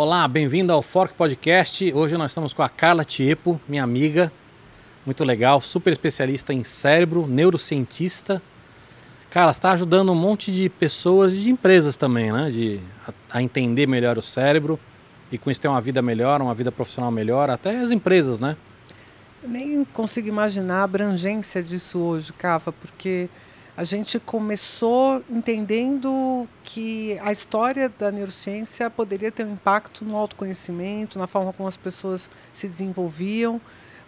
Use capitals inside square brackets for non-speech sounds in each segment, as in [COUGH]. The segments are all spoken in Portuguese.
Olá, bem-vindo ao Fork Podcast. Hoje nós estamos com a Carla Tiepo, minha amiga, muito legal, super especialista em cérebro, neurocientista. Carla, está ajudando um monte de pessoas e de empresas também, né? De, a, a, entender melhor o cérebro e com isso ter uma vida melhor, uma vida profissional melhor, até as empresas, né? Eu nem consigo imaginar a abrangência disso hoje, Cava, porque a gente começou entendendo que a história da neurociência poderia ter um impacto no autoconhecimento, na forma como as pessoas se desenvolviam,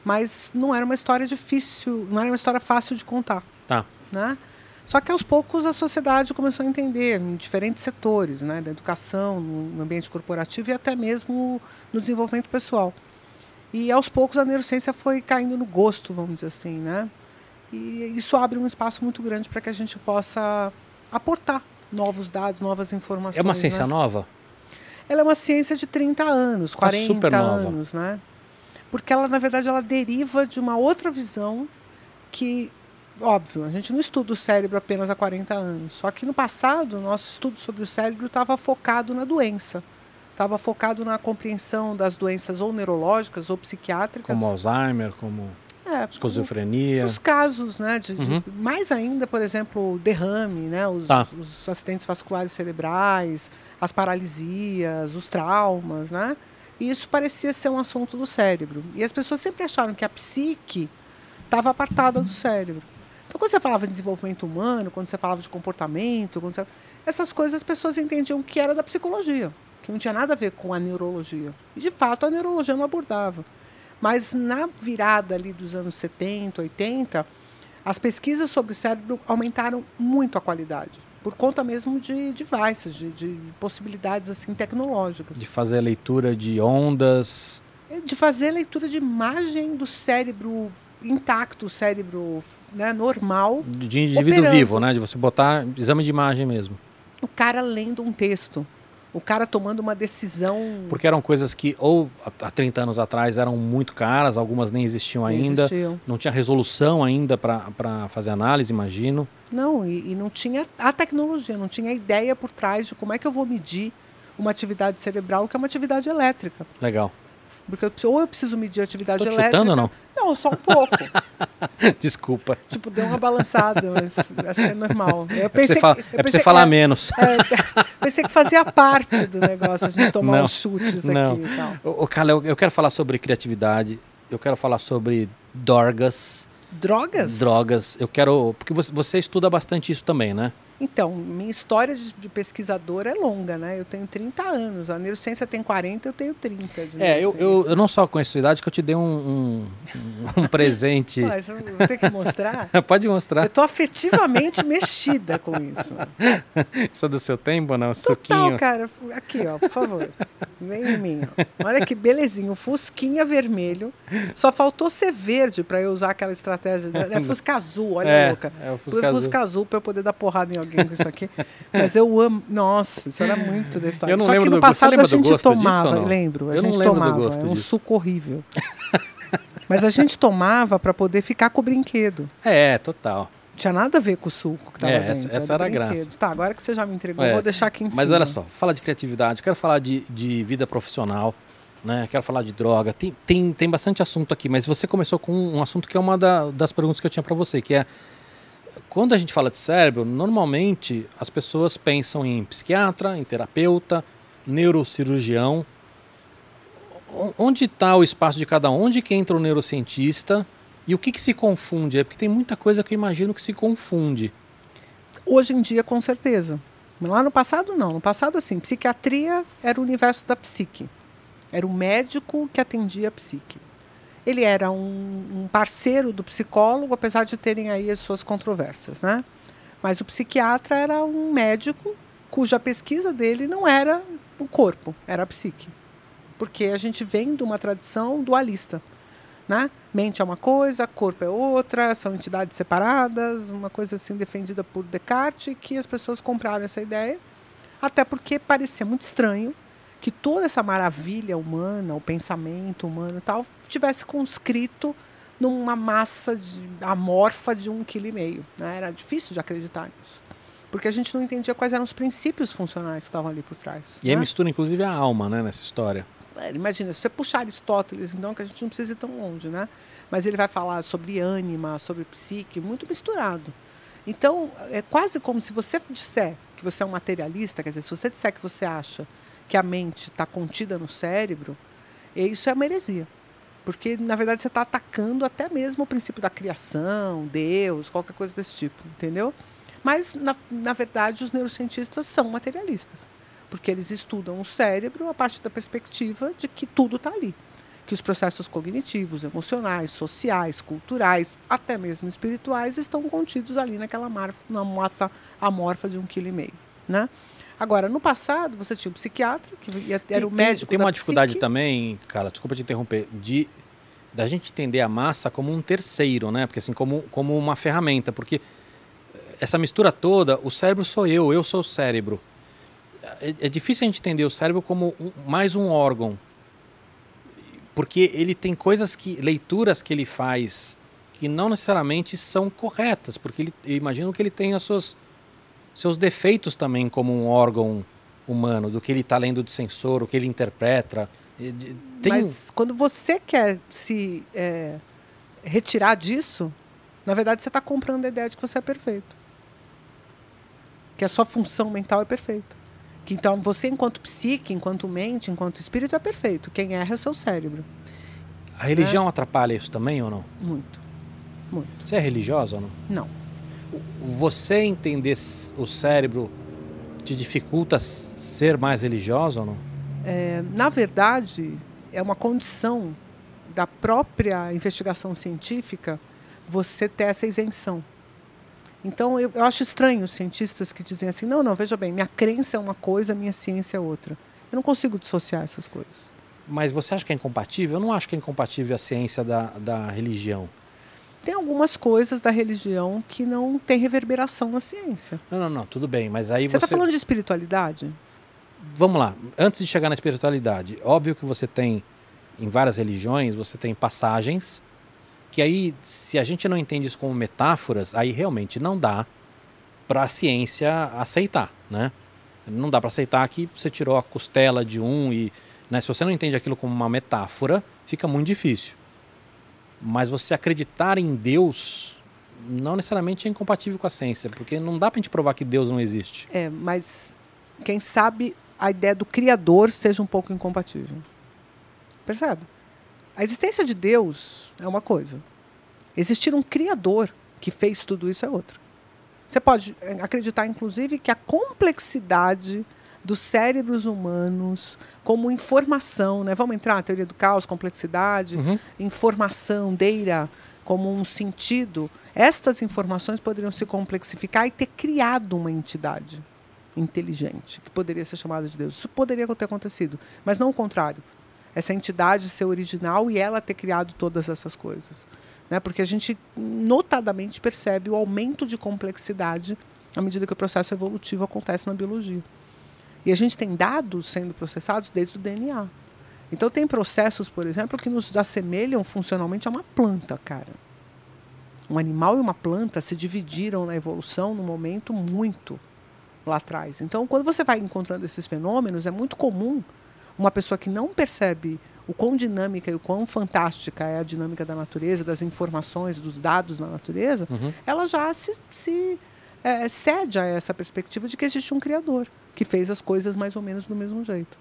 mas não era uma história difícil, não era uma história fácil de contar. Tá. Né? Só que aos poucos a sociedade começou a entender em diferentes setores, né, da educação, no ambiente corporativo e até mesmo no desenvolvimento pessoal. E aos poucos a neurociência foi caindo no gosto, vamos dizer assim, né? E isso abre um espaço muito grande para que a gente possa aportar novos dados, novas informações. É uma ciência né? nova? Ela é uma ciência de 30 anos, 40 tá super anos, nova. né? Porque ela, na verdade, ela deriva de uma outra visão que, óbvio, a gente não estuda o cérebro apenas há 40 anos. Só que no passado, o nosso estudo sobre o cérebro estava focado na doença. Estava focado na compreensão das doenças ou neurológicas ou psiquiátricas. Como Alzheimer, como é, esquizofrenia. Os casos, né? De, uhum. de, mais ainda, por exemplo, derrame, né? Os, tá. os, acidentes vasculares cerebrais, as paralisias, os traumas, né? E isso parecia ser um assunto do cérebro. E as pessoas sempre acharam que a psique estava apartada do cérebro. Então, quando você falava de desenvolvimento humano, quando você falava de comportamento, você... essas coisas as pessoas entendiam que era da psicologia, que não tinha nada a ver com a neurologia. E, de fato, a neurologia não abordava. Mas na virada ali dos anos 70, 80, as pesquisas sobre o cérebro aumentaram muito a qualidade, por conta mesmo de devices, de, de possibilidades assim tecnológicas. De fazer a leitura de ondas. É, de fazer a leitura de imagem do cérebro intacto, o cérebro né, normal. De indivíduo operando. vivo, né? De você botar exame de imagem mesmo. O cara lendo um texto o cara tomando uma decisão. Porque eram coisas que, ou há 30 anos atrás, eram muito caras, algumas nem existiam nem ainda. Existiam. Não tinha resolução ainda para fazer análise, imagino. Não, e, e, não tinha a tecnologia, não tinha a ideia por trás de como é que eu vou medir uma atividade cerebral, que é uma atividade elétrica. Legal. Porque eu, ou eu preciso medir a atividade Tô elétrica. Chutando ou não? Não, só um pouco. [LAUGHS] Desculpa. Tipo, deu uma balançada, mas acho que é normal. Eu pensei é pra você, que, é pra você falar menos. [LAUGHS] É, pensei que fazia parte do negócio a gente tomar não, uns chutes não. aqui e tal. O, o Carla, eu, eu quero falar sobre criatividade, eu quero falar sobre dorgas. Drogas? Drogas. Eu quero. Porque você, você estuda bastante isso também, né? Então, minha história de, de pesquisador é longa, né? Eu tenho 30 anos, a neurociência tem 40, eu tenho 30. é, eu, eu, eu, não só conheço a idade, que eu te dei um, um, um [LAUGHS] presente. Mas eu tenho que mostrar? [LAUGHS] Pode mostrar. Eu estou afetivamente mexida com isso. [LAUGHS] Isso é do seu tempo, não? Total, suquinho. cara. Aqui, ó, por favor. Vem em mim, ó. Olha que belezinho, fusquinha vermelho. Só faltou ser verde para eu usar aquela estratégia. É Fusca azul, olha é, louca. É o Fusca, Fusca azul para eu poder dar porrada em alguém alguém com isso aqui. Mas eu amo. Nossa, isso era muito da história. Eu não Só lembro que no do passado a gente tomava, disso, lembro. A eu gente tomava. Um disso. suco horrível. Mas a gente tomava para poder ficar com o brinquedo. É, total. Tinha nada a ver com o suco que estava é, dentro. Essa, essa era, a graça. Tá, agora que você já me entregou, é. vou deixar aqui em Mas cima. Mas olha só, fala de criatividade, quero falar de, de vida profissional, né? Quero falar de droga. Tem, tem, tem bastante assunto aqui, mas você começou com um assunto que é uma da, das perguntas que eu tinha para você, que é quando a gente fala de cérebro, normalmente as pessoas pensam em psiquiatra, em terapeuta, neurocirurgião. Onde está o espaço de cada um? Onde que entra o neurocientista? E o que, que se confunde? É porque tem muita coisa que eu imagino que se confunde. Hoje em dia, com certeza. Lá no passado, não. No passado, assim, psiquiatria era o universo da psique. Era o médico que atendia a psique ele era um, um, parceiro do psicólogo, apesar de terem aí as suas controvérsias, né? Mas o psiquiatra era um médico cuja pesquisa dele não era o corpo, era a psique. Porque a gente vem de uma tradição dualista, né? Mente é uma coisa, corpo é outra, são entidades separadas, uma coisa assim defendida por Descartes, que as pessoas compraram essa ideia, até porque parecia muito estranho que toda essa maravilha humana, o pensamento humano e tal, tivesse conscrito numa massa de, amorfa de um quilo e meio. Né? Era difícil de acreditar nisso. porque a gente não entendia quais eram os princípios funcionais que estavam ali por trás. E aí mistura inclusive a alma, né, nessa história. É, imagina, se você puxar Aristóteles, então, que a gente não precisa ir tão longe, né? Mas ele vai falar sobre ânima, sobre psique, muito misturado. Então, é quase como se você disser que você é um materialista, quer dizer, se você disser que você acha que a mente está contida no cérebro, isso é uma heresia. Porque, na verdade, você está atacando até mesmo o princípio da criação, Deus, qualquer coisa desse tipo, entendeu? Mas, na, na verdade, os neurocientistas são materialistas porque eles estudam o cérebro a partir da perspectiva de que tudo está ali. Que os processos cognitivos, emocionais, sociais, culturais, até mesmo espirituais, estão contidos ali naquela na massa amorfa de um quilo e meio. Né? Agora, no passado, você tinha um psiquiatra, que era tem, o médico. Tem, tem uma dificuldade psique. também, cara, desculpa te interromper, de da gente entender a massa como um terceiro, né? Porque assim, como, como uma ferramenta, porque essa mistura toda, o cérebro sou eu, eu sou o cérebro é, é difícil a gente entender o cérebro como um, mais um órgão. Porque ele tem coisas que. leituras que ele faz que não necessariamente são corretas, porque ele, eu imagino que ele tem os seus, seus defeitos também como um órgão humano, do que ele está lendo de sensor, o que ele interpreta. Tem... Mas quando você quer se é, retirar disso, na verdade você está comprando a ideia de que você é perfeito. Que a sua função mental é perfeita. Que, então, você, enquanto psique, enquanto mente, enquanto espírito, é perfeito. Quem erra é o seu cérebro. A religião é. atrapalha isso também ou não? Muito. Muito. Você é religiosa ou não? Não. Você entender o cérebro te dificulta ser mais religiosa ou não? É, na verdade, é uma condição da própria investigação científica você ter essa isenção. Então, eu, eu, acho estranho os cientistas que dizem assim: não, não, veja bem, minha crença é uma coisa, minha ciência é outra. Eu não consigo dissociar essas coisas. Mas você acha que é incompatível? Eu não acho que é incompatível a ciência da, da religião. Tem algumas coisas da religião que não tem reverberação na ciência. Não, não, não, tudo bem, mas aí você. Você está falando de espiritualidade? Vamos lá, antes de chegar na espiritualidade, óbvio que você tem, em várias religiões, você tem passagens que aí, se a gente não entende isso como metáforas, aí realmente não dá para a ciência aceitar, né? Não dá para aceitar que você tirou a costela de um e, né, se você não entende aquilo como uma metáfora, fica muito difícil. Mas você acreditar em Deus não necessariamente é incompatível com a ciência, porque não dá para a gente provar que Deus não existe. É, mas quem sabe a ideia do Criador seja um pouco incompatível. Percebe? A existência de Deus é uma coisa. Existir um Criador que fez tudo isso é outra. Você pode acreditar, inclusive, que a complexidade dos cérebros humanos como informação, né? Vamos entrar na teoria do caos, complexidade, uhum. informação, deira, como um sentido. Estas informações poderiam se complexificar e ter criado uma entidade inteligente, que poderia ser chamada de Deus. Isso poderia ter acontecido, mas não o contrário essa entidade ser original e ela ter criado todas essas coisas. Né? Porque a gente notadamente percebe o aumento de complexidade à medida que o processo evolutivo acontece na biologia. E a gente tem dados sendo processados desde o DNA. Então tem processos, por exemplo, que nos assemelham funcionalmente a uma planta, cara. Um animal e uma planta se dividiram na evolução num momento muito lá atrás. Então, quando você vai encontrando esses fenômenos, é muito comum uma pessoa que não percebe o quão dinâmica e o quão fantástica é a dinâmica da natureza, das informações, dos dados na natureza, uhum. ela já se, se é, cede a essa perspectiva de que existe um Criador que fez as coisas mais ou menos do mesmo jeito.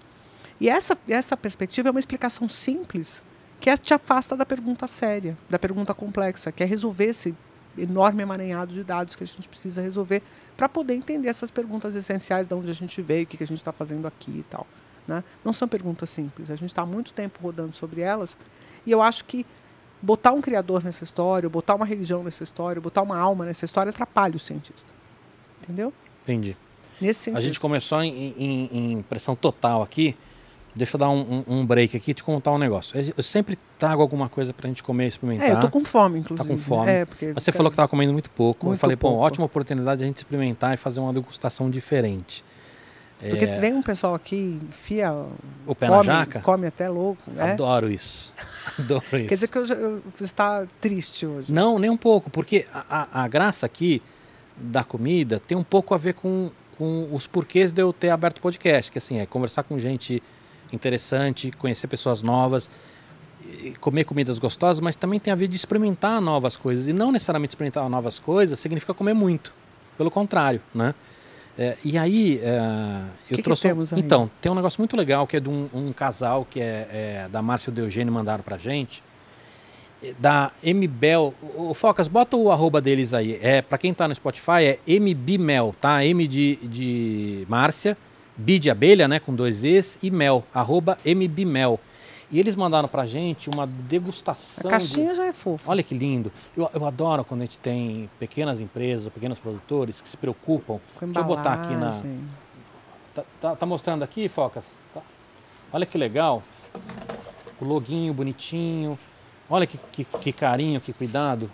E essa, essa perspectiva é uma explicação simples que te afasta da pergunta séria, da pergunta complexa, que é resolver esse enorme emaranhado de dados que a gente precisa resolver para poder entender essas perguntas essenciais de onde a gente veio, o que, que a gente está fazendo aqui e tal. Né? Não são perguntas simples. A gente está há muito tempo rodando sobre elas. E eu acho que botar um criador nessa história, botar uma religião nessa história, botar uma alma nessa história atrapalha o cientista. Entendeu? Entendi. Nesse sentido. A gente começou em, em, em pressão total aqui. Deixa eu dar um, um, um, break aqui e te contar um negócio. Eu sempre trago alguma coisa pra gente comer e experimentar. É, eu tô com fome, inclusive. Tá com fome. É, porque Você falou que tava comendo muito pouco. Muito eu falei, pouco. pô, ótima oportunidade de a gente experimentar e fazer uma degustação diferente. Porque é... vem um pessoal aqui, enfia. O pé come, na jaca? Come até louco. É? Adoro isso. [LAUGHS] Adoro isso. Quer dizer que eu, eu, você está triste hoje? Não, nem um pouco, porque a, a, a graça aqui da comida tem um pouco a ver com, com os porquês de eu ter aberto o podcast, que assim, é conversar com gente interessante, conhecer pessoas novas, comer comidas gostosas, mas também tem a ver de experimentar novas coisas. E não necessariamente experimentar novas coisas significa comer muito. Pelo contrário, né? É, e aí, é, eu que trouxe. Que? Então, tem um negócio muito legal que é de um, um casal que é, é da Márcia e do Eugênio mandaram pra gente. Da MBel. O Focas, bota o arroba deles aí. É, pra quem tá no Spotify, é MBMel, tá? M de, de Márcia, B de abelha, né? Com dois E's, e mel, arroba MBMel. E eles mandaram pra gente uma degustação. A caixinha de... já é fofa. Olha que lindo. Eu, eu adoro quando a gente tem pequenas empresas, pequenos produtores que se preocupam. Com Deixa eu botar aqui na. Tá, tá- tá mostrando aqui, Focas? Tá. Olha que legal. O loguinho bonitinho. Olha que, que, que carinho, que cuidado.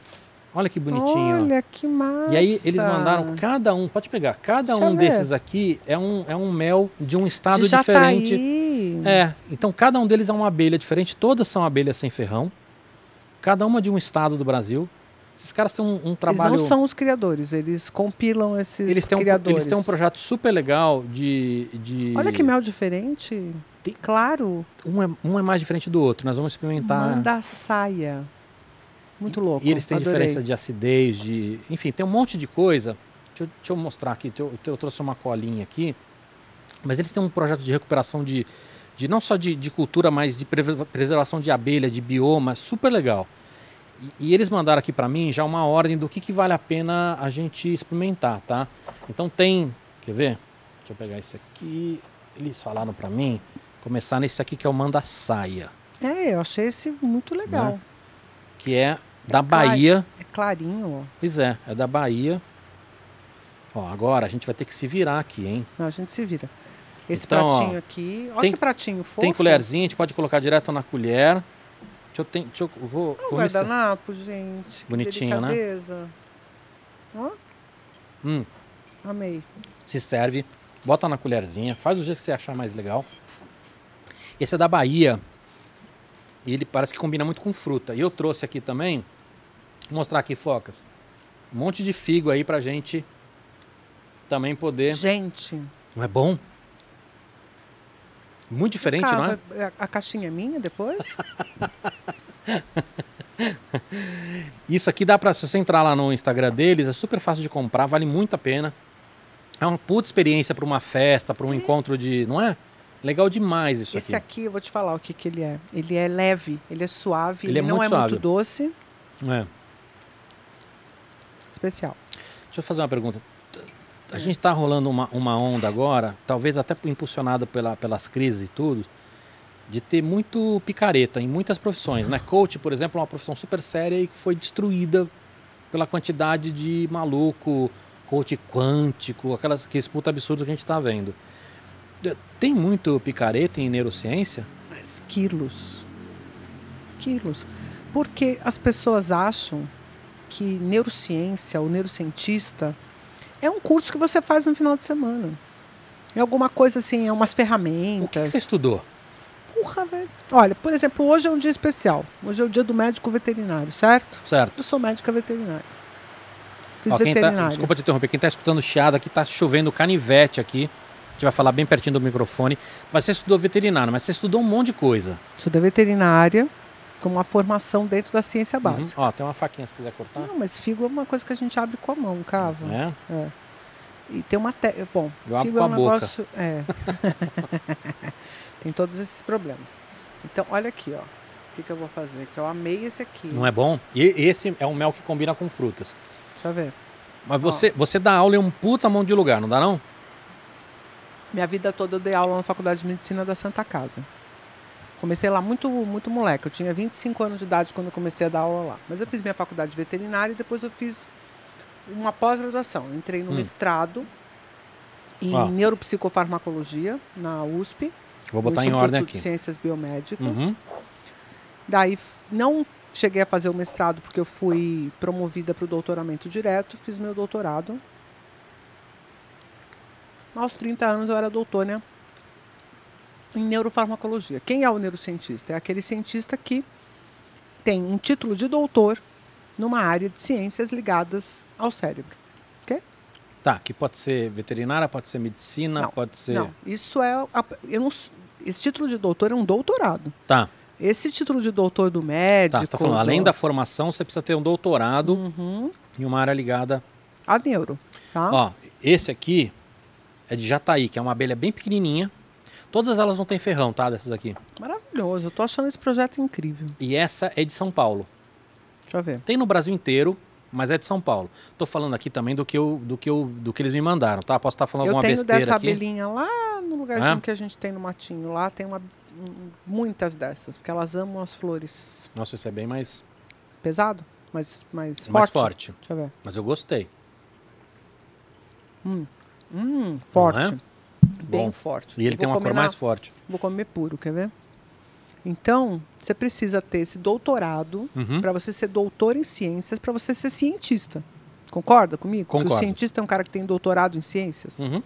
Olha que bonitinho. Olha que massa. E aí eles mandaram cada um, pode pegar, cada Deixa um desses aqui é um, é um mel de um estado de diferente. Jataí. É, então cada um deles é uma abelha diferente, todas são abelhas sem ferrão, cada uma de um estado do Brasil. Esses caras têm um, um trabalho. Eles não são os criadores, eles compilam esses eles têm, um, criadores. eles têm um projeto super legal de. de Olha que mel diferente. Tem- Claro. um, é, um é mais diferente do outro, nós vamos experimentar. Manda saia. Muito louco. E eles têm adorei. diferença de acidez, de. Enfim, tem um monte de coisa. Deixa eu, deixa eu mostrar aqui. Eu, eu trouxe uma colinha aqui. Mas eles têm um projeto de recuperação de. de não só de, de cultura, mas de pre- preservação de abelha, de bioma, super legal. E, e eles mandaram aqui para mim já uma ordem do que, que vale a pena a gente experimentar, tá? Então tem. Quer ver? Deixa eu pegar esse aqui. Eles falaram para mim começar nesse aqui que é o Manda Saia, É, eu achei esse muito legal. Né? que é da claro. Bahia. É clarinho, ó. Pois é, é da Bahia. Ó, agora a gente vai ter que se virar aqui, hein? Não, a gente se vira. Esse Então, ó, pratinho aqui. Olha tem- que pratinho fofo. Tem colherzinha, a gente pode colocar direto na colher. Deixa eu, ten- deixa eu vou, É um vou me guardanapo, gente. que Bonitinho, né? Ó, Hum, amei. se serve, bota na colherzinha, faz do jeito que você achar mais legal. Esse é da Bahia. E ele parece que combina muito com fruta. E eu trouxe aqui também, vou mostrar aqui focas. Um monte de figo aí pra gente também poder. Gente, Não é bom? Muito diferente, não é? Cara, a, caixinha é minha depois? [LAUGHS] Isso aqui dá pra, se você entrar lá no Instagram deles, é super fácil de comprar, vale muito a pena. É uma puta experiência pra uma festa, pra um encontro de. Não é? Legal demais isso Esse aqui. aqui, eu vou te falar o que, que ele é. Ele é leve, ele é suave, Ele ele, é não muito é suave. muito doce. É. Especial. Deixa eu fazer uma pergunta. A gente tá rolando uma, uma onda agora, talvez até impulsionada pela, pelas crises e tudo, de ter muito picareta em muitas profissões, né? Coach, por exemplo, é uma profissão super séria e que foi destruída pela quantidade de maluco, coach quântico, aquelas, aqueles puta absurdos que a gente tá vendo. Tem muito picareta em neurociência? Mas quilos. Quilos. Porque as pessoas acham que neurociência, o neurocientista, é um curso que você faz no final de semana. É alguma coisa assim, é umas O que, que ferramentas. você estudou? Porra, velho. Olha, por exemplo, hoje é um dia especial. Hoje é o dia do médico veterinário, certo? Certo. Eu sou médica veterinária. Fiz Ó, tá, desculpa te interromper, quem tá escutando chiado aqui, tá chovendo canivete aqui. A gente vai falar bem pertinho do microfone. Mas você estudou veterinário, mas você estudou um monte de coisa. Da veterinária, com uma formação dentro da ciência Uhum. básica. Ó, tem uma faquinha se quiser cortar. Não, mas figo é uma coisa que a gente abre com a mão, cava. É? E tem uma. Te... Bom, Eu figo é um a boca. negócio. É. [LAUGHS] tem todos esses problemas. Então, olha aqui, ó. O que, que eu vou fazer? Que eu amei esse aqui. Não é bom? E esse é um mel que combina com frutas. Deixa eu ver. Mas você, você dá aula em um puta mão de lugar, não dá não? Minha vida toda eu dei aula na Faculdade de Medicina da Santa Casa. Comecei lá muito, muito moleque. Eu tinha 25 anos de idade quando eu comecei a dar aula lá. Mas eu fiz minha faculdade de veterinária e depois eu fiz uma pós-graduação. Entrei no Hum. mestrado em Ó. neuropsicofarmacologia na USP. Vou botar em ordem de aqui. Ciências Biomédicas. Uhum. Daí não cheguei a fazer o mestrado porque eu fui promovida para o doutoramento direto, fiz meu doutorado. Aos 30 anos eu era doutora em neurofarmacologia. Quem é o neurocientista? É aquele cientista que tem um título de doutor numa área de ciências ligadas ao cérebro. ok? Tá, que pode ser veterinária, pode ser medicina, Não, pode ser. Não, isso é. a- eu não esse título de doutor é um doutorado. Tá, Esse título de doutor do médico. tá. Você tá falando, do- além da formação, você precisa ter um doutorado Uhum, em uma área ligada. a neuro. Tá? Ó, esse aqui é de Jataí, que é uma abelha bem pequenininha. Todas elas não têm ferrão, tá? Dessas aqui. Maravilhoso. Eu tô achando esse projeto incrível. E essa é de São Paulo. Deixa eu ver. Tem no Brasil inteiro, mas é de São Paulo. Tô falando aqui também do que, eu, do que, eu, do que eles me mandaram, tá? Posso estar falando Eu alguma tenho besteira dessa aqui. abelhinha lá no lugarzinho que a gente tem no matinho. Lá tem uma, um- muitas dessas, porque elas amam as flores. Nossa, esse é bem mais, Pesado? Mais, mais forte? mais forte. Deixa eu ver. Mas eu gostei. Hum, forte. é? Bem Bom. forte. E ele tem uma cor comer na- mais forte. Vou comer puro, quer ver? Então, você precisa ter esse doutorado Uhum. para você ser doutor em ciências, para você ser cientista. Concorda comigo? Porque o Concordo. cientista é um cara que tem doutorado em ciências. Uhum.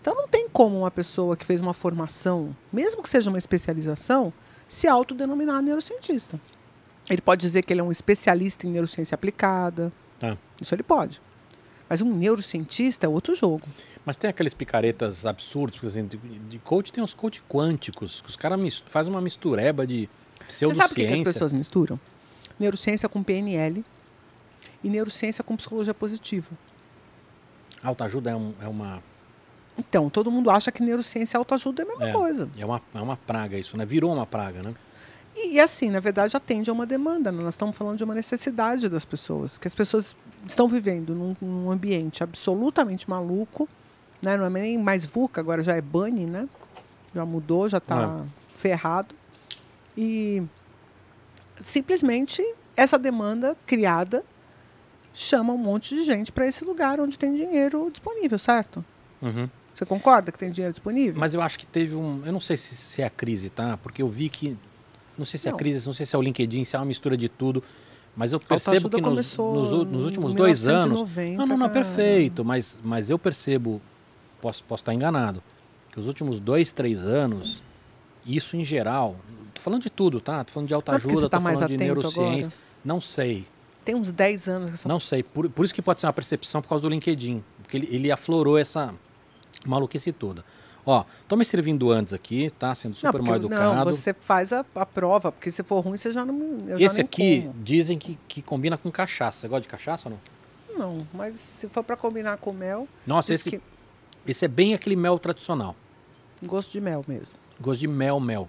Então não tem como uma pessoa que fez uma formação, mesmo que seja uma especialização, se autodenominar neurocientista. Ele pode dizer que ele é um especialista em neurociência aplicada. Tá. Isso ele pode. Mas um neurocientista é outro jogo. Mas tem aqueles picaretas absurdos, porque assim, de, de coach tem uns coach quânticos, que os caras fazem uma mistureba de Você sabe o que, que as pseudociência. pessoas misturam? Neurociência com PNL e neurociência com psicologia positiva. Autoajuda é, um- é uma, Então, todo mundo acha que neurociência e autoajuda é a mesma É. coisa. é, uma, é uma praga isso, né? Virou uma praga, né? E, e assim, na verdade, atende a uma demanda. né? Nós estamos falando de uma necessidade das pessoas. Que as pessoas estão vivendo num, num ambiente absolutamente maluco. Né? Não é nem mais VUCA, agora já é BANI, né? Já mudou, já está ferrado. E simplesmente essa demanda criada chama um monte de gente para esse lugar onde tem dinheiro disponível, certo? Uhum. Você concorda que tem dinheiro disponível? Mas eu acho que teve um. Eu não sei se, se é a crise, tá? Porque eu vi que. Não sei se é a Não. crise, não sei se é o LinkedIn, se é uma mistura de tudo. Mas eu percebo que nos, nos, nos últimos dois anos. 1990, Não, não, não, cara. perfeito. Mas, mas eu percebo, posso, posso estar enganado, que os últimos dois, três anos, isso em geral. Tô falando de tudo, tá? Tô falando de é autoajuda, você tá tô falando de neurociência. agora? Não sei. Tem uns 10 anos essa Não sei. Por, por isso que pode ser uma percepção por causa do LinkedIn. Porque ele, ele aflorou essa maluquice toda. Ó, tô me servindo antes aqui, tá? Sendo super não, mal educado. Não, você faz a, a prova, porque se for ruim, você já não. Eu já Esse nem aqui como. dizem que, que combina com cachaça. Você gosta de cachaça ou não? Não, mas se for para combinar com mel, Nossa, esse, que esse é bem aquele mel tradicional. gosto de mel mesmo. Gosto de mel, mel.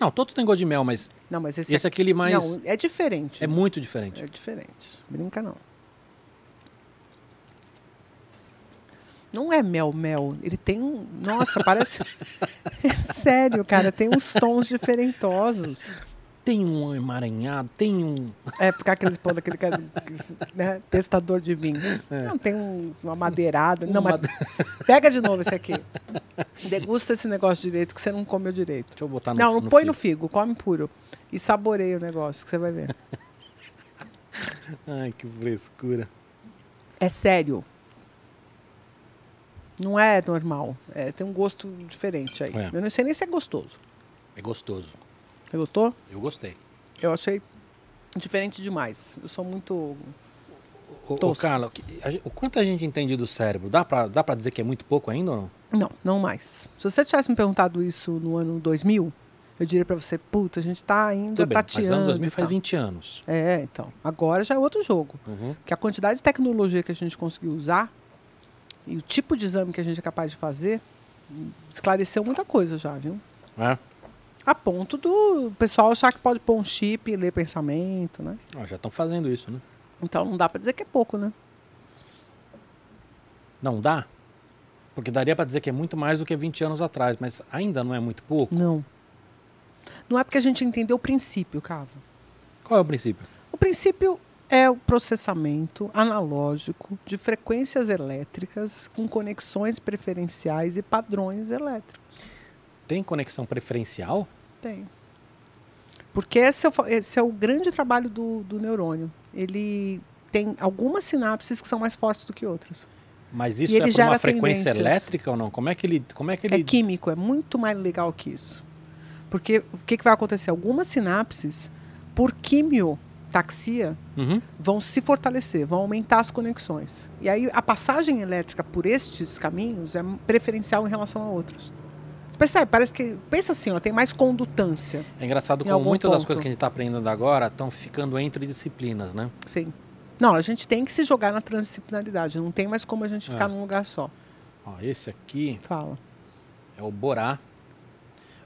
Não, todos têm gosto de mel, mas Não, mas esse, esse é aquele mais. Não, é diferente. é muito diferente. É diferente. Brinca não. Não é mel, mel. Ele tem um. Nossa, parece. [LAUGHS] é sério, cara. Tem uns tons diferentosos. Tem um emaranhado, tem um. É, ficar aqueles pão daquele cara, né, testador de vinho. Não, tem um- uma madeirada. Não, Uma mas pega de novo esse aqui. Degusta esse negócio direito, que você não comeu direito. Deixa eu botar no não, não põe no figo. figo, come puro. E saboreia o negócio, que você vai ver. [LAUGHS] Ai, que frescura. É sério. Não é normal. É, tem um gosto diferente aí. É. Eu não sei nem se é gostoso. É gostoso. Você gostou? Eu gostei. Eu achei diferente demais. Eu sou muito. Ô, ô, Tosco. Carla, o quanto a gente entende do cérebro? Dá pra, dá pra dizer que é muito pouco ainda ou não? Não, não mais. Se você tivesse me perguntado isso no ano 2000, eu diria pra você, puta, a gente tá ainda Tudo bem, mas tateando. ano 2000 e faz tal. 20 anos. É, então. Agora já é outro jogo. Uhum. Que a quantidade de tecnologia que a gente conseguiu usar e o tipo de exame que a gente é capaz de fazer esclareceu muita coisa já, viu? É? A ponto do pessoal achar que pode pôr um chip e ler pensamento, né? Ó, já estão fazendo isso, né? Então não dá pra dizer que é pouco, né? Não dá? Porque daria pra dizer que é muito mais do que 20 anos atrás, mas ainda não é muito pouco. Não. Não é porque a gente entendeu o princípio, Cava. Qual é o princípio? O princípio é o processamento analógico de frequências elétricas com conexões preferenciais e padrões elétricos. Tem conexão preferencial? Tem. Porque esse é, o, esse é o grande trabalho do, do neurônio. Ele tem algumas sinapses que são mais fortes do que outras. Mas isso é por uma frequência elétrica ou não? Como é que ele. Como é que ele. É químico, é muito mais legal que isso. Porque o que, que vai acontecer? Algumas sinapses, por químio taxia Uhum. vão se fortalecer, vão aumentar as conexões. E aí a passagem elétrica por estes caminhos é preferencial em relação a outros. Percebe? Parece que. Pensa assim, ó, tem mais condutância. É engraçado como muitas das coisas que a gente está aprendendo agora estão ficando entre disciplinas, né? Sim. Não, a gente tem que se jogar na transdisciplinaridade. Não tem mais como a gente ficar É. num lugar só. Ó, esse aqui Fala. é o Borá.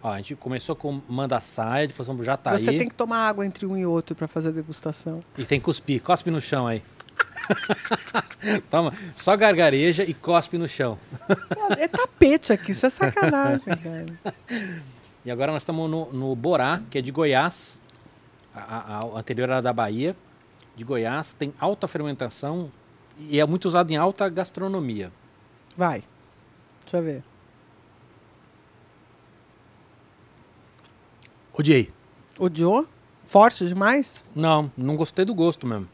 Ó, a gente começou com Mandaçaia, depois vamos pro Jataí. Você tem que tomar água entre um e outro para fazer a degustação. E tem que cuspir. Cospe no chão aí. [LAUGHS] Toma, só gargareja e cospe no chão. Pô, É tapete aqui, isso é sacanagem, [LAUGHS] cara. E agora nós estamos no, no Borá, que é de Goiás. A, a- a anterior era da Bahia. De Goiás, tem alta fermentação e é muito usado em alta gastronomia. Vai. Deixa eu ver. Odiei. Odiou? Forte demais? Não, não gostei do gosto mesmo.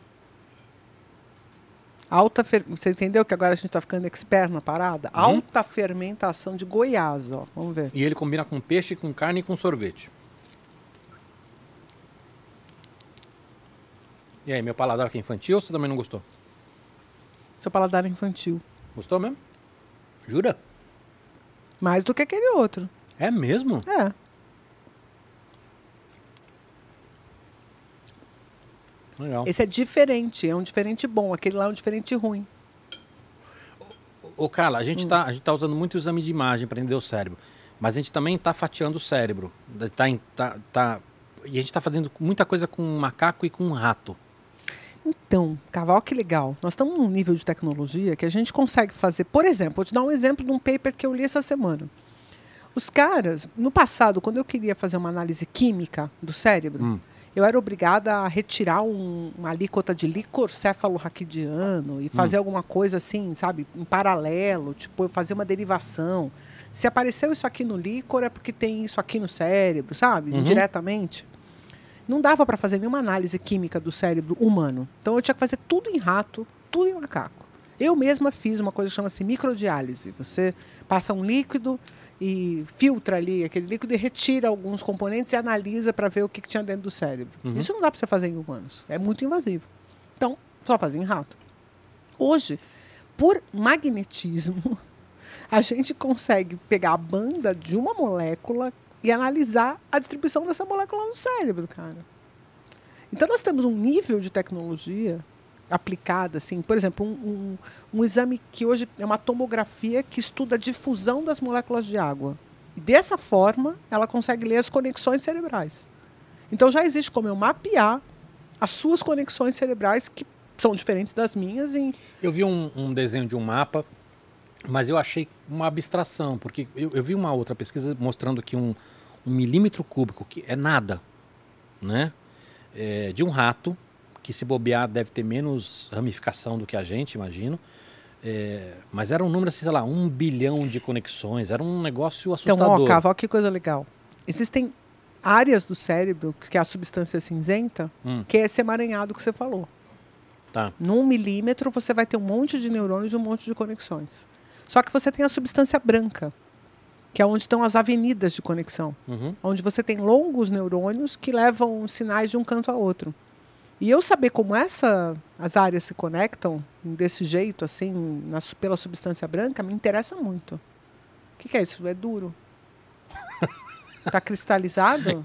Alta fer... Você entendeu que agora a gente está ficando expert na parada? Uhum. Alta fermentação de Goiás, ó. Vamos ver. E ele combina com peixe, com carne e com sorvete. E aí, meu paladar aqui é infantil ou você também não gostou? Seu paladar é infantil. Gostou mesmo? Jura? Mais do que aquele outro. É mesmo? É. Legal. Esse é diferente, é um diferente bom. Aquele lá é um diferente ruim. Ô, Carla, a Hum. gente, tá, a gente tá usando muito o exame de imagem para entender o cérebro. Mas a gente também tá fatiando o cérebro. Tá, tá, tá- e a gente tá fazendo muita coisa com um macaco e com um rato. Então, Caval, que legal. Nós estamos num nível de tecnologia que a gente consegue fazer. Por exemplo, vou te dar um exemplo de um paper que eu li essa semana. Os caras, no passado, quando eu queria fazer uma análise química do cérebro, Hum. Eu era obrigada a retirar um- uma alíquota de líquor cefalorraquidiano e fazer alguma coisa assim, sabe, em paralelo, tipo, fazer uma derivação. Se apareceu isso aqui no líquor, é porque tem isso aqui no cérebro, sabe? Uhum. Indiretamente. Não dava para fazer nenhuma análise química do cérebro humano. Então eu tinha que fazer tudo em rato, tudo em macaco. Eu mesma fiz uma coisa que chama-se microdiálise. Você passa um líquido e filtra ali aquele líquido e retira alguns componentes e analisa para ver o que, que tinha dentro do cérebro. Uhum. Isso não dá para você fazer em humanos. É muito invasivo. Então, só fazer em rato. Hoje, por magnetismo, [LAUGHS] a gente consegue pegar a banda de uma molécula e analisar a distribuição dessa molécula no cérebro, cara. Então nós temos um nível de tecnologia aplicada, assim, por exemplo, um, um, um exame que hoje é uma tomografia que estuda a difusão das moléculas de água. E dessa forma, ela consegue ler as conexões cerebrais. Então já existe como eu mapear as suas conexões cerebrais que são diferentes das minhas em Eu vi um, um desenho de um mapa, mas eu achei uma abstração, porque eu, eu vi uma outra pesquisa mostrando que um, milímetro cúbico, que é nada, né? É, de um rato, que se bobear deve ter menos ramificação do que a gente, imagino. É, mas era um número, assim, sei lá, um bilhão de conexões, era um negócio Então, assustador. ó, Cava, ó, que coisa legal. Existem áreas do cérebro, que é a substância cinzenta, Hum. que é esse emaranhado que você falou. Tá. Num milímetro, você vai ter um monte de neurônios e um monte de conexões. Só que você tem a substância branca, que é onde estão as avenidas de conexão. Uhum. Onde você tem longos neurônios que levam sinais de um canto a outro. E eu saber como essa, as áreas se conectam desse jeito, assim, na pela substância branca, me interessa muito. O que, que é isso? É duro? [LAUGHS] Tá cristalizado?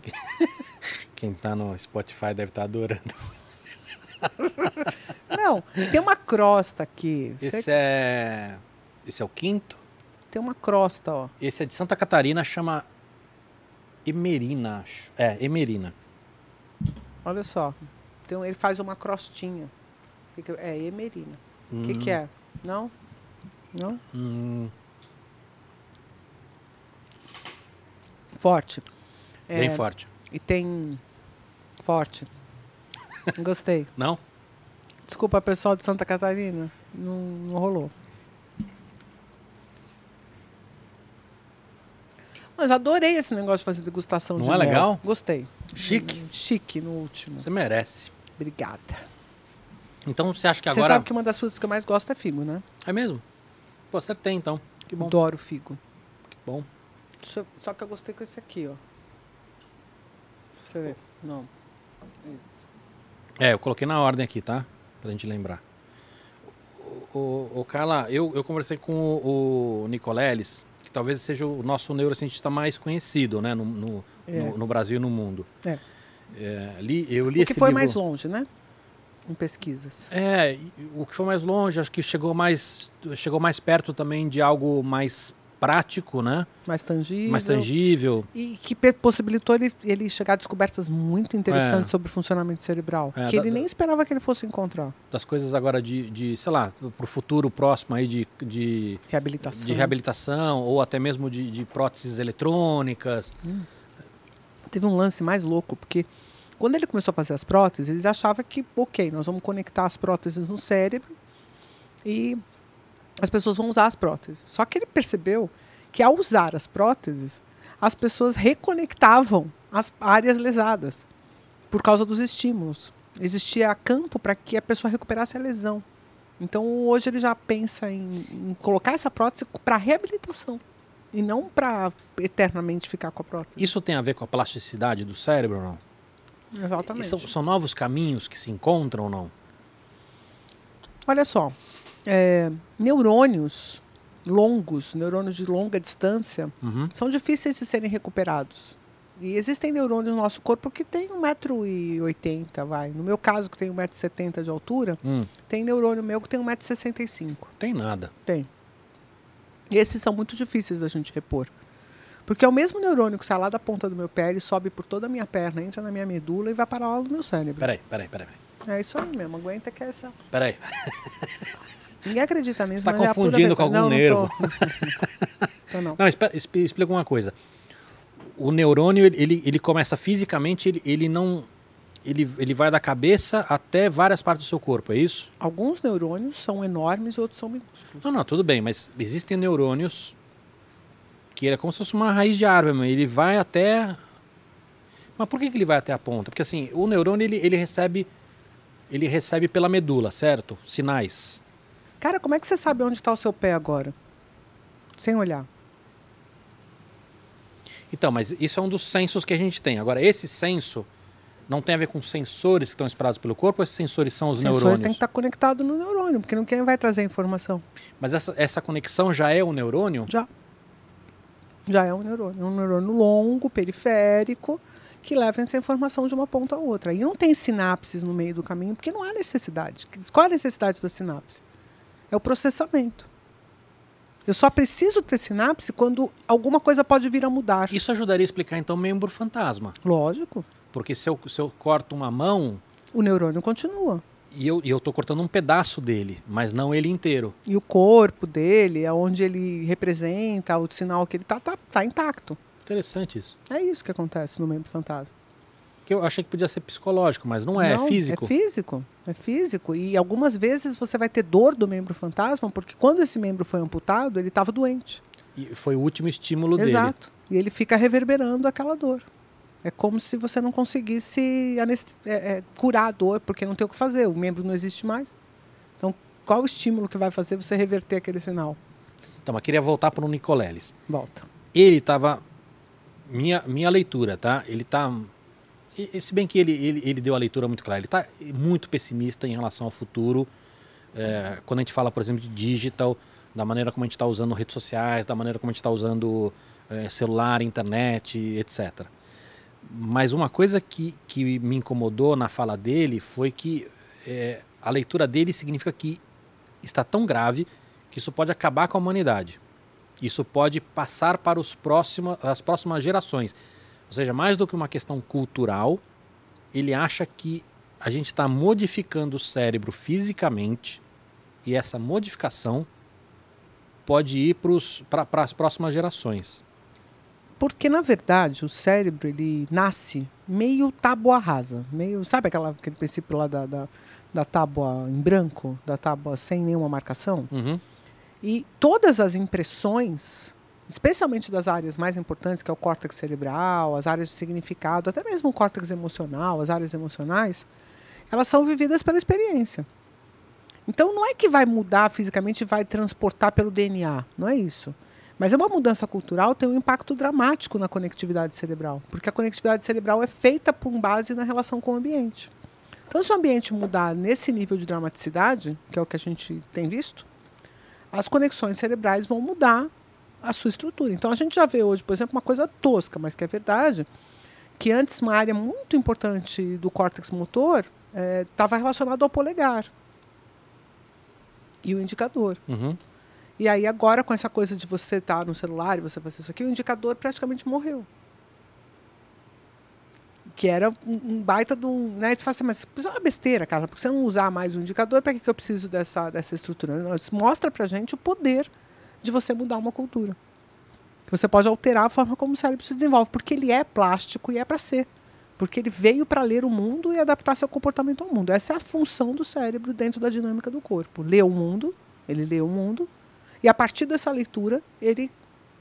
Quem tá no Spotify deve estar adorando. [LAUGHS] Não, tem uma crosta aqui. Você- Esse é. Esse é o quinto. Tem uma crosta, ó. Esse é de Santa Catarina, chama Emerina, acho. É, Emerina. Olha só. Então ele faz uma crostinha. É emerina. O que, que é? Não? Não? Hum, Forte. bem É, forte. E tem. Forte. Gostei. [LAUGHS] Não? Desculpa, pessoal de Santa Catarina. Não, não rolou. Mas adorei esse negócio de fazer degustação Não de é mel. legal? Gostei. Chique. Hum, Chique no último. Você merece. Obrigada. Então você acha que Você agora. sabe que uma das frutas que eu mais gosto é figo, né? É mesmo? Pô, acertei então. Que bom. Adoro figo. Que bom. Eu- Só que eu gostei com esse aqui, ó. Deixa eu ver. Não. Esse. É, eu coloquei na ordem aqui, tá? Pra gente lembrar. O, o, Carla, eu, eu conversei com o, o Nicoleles, que talvez seja o nosso neurocientista mais conhecido, né? No, no, É. no, no Brasil e no mundo. É. É, li, eu li O que foi livro... mais longe, né? Em pesquisas. É, o que foi mais longe, acho que chegou mais, chegou mais perto também de algo mais prático, né? Mais tangível. Mais tangível. E que possibilitou ele, ele chegar a descobertas muito interessantes É. sobre o funcionamento cerebral. É, que da- ele nem esperava que ele fosse encontrar. Das coisas agora de, de sei lá, pro futuro próximo aí de, de, Reabilitação. de reabilitação ou até mesmo de, de próteses eletrônicas. Teve um lance mais louco, porque quando ele começou a fazer as próteses, eles achavam que, ok, nós vamos conectar as próteses no cérebro e as pessoas vão usar as próteses. Só que ele percebeu que ao usar as próteses, as pessoas reconectavam as áreas lesadas por causa dos estímulos. Existia campo para que a pessoa recuperasse a lesão. Então hoje ele já pensa em, em colocar essa prótese para reabilitação e não para eternamente ficar com a prótese. Isso tem a ver com a plasticidade do cérebro ou não? Exatamente. São, são novos caminhos que se encontram ou não? Olha só, é, neurônios longos, neurônios de longa distância, Uhum. são difíceis de serem recuperados. E existem neurônios no nosso corpo que tem 1,80m, vai. No meu caso, que tem 1,70m de altura, Hum, tem neurônio meu que tem 1,65m. tem nada. Tem. E esses são muito difíceis da gente repor. Porque é o mesmo neurônio que sai lá da ponta do meu pé, ele sobe por toda a minha perna, entra na minha medula e vai parar lá no meu cérebro. Peraí, peraí, peraí. peraí. É isso aí mesmo, aguenta que é essa. Peraí. Ninguém acredita nisso, Você tá mas é confundindo com verdade. algum não, nervo. Não. [LAUGHS] Tô não. Não, espera, exp- explica uma coisa. O neurônio, ele, ele, ele começa fisicamente, ele, ele não. Ele, ele vai da cabeça até várias partes do seu corpo, é isso? Alguns neurônios são enormes e outros são minúsculos. Não, não, tudo bem, mas existem neurônios que é como se fosse uma raiz de árvore, ele vai até. Mas por que, que ele vai até a ponta? Porque assim, o neurônio ele, ele recebe. Ele recebe pela medula, certo? Sinais. Cara, como é que você sabe onde está o seu pé agora? Sem olhar. Então, mas isso é um dos sensos que a gente tem. Agora, esse senso não tem a ver com sensores que estão espalhados pelo corpo, esses sensores são os Os sensores neurônios? têm que estar conectados no neurônio, porque não quem vai trazer a informação? Mas essa, essa conexão já é o neurônio? Já. Já é um neurônio. É um neurônio longo, periférico, que leva essa informação de uma ponta a outra. E não tem sinapses no meio do caminho, porque não há necessidade. Qual é a necessidade da sinapse? É o processamento. Eu só preciso ter sinapse quando alguma coisa pode vir a mudar. Isso ajudaria a explicar, então, membro fantasma. Lógico. Porque se eu, se eu corto uma mão O neurônio continua. e eu, e tô cortando um pedaço dele, mas não ele inteiro. E o corpo dele, aonde ele representa, o sinal que ele tá, tá, tá intacto. Interessante isso. É isso que acontece no membro fantasma. Que eu achei que podia ser psicológico, mas não é, é físico. É físico. É físico. E algumas vezes você vai ter dor do membro fantasma, porque quando esse membro foi amputado, ele estava doente. E foi o último estímulo dele. Exato. E ele fica reverberando aquela dor. É como se você não conseguisse é, é, curar a dor, porque não tem o que fazer, o membro não existe mais. Então, qual o estímulo que vai fazer você reverter aquele sinal? Então, mas queria voltar para o Nicoleles. Volta. Ele estava. Minha, minha leitura, tá? Ele tá. e- e Se bem que ele, ele, ele deu a leitura muito clara, ele está muito pessimista em relação ao futuro. é, quando a gente fala, por exemplo, de digital, da maneira como a gente está usando redes sociais, da maneira como a gente está usando é, celular, internet, etc. Mas uma coisa que, que me incomodou na fala dele foi que é, a leitura dele significa que está tão grave que isso pode acabar com a humanidade. Isso pode passar para os próxima, as próximas gerações. Ou seja, mais do que uma questão cultural, ele acha que a gente está modificando o cérebro fisicamente e essa modificação pode ir para as próximas gerações. Porque, na verdade, o cérebro ele nasce meio tábua rasa. Meio, sabe aquela, aquele princípio lá da, da, da tábua em branco? Da tábua sem nenhuma marcação? Uhum. E todas as impressões, especialmente das áreas mais importantes, que é o córtex cerebral, as áreas de significado, até mesmo o córtex emocional, as áreas emocionais, elas são vividas pela experiência. Então não é que vai mudar fisicamente vai transportar pelo DNA, não é isso. Mas é uma mudança cultural tem um impacto dramático na conectividade cerebral, porque a conectividade cerebral é feita com base na relação com o ambiente. Então, se o ambiente mudar nesse nível de dramaticidade, que é o que a gente tem visto, as conexões cerebrais vão mudar a sua estrutura. Então, a gente já vê hoje, por exemplo, uma coisa tosca, mas que é verdade, que antes uma área muito importante do córtex motor estava é, relacionada ao polegar e o indicador. Uhum. E aí agora com essa coisa de você estar tá no celular e você fazer isso aqui, o indicador praticamente morreu. Que era um, baita de um. Né? Você fala assim, mas isso é uma besteira, cara, porque você não usar mais o indicador, para que, que eu preciso dessa, dessa estrutura? Isso mostra pra gente o poder de você mudar uma cultura. Você pode alterar a forma como o cérebro se desenvolve, porque ele é plástico e é para ser. Porque ele veio para ler o mundo e adaptar seu comportamento ao mundo. Essa é a função do cérebro dentro da dinâmica do corpo. Lê o mundo, ele lê o mundo, e a partir dessa leitura, ele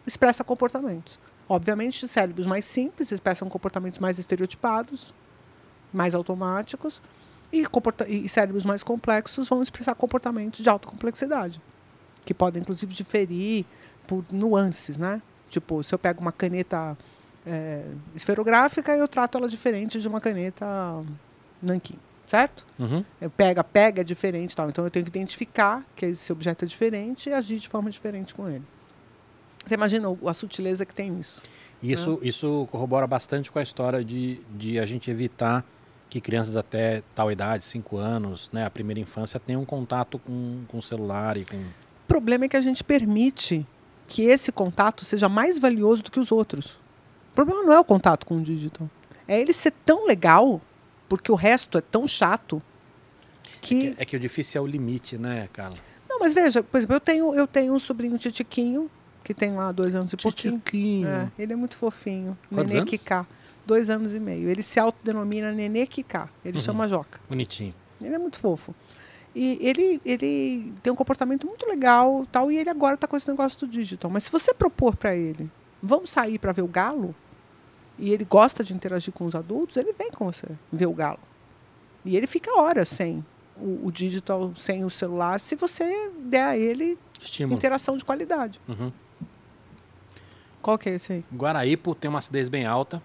expressa comportamentos. Obviamente, cérebros mais simples expressam comportamentos mais estereotipados, mais automáticos, e, e cérebros mais complexos vão expressar comportamentos de alta complexidade, que podem, inclusive, diferir por nuances, né? Tipo, se eu pego uma caneta é, esferográfica, eu trato ela diferente de uma caneta nanquim, certo? Uhum. Eu pega, pega é diferente, tal. Então eu tenho que identificar que esse objeto é diferente e agir de forma diferente com ele. Você imagina a sutileza que tem nisso? Isso, né? isso corrobora bastante com a história de, de a gente evitar que crianças até tal idade, 5 anos, né, a primeira infância, tenham contato com, com o celular e com. O problema é que a gente permite que esse contato seja mais valioso do que os outros. O problema não é o contato com o digital. É ele ser tão legal, porque o resto é tão chato, que... É, que... é que o difícil é o limite, né, Carla? Não, mas veja, por exemplo, eu tenho, eu tenho um sobrinho titiquinho, que tem lá dois anos e pouquinho. Titiquinho. É, ele é muito fofinho. Quantos Nenê anos? Kiká. Dois anos e meio. Ele se autodenomina Nenê Kiká. Ele Uhum. chama Joca. Bonitinho. Ele é muito fofo. E ele, ele tem um comportamento muito legal tal, e ele agora está com esse negócio do digital. Mas se você propor para ele, vamos sair para ver o galo, e ele gosta de interagir com os adultos, ele vem com você ver o galo. E ele fica horas sem o, o digital, sem o celular, se você der a ele Estímulo. interação de qualidade. Uhum. Qual que é esse aí? Guaraípo tem uma acidez bem alta.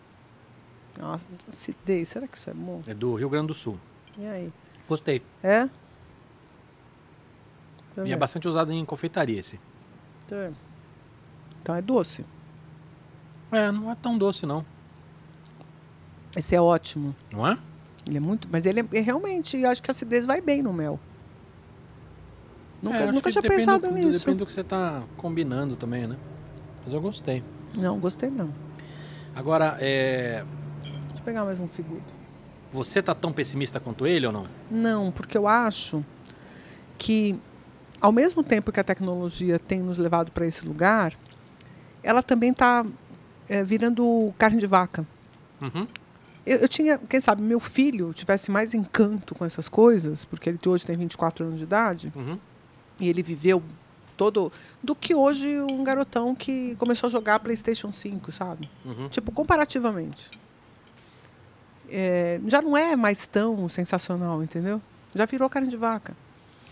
Nossa, acidez, será que isso é bom? É do Rio Grande do Sul. E aí? Gostei. É? Deixa E é bastante usado em confeitaria esse. Ver. Então é doce. É, não é tão doce não. Esse é ótimo. Não é? Ele é muito. Mas ele é, é realmente, eu acho que a acidez vai bem no mel. Nunca, É, nunca tinha pensado do, nisso. Depende do que você tá combinando também, né? Mas eu gostei. Não, gostei não. Agora, é, Deixa eu pegar mais um figudo. você tá tão pessimista quanto ele ou não? Não, porque eu acho que, ao mesmo tempo que a tecnologia tem nos levado para esse lugar, ela também está virando carne de vaca. Uhum. Eu, eu tinha, quem sabe, meu filho tivesse mais encanto com essas coisas, porque ele hoje tem 24 anos de idade, Uhum. e ele viveu todo. do que hoje um garotão que começou a jogar PlayStation 5, sabe? Uhum. Tipo, comparativamente. É, já não é mais tão sensacional, entendeu? Já virou carne de vaca.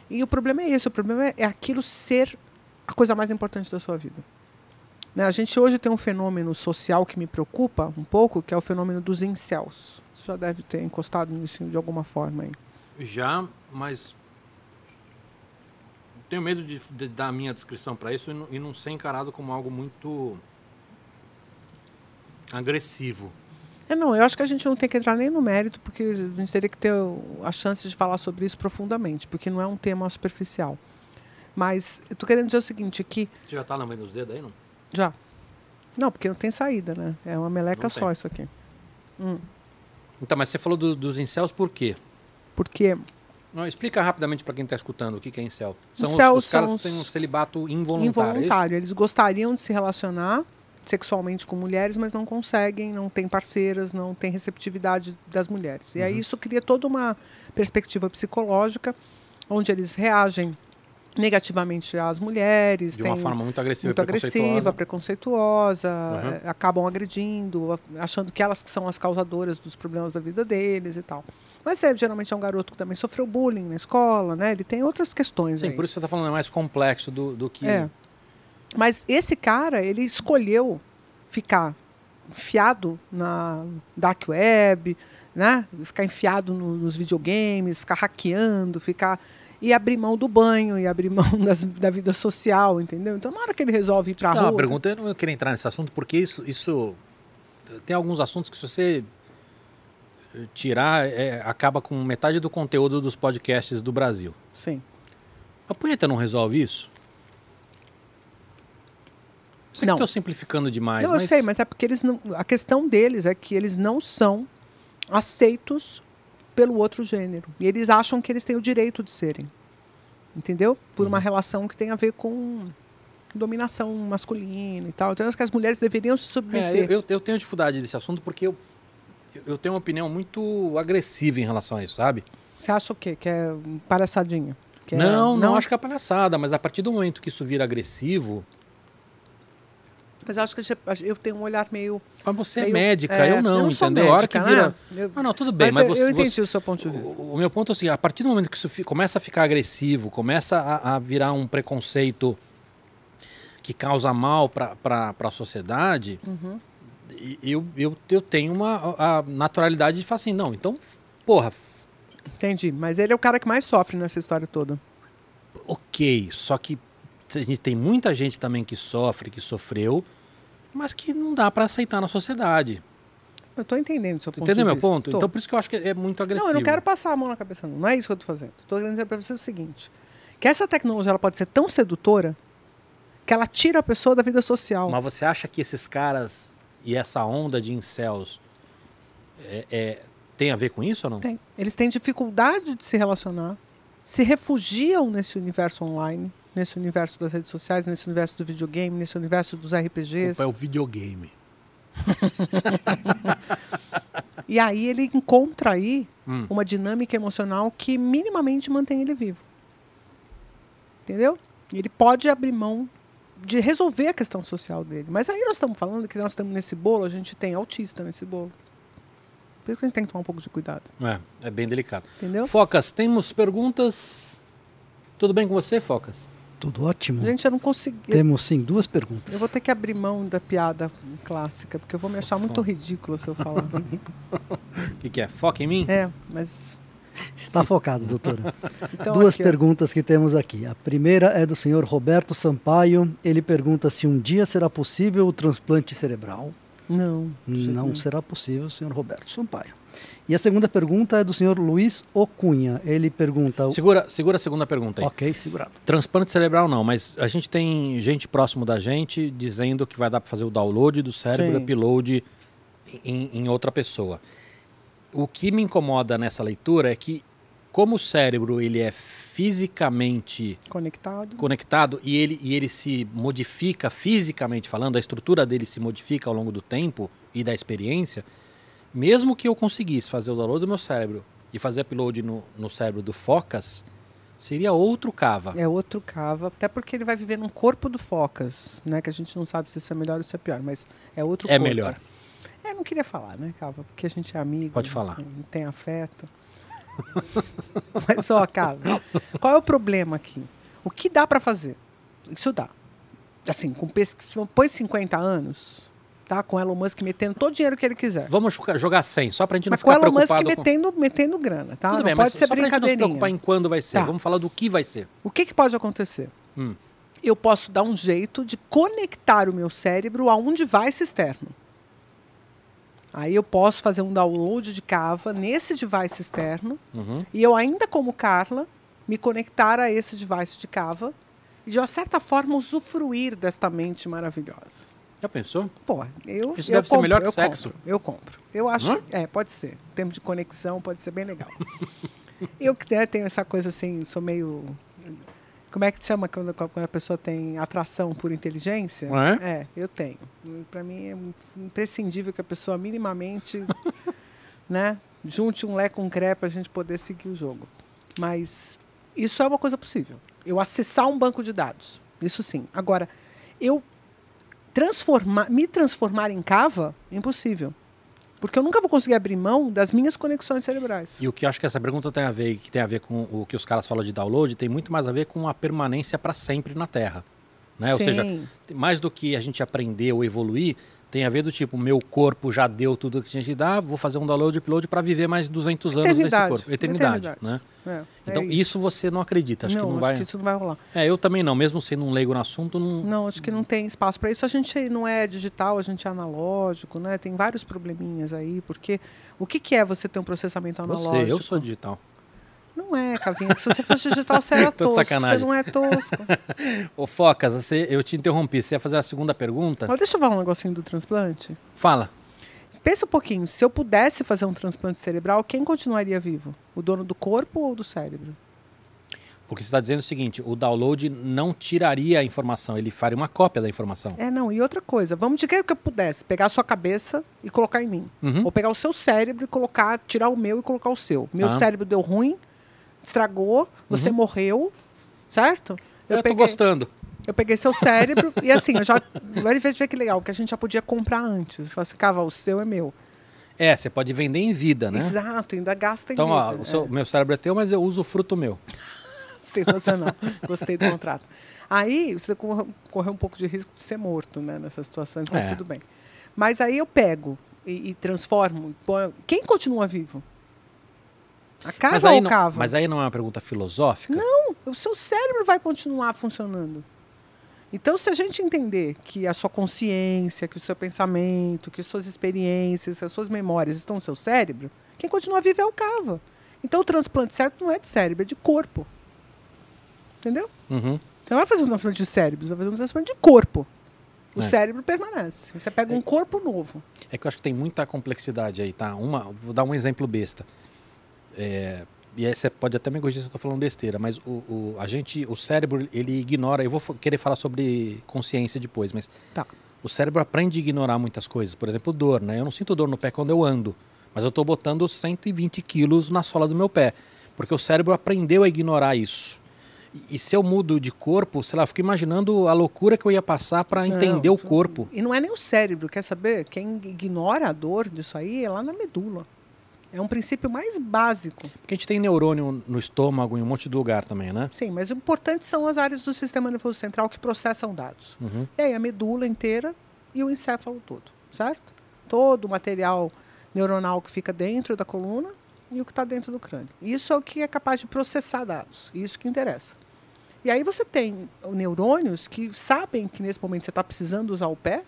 E o problema é esse: o problema é- é aquilo ser a coisa mais importante da sua vida. Né? A gente hoje tem um fenômeno social que me preocupa um pouco, que é o fenômeno dos incels. Você já deve ter encostado nisso de alguma forma aí. Já, mas tenho medo de, de dar a minha descrição para isso e não, e não ser encarado como algo muito agressivo. É, não, eu acho que a gente não tem que entrar nem no mérito, porque a gente teria que ter a chance de falar sobre isso profundamente, porque não é um tema superficial. Mas eu estou querendo dizer o seguinte, que Você já tá lambendo os dedos aí, não? Já. Não, porque não tem saída, né? É uma meleca Não só tem. isso aqui. Hum. Então, mas você falou do- dos incels por quê? Porque Não, explica rapidamente para quem está escutando o que, que é incel. São os- Incel os, caras são que têm um os- celibato involuntário. é involuntário. Eles gostariam de se relacionar sexualmente com mulheres, mas não conseguem, não têm parceiras, não têm receptividade das mulheres. E aí Uhum. isso cria toda uma perspectiva psicológica, onde eles reagem negativamente às mulheres, De uma forma muito agressiva muito preconceituosa. agressiva, preconceituosa, Uhum. acabam agredindo, achando que elas que são as causadoras dos problemas da vida deles e tal. Mas é, geralmente é um garoto que também sofreu bullying na escola, né? Ele tem outras questões Sim, aí. por isso você está falando é mais complexo do, do que. É. Mas esse cara, ele escolheu ficar enfiado na dark web, né? Ficar enfiado no, nos videogames, ficar hackeando, ficar e abrir mão do banho e abrir mão [LAUGHS] das, da vida social, entendeu? Então, na hora que ele resolve ir para a rua. Não, a pergunta eu não queria entrar nesse assunto porque isso, isso tem alguns assuntos que se você tirar é, acaba com metade do conteúdo dos podcasts do Brasil. Sim. A punheta não resolve isso? Sei Não. que estou simplificando demais, Não, mas eu sei, mas é porque eles não. A questão deles é que eles não são aceitos pelo outro gênero. E eles acham que eles têm o direito de serem. Entendeu? Por uma relação que tem a ver com dominação masculina e tal. Então, acho que as mulheres deveriam se É, submeter. eu, eu- eu tenho dificuldade desse assunto porque eu, eu tenho uma opinião muito agressiva em relação a isso, sabe? Você acha o quê? Que é palhaçadinha? Que é- não, não, acho que é palhaçada, mas a partir do momento que isso vira agressivo, Mas acho que eu tenho um olhar meio. mas você é meio- médica, é, eu não, sou entendeu? a hora que médica, vira. né? Eu- Ah, não, tudo bem, mas mas, eu, você, eu entendi você- o seu ponto de vista. O, o meu ponto é o seguinte: a partir do momento que isso fi- começa a ficar agressivo, começa a, a virar um preconceito que causa mal para a sociedade, Uhum. eu, eu, eu tenho uma a naturalidade de falar assim: não, então, porra, Entendi. Mas ele é o cara que mais sofre nessa história toda. ok, só que a gente tem muita gente também que sofre, que sofreu, mas que não dá para aceitar na sociedade. Eu tô entendendo o seu ponto Entendeu de meu vista. ponto? Tô. Então por isso que eu acho que é muito agressivo. Não, eu não quero passar a mão na cabeça, não. Não é isso que eu tô fazendo. Estou querendo dizer para você o seguinte: que essa tecnologia ela pode ser tão sedutora que ela tira a pessoa da vida social. Mas você acha que esses caras e essa onda de incels é, é- tem a ver com isso ou não? Tem. Eles têm dificuldade de se relacionar, se refugiam nesse universo online, nesse universo das redes sociais, nesse universo do videogame, nesse universo dos RPGs. É o videogame. [LAUGHS] E aí ele encontra aí Hum. uma dinâmica emocional que minimamente mantém ele vivo. Entendeu? E Ele pode abrir mão de resolver a questão social dele. Mas aí nós estamos falando que nós estamos nesse bolo, a gente tem autista nesse bolo. Por isso que a gente tem que tomar um pouco de cuidado. É, é bem delicado. Entendeu? Focas, temos perguntas. Tudo bem com você, Focas? Tudo ótimo. Gente, eu não consegui. Temos sim duas perguntas. Eu vou ter que abrir mão da piada clássica, porque eu vou me achar muito ridículo se eu falar. O [LAUGHS] que, que é? Foca em mim? é, mas. Está focado, doutora. [LAUGHS] Então, Duas aqui, ó. perguntas que temos aqui. A primeira é do senhor Roberto Sampaio. Ele pergunta se um dia será possível o transplante cerebral. Não. Não nenhum. será possível, senhor Roberto Sampaio. E a segunda pergunta é do senhor Luiz Ocunha. Ele pergunta. Segura, segura a segunda pergunta aí. Ok, segurado. Transplante cerebral não, mas a gente tem gente próximo da gente dizendo que vai dar para fazer o download do cérebro e Sim. upload em, em outra pessoa. O que me incomoda nessa leitura é que como o cérebro ele é fisicamente Conectado. conectado e ele, e ele se modifica fisicamente falando, a estrutura dele se modifica ao longo do tempo e da experiência, mesmo que eu conseguisse fazer o download do meu cérebro e fazer upload no, no cérebro do Focas, seria outro cava. É outro cava, até porque ele vai viver num corpo do Focas, né? Que a gente não sabe se isso é melhor ou se é pior, mas é outro É corpo. melhor. É, não queria falar, né, Cava? Porque a gente é amigo. Pode falar. Tem, tem afeto. [LAUGHS] mas só, Cava, qual é o problema aqui? O que dá para fazer? Isso dá. Assim, com pesquisa, põe 50 anos, tá? Com Elon Musk metendo todo o dinheiro que ele quiser. Vamos jogar- jogar 100, só pra gente não Mas com ficar Elon Musk preocupado com... metendo, metendo grana, tá? Tudo não bem, pode mas ser só pra gente não se preocupar em quando vai ser. Tá. Vamos falar do que vai ser. O que, que pode acontecer? Hum. Eu posso dar um jeito de conectar o meu cérebro a um device externo. Aí eu posso fazer um download de Cava nesse device externo Uhum. e eu ainda como Carla me conectar a esse device de Cava e de uma certa forma usufruir desta mente maravilhosa. Já pensou? Pô, eu Isso eu deve ser compro, melhor que eu sexo. Compro, eu compro. Eu acho, Hã? é, pode ser. Em termos de conexão, pode ser bem legal. [LAUGHS] eu que né, tenho essa coisa assim, sou meio como é que chama quando, quando a pessoa tem atração por inteligência? É? É, eu tenho. Para mim é imprescindível que a pessoa minimamente, [LAUGHS] né, junte um lé com um cré para a gente poder seguir o jogo. Mas isso é uma coisa possível. Eu acessar um banco de dados, isso sim. Agora, eu transformar, me transformar em cava, impossível. Porque eu nunca vou conseguir abrir mão das minhas conexões cerebrais. E o que eu acho que essa pergunta tem a ver, que tem a ver com o que os caras falam de download, tem muito mais a ver com a permanência para sempre na Terra. Né? Ou seja, mais do que a gente aprender ou evoluir, tem a ver do tipo, meu corpo já deu tudo que tinha que dar, vou fazer um download e upload para viver mais 200 anos nesse corpo. Eternidade, Eternidade. né? É, é Então, isso. isso. você não acredita, acho não, que não acho vai. que isso não vai rolar. É, eu também não, mesmo sendo um leigo no assunto, não. Não, acho que não tem espaço para isso. A gente não é digital, a gente é analógico, né? Tem vários probleminhas aí, porque o que, que é você ter um processamento analógico? Você, eu sou digital. Não é, Cavinha. que Se você fosse digital, você era [LAUGHS] de tosco. sacanagem. Você não é tosco. [LAUGHS] Ô, Focas, você, eu te interrompi. Você ia fazer a segunda pergunta? Mas deixa eu falar um negocinho do transplante. Fala. Pensa um pouquinho, se eu pudesse fazer um transplante cerebral, quem continuaria vivo? O dono do corpo ou do cérebro? Porque você está dizendo o seguinte: o download não tiraria a informação, ele faria uma cópia da informação. É, não. E outra coisa, vamos dizer que eu pudesse pegar a sua cabeça e colocar em mim. Uhum. Ou pegar o seu cérebro e colocar, tirar o meu e colocar o seu. Meu Ah. cérebro deu ruim, estragou, você Uhum. morreu, certo? Eu, tô gostando. Eu peguei seu cérebro [LAUGHS] e assim, eu já. Agora ver que legal, que a gente já podia comprar antes. Eu falei assim, cava, o seu é meu. É, você pode vender em vida, né? Exato, ainda gasta em Então, ó, vida, o seu- é. meu cérebro é teu, mas eu uso o fruto meu. [LAUGHS] Sensacional. Gostei do contrato. Aí você corre- correu um pouco de risco de ser morto, né, nessas situações, mas É. tudo bem. Mas aí eu pego e, e transformo. Quem continua vivo? A Mas cava aí, ou não, cava? mas aí não é uma pergunta filosófica? Não, o seu cérebro vai continuar funcionando. Então, se a gente entender que a sua consciência, que o seu pensamento, que as suas experiências, que as suas memórias estão no seu cérebro, quem continua vivo é o cava. Então, o transplante certo não é de cérebro, é de corpo. Entendeu? Uhum. Você não vai fazer um transplante de cérebro, você vai fazer um transplante de corpo. O É. cérebro permanece. Você pega um corpo novo. É que eu acho que tem muita complexidade aí, tá? Uma, vou dar um exemplo besta. É, e aí você pode até me corrigir se eu estou falando besteira, mas o, o- a gente, o cérebro, ele ignora. Eu vou querer falar sobre consciência depois, mas Tá. o cérebro aprende a ignorar muitas coisas. Por exemplo, dor, né? Eu não sinto dor no pé quando eu ando, mas eu estou botando 120 quilos na sola do meu pé, porque o cérebro aprendeu a ignorar isso. E, e se eu mudo de corpo, sei lá, eu fico imaginando a loucura que eu ia passar para entender Não, o corpo. E não é nem o cérebro, quer saber? Quem ignora a dor disso aí é lá na medula. É um princípio mais básico. Porque a gente tem neurônio no estômago em um monte de lugar também, né? Sim, mas o importante são as áreas do sistema nervoso central que processam dados. Uhum. E aí a medula inteira e o encéfalo todo, certo? Todo o material neuronal que fica dentro da coluna e o que está dentro do crânio. Isso é o que é capaz de processar dados. Isso que interessa. E aí você tem neurônios que sabem que nesse momento você está precisando usar o pé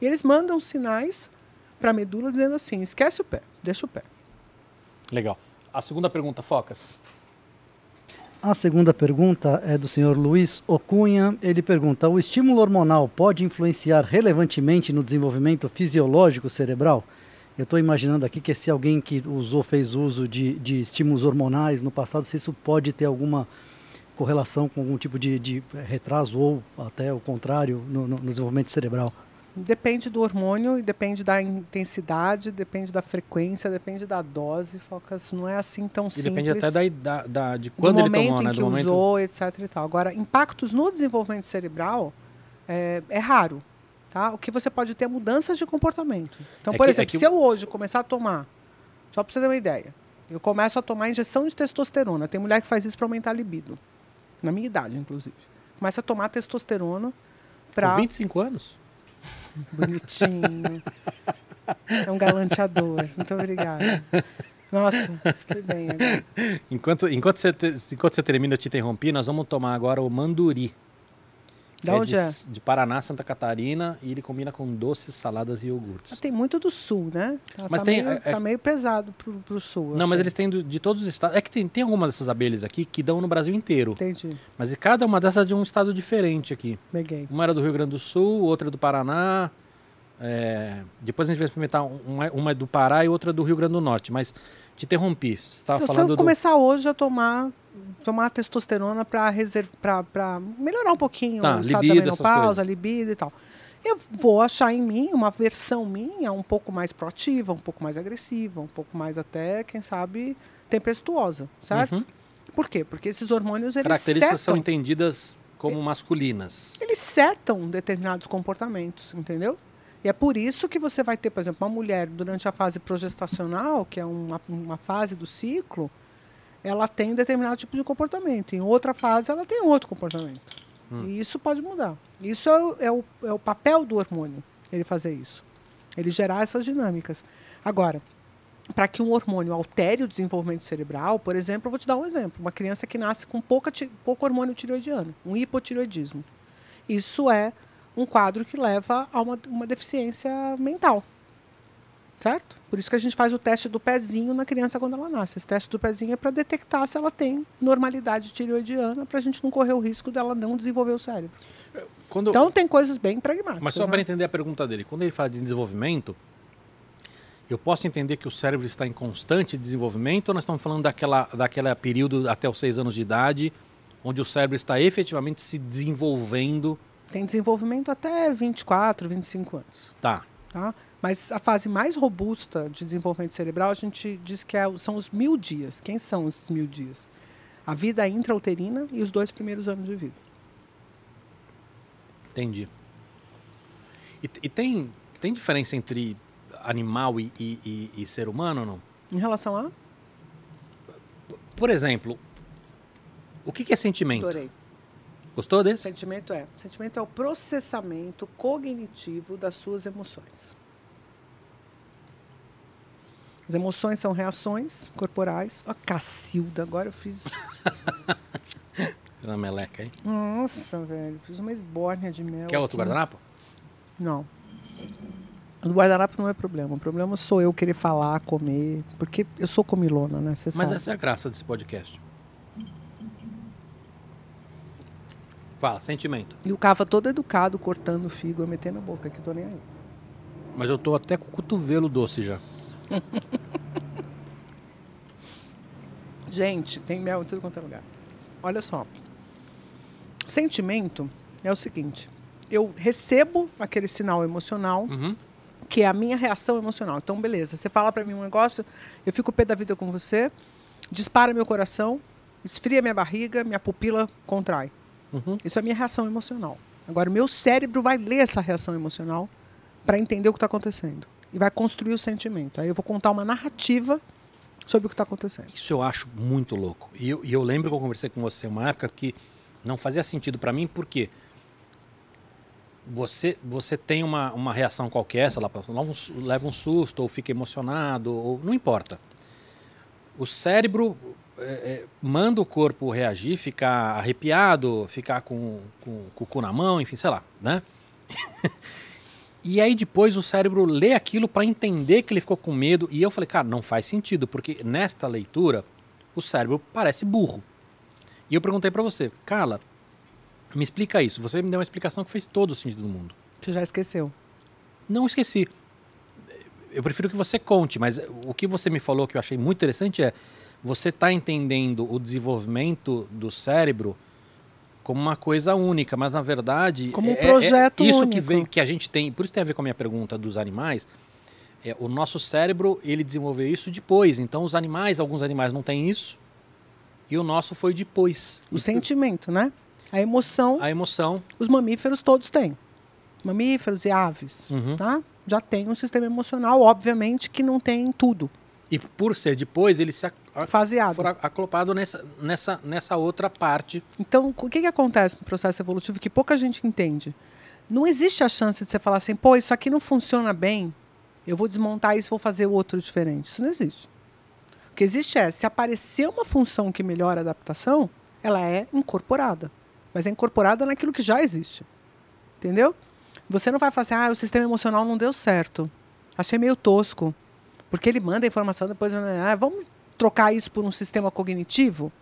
e eles mandam sinais para a medula dizendo assim: esquece o pé, deixa o pé. Legal. A segunda pergunta, Focas. A segunda pergunta é do senhor Luiz Ocunha. Ele pergunta: o estímulo hormonal pode influenciar relevantemente no desenvolvimento fisiológico cerebral? Eu estou imaginando aqui que se alguém que usou, fez uso de, de estímulos hormonais no passado, se isso pode ter alguma correlação com algum tipo de, de retraso ou até o contrário no, no- desenvolvimento cerebral. Depende do hormônio e depende da intensidade, depende da frequência, depende da dose. Focas não é assim tão E simples. depende até da, da, da- de do quando ele momento tomou, né? em que Do momento. usou, etc. E tal. Agora, impactos no desenvolvimento cerebral é, é raro. Tá? O que você pode ter é mudanças de comportamento. Então, É por que- é exemplo, que se eu hoje começar a tomar, só para você ter uma ideia, eu começo a tomar injeção de testosterona. Tem mulher que faz isso para aumentar a libido. Na minha idade, inclusive. Começa a tomar testosterona para. 25 anos? Bonitinho. É um galanteador. Muito obrigada. Nossa, fiquei bem agora. Enquanto, enquanto, você, enquanto você termina, eu te interrompi, nós vamos tomar agora o Manduri. Da onde de, é? De Paraná, Santa Catarina, e ele combina com doces, saladas e Ah, iogurtes. Tem muito do sul, né? Tá, Mas tá tem- meio, é- é- tá meio pesado pro, pro sul. eu Não, mas eles têm do- de todos os estados. É que tem, tem algumas dessas abelhas aqui que dão no Brasil inteiro. Entendi. Mas cada uma dessas é de um estado diferente aqui. Peguei. Uma era do Rio Grande do Sul, outra é do Paraná. é, Depois a gente vai experimentar um- uma, uma é do Pará e outra é do Rio Grande do Norte. Mas te interrompi. Você Então, se falando eu do. começar hoje a tomar, tomar testosterona para para melhorar um pouquinho Tá, o estado libido, da menopausa, libido e tal. Eu vou achar em mim uma versão minha um pouco mais proativa, um pouco mais agressiva, um pouco mais até, quem sabe, tempestuosa, certo? Uhum. Por quê? Porque esses hormônios eles Características são setam, entendidas como masculinas. eles setam determinados comportamentos, entendeu? E é por isso que você vai ter, por exemplo, uma mulher durante a fase progestacional, que é uma, uma fase do ciclo, ela tem determinado tipo de comportamento. Em outra fase, ela tem outro comportamento. Hum. E isso pode mudar. Isso é o, é o, é o papel do hormônio, ele fazer isso. Ele gerar essas dinâmicas. Agora, para que um hormônio altere o desenvolvimento cerebral, por exemplo, eu vou te dar um exemplo. Uma criança que nasce com pouca, pouco hormônio tireoidiano, um hipotireoidismo. Isso é um quadro que leva a uma, uma deficiência mental. Certo? Por isso que a gente faz o teste do pezinho na criança quando ela nasce. Esse teste do pezinho é para detectar se ela tem normalidade tireoidiana, para a gente não correr o risco dela não desenvolver o cérebro. Quando... Então tem coisas bem pragmáticas. Mas só né? para entender a pergunta dele, quando ele fala de desenvolvimento, eu posso entender que o cérebro está em constante desenvolvimento ou nós estamos falando daquela, daquela período até os seis anos de idade, onde o cérebro está efetivamente se desenvolvendo? Tem desenvolvimento até 24, 25 anos. Tá. Tá? Mas a fase mais robusta de desenvolvimento cerebral, a gente diz que é, são os mil dias. Quem são esses mil dias? A vida intrauterina e os dois primeiros anos de vida. Entendi. E, e tem, tem diferença entre animal e, e, e, ser humano ou não? Em relação a? Por exemplo, o que, que é sentimento? Adorei. Gostou desse? Sentimento é. Sentimento é o processamento cognitivo das suas emoções. As emoções são reações corporais. Ó, Cacilda, agora eu fiz. [LAUGHS] Na meleca, hein? Nossa, velho. Fiz uma esbórnia de mel. Quer outro guardanapo? Não. O guardanapo não é problema. O problema sou eu querer falar, comer. Porque eu sou comilona, né? Você Mas sabe. essa é a graça desse podcast. Fala, sentimento. E o Cava todo educado, cortando o figo, eu metendo na boca, que tô nem aí. Mas eu tô até com o cotovelo doce já. [LAUGHS] Gente, tem mel em tudo quanto é lugar. Olha só. Sentimento é o seguinte: eu recebo aquele sinal emocional, uhum. que é a minha reação emocional. Então, beleza, você fala para mim um negócio, eu fico pé da vida com você, dispara meu coração, esfria minha barriga, minha pupila contrai. Uhum. Isso é a minha reação emocional. Agora, meu cérebro vai ler essa reação emocional para entender o que está acontecendo e vai construir o sentimento. Aí eu vou contar uma narrativa sobre o que está acontecendo. Isso eu acho muito louco. E eu, e eu, lembro que eu conversei com você uma época que não fazia sentido para mim, porque você, você tem uma, uma reação qualquer, sei lá, leva um susto, ou fica emocionado, ou não importa. O cérebro é, é, manda o corpo reagir, ficar arrepiado, ficar com, com, com o cu na mão, enfim, sei lá, né? [LAUGHS] E aí depois o cérebro lê aquilo para entender que ele ficou com medo. E eu falei, cara, não faz sentido, porque nesta leitura o cérebro parece burro. E eu perguntei para você, Carla, me explica isso. Você me deu uma explicação que fez todo o sentido do mundo. Você já esqueceu? Não esqueci. Eu prefiro que você conte, mas o que você me falou que eu achei muito interessante é você está entendendo o desenvolvimento do cérebro como uma coisa única, mas na verdade como um é, projeto é, é isso único. que vem que a gente tem, por isso tem a ver com a minha pergunta dos animais. É, o nosso cérebro ele desenvolveu isso depois, então os animais, alguns animais não têm isso e o nosso foi depois. O sentimento, né? A emoção. A emoção. Os mamíferos todos têm. Mamíferos e aves, uhum. tá? Já tem um sistema emocional, obviamente que não tem tudo. E por ser depois, ele se faseado. for aclopado nessa, nessa, nessa outra parte. Então, o que, que acontece no processo evolutivo que pouca gente entende? Não existe a chance de você falar assim, pô, isso aqui não funciona bem, eu vou desmontar isso e vou fazer outro diferente. Isso não existe. O que existe é, se aparecer uma função que melhora a adaptação, ela é incorporada. Mas é incorporada naquilo que já existe. Entendeu? Você não vai fazer, ah, o sistema emocional não deu certo. Achei meio tosco. Porque ele manda a informação depois, ah, vamos trocar isso por um sistema cognitivo?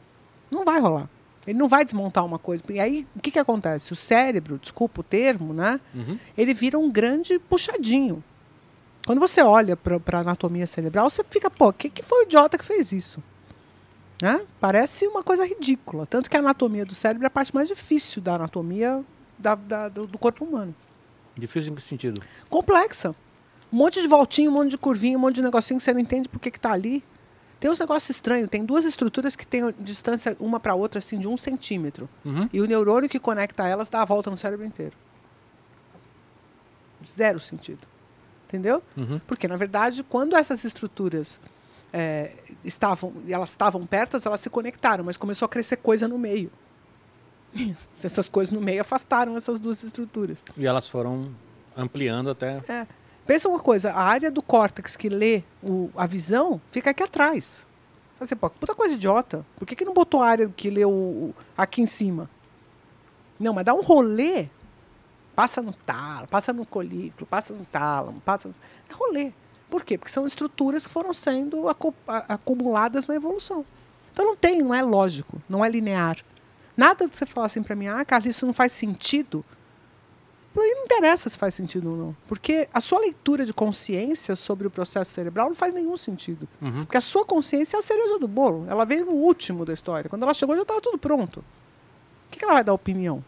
Não vai rolar. Ele não vai desmontar uma coisa. E aí, o que, que acontece? O cérebro, desculpa o termo, né? Uhum. Ele vira um grande puxadinho. Quando você olha para a anatomia cerebral, você fica, pô, que, que foi o idiota que fez isso? Né? Parece uma coisa ridícula. Tanto que a anatomia do cérebro é a parte mais difícil da anatomia da, da, do, do corpo humano. Difícil em que sentido? Complexa. Um monte de voltinho, um monte de curvinha, um monte de negocinho que você não entende por que está ali. Tem uns negócios estranhos. Tem duas estruturas que têm distância uma para outra assim de um centímetro. Uhum. E o neurônio que conecta elas dá a volta no cérebro inteiro. Zero sentido. Entendeu? Uhum. Porque, na verdade, quando essas estruturas é, estavam, elas estavam perto, elas se conectaram, mas começou a crescer coisa no meio. [LAUGHS] Essas coisas no meio afastaram essas duas estruturas. E elas foram ampliando até. É. Pensa uma coisa, a área do córtex que lê o, a visão fica aqui atrás. Você, pô, puta coisa idiota. Por que, que não botou a área que lê o, o, aqui em cima? Não, mas dá um rolê. Passa no talo, passa no colículo, passa no tálamo, passa. No... É rolê. Por quê? Porque são estruturas que foram sendo acumuladas na evolução. Então não tem, não é lógico, não é linear. Nada de você falar assim para mim, ah, Carlos, isso não faz sentido. Não interessa se faz sentido ou não. Porque a sua leitura de consciência sobre o processo cerebral não faz nenhum sentido. Uhum. Porque a sua consciência é a cereja do bolo. Ela veio no último da história. Quando ela chegou, já estava tudo pronto. O que, que ela vai dar opinião?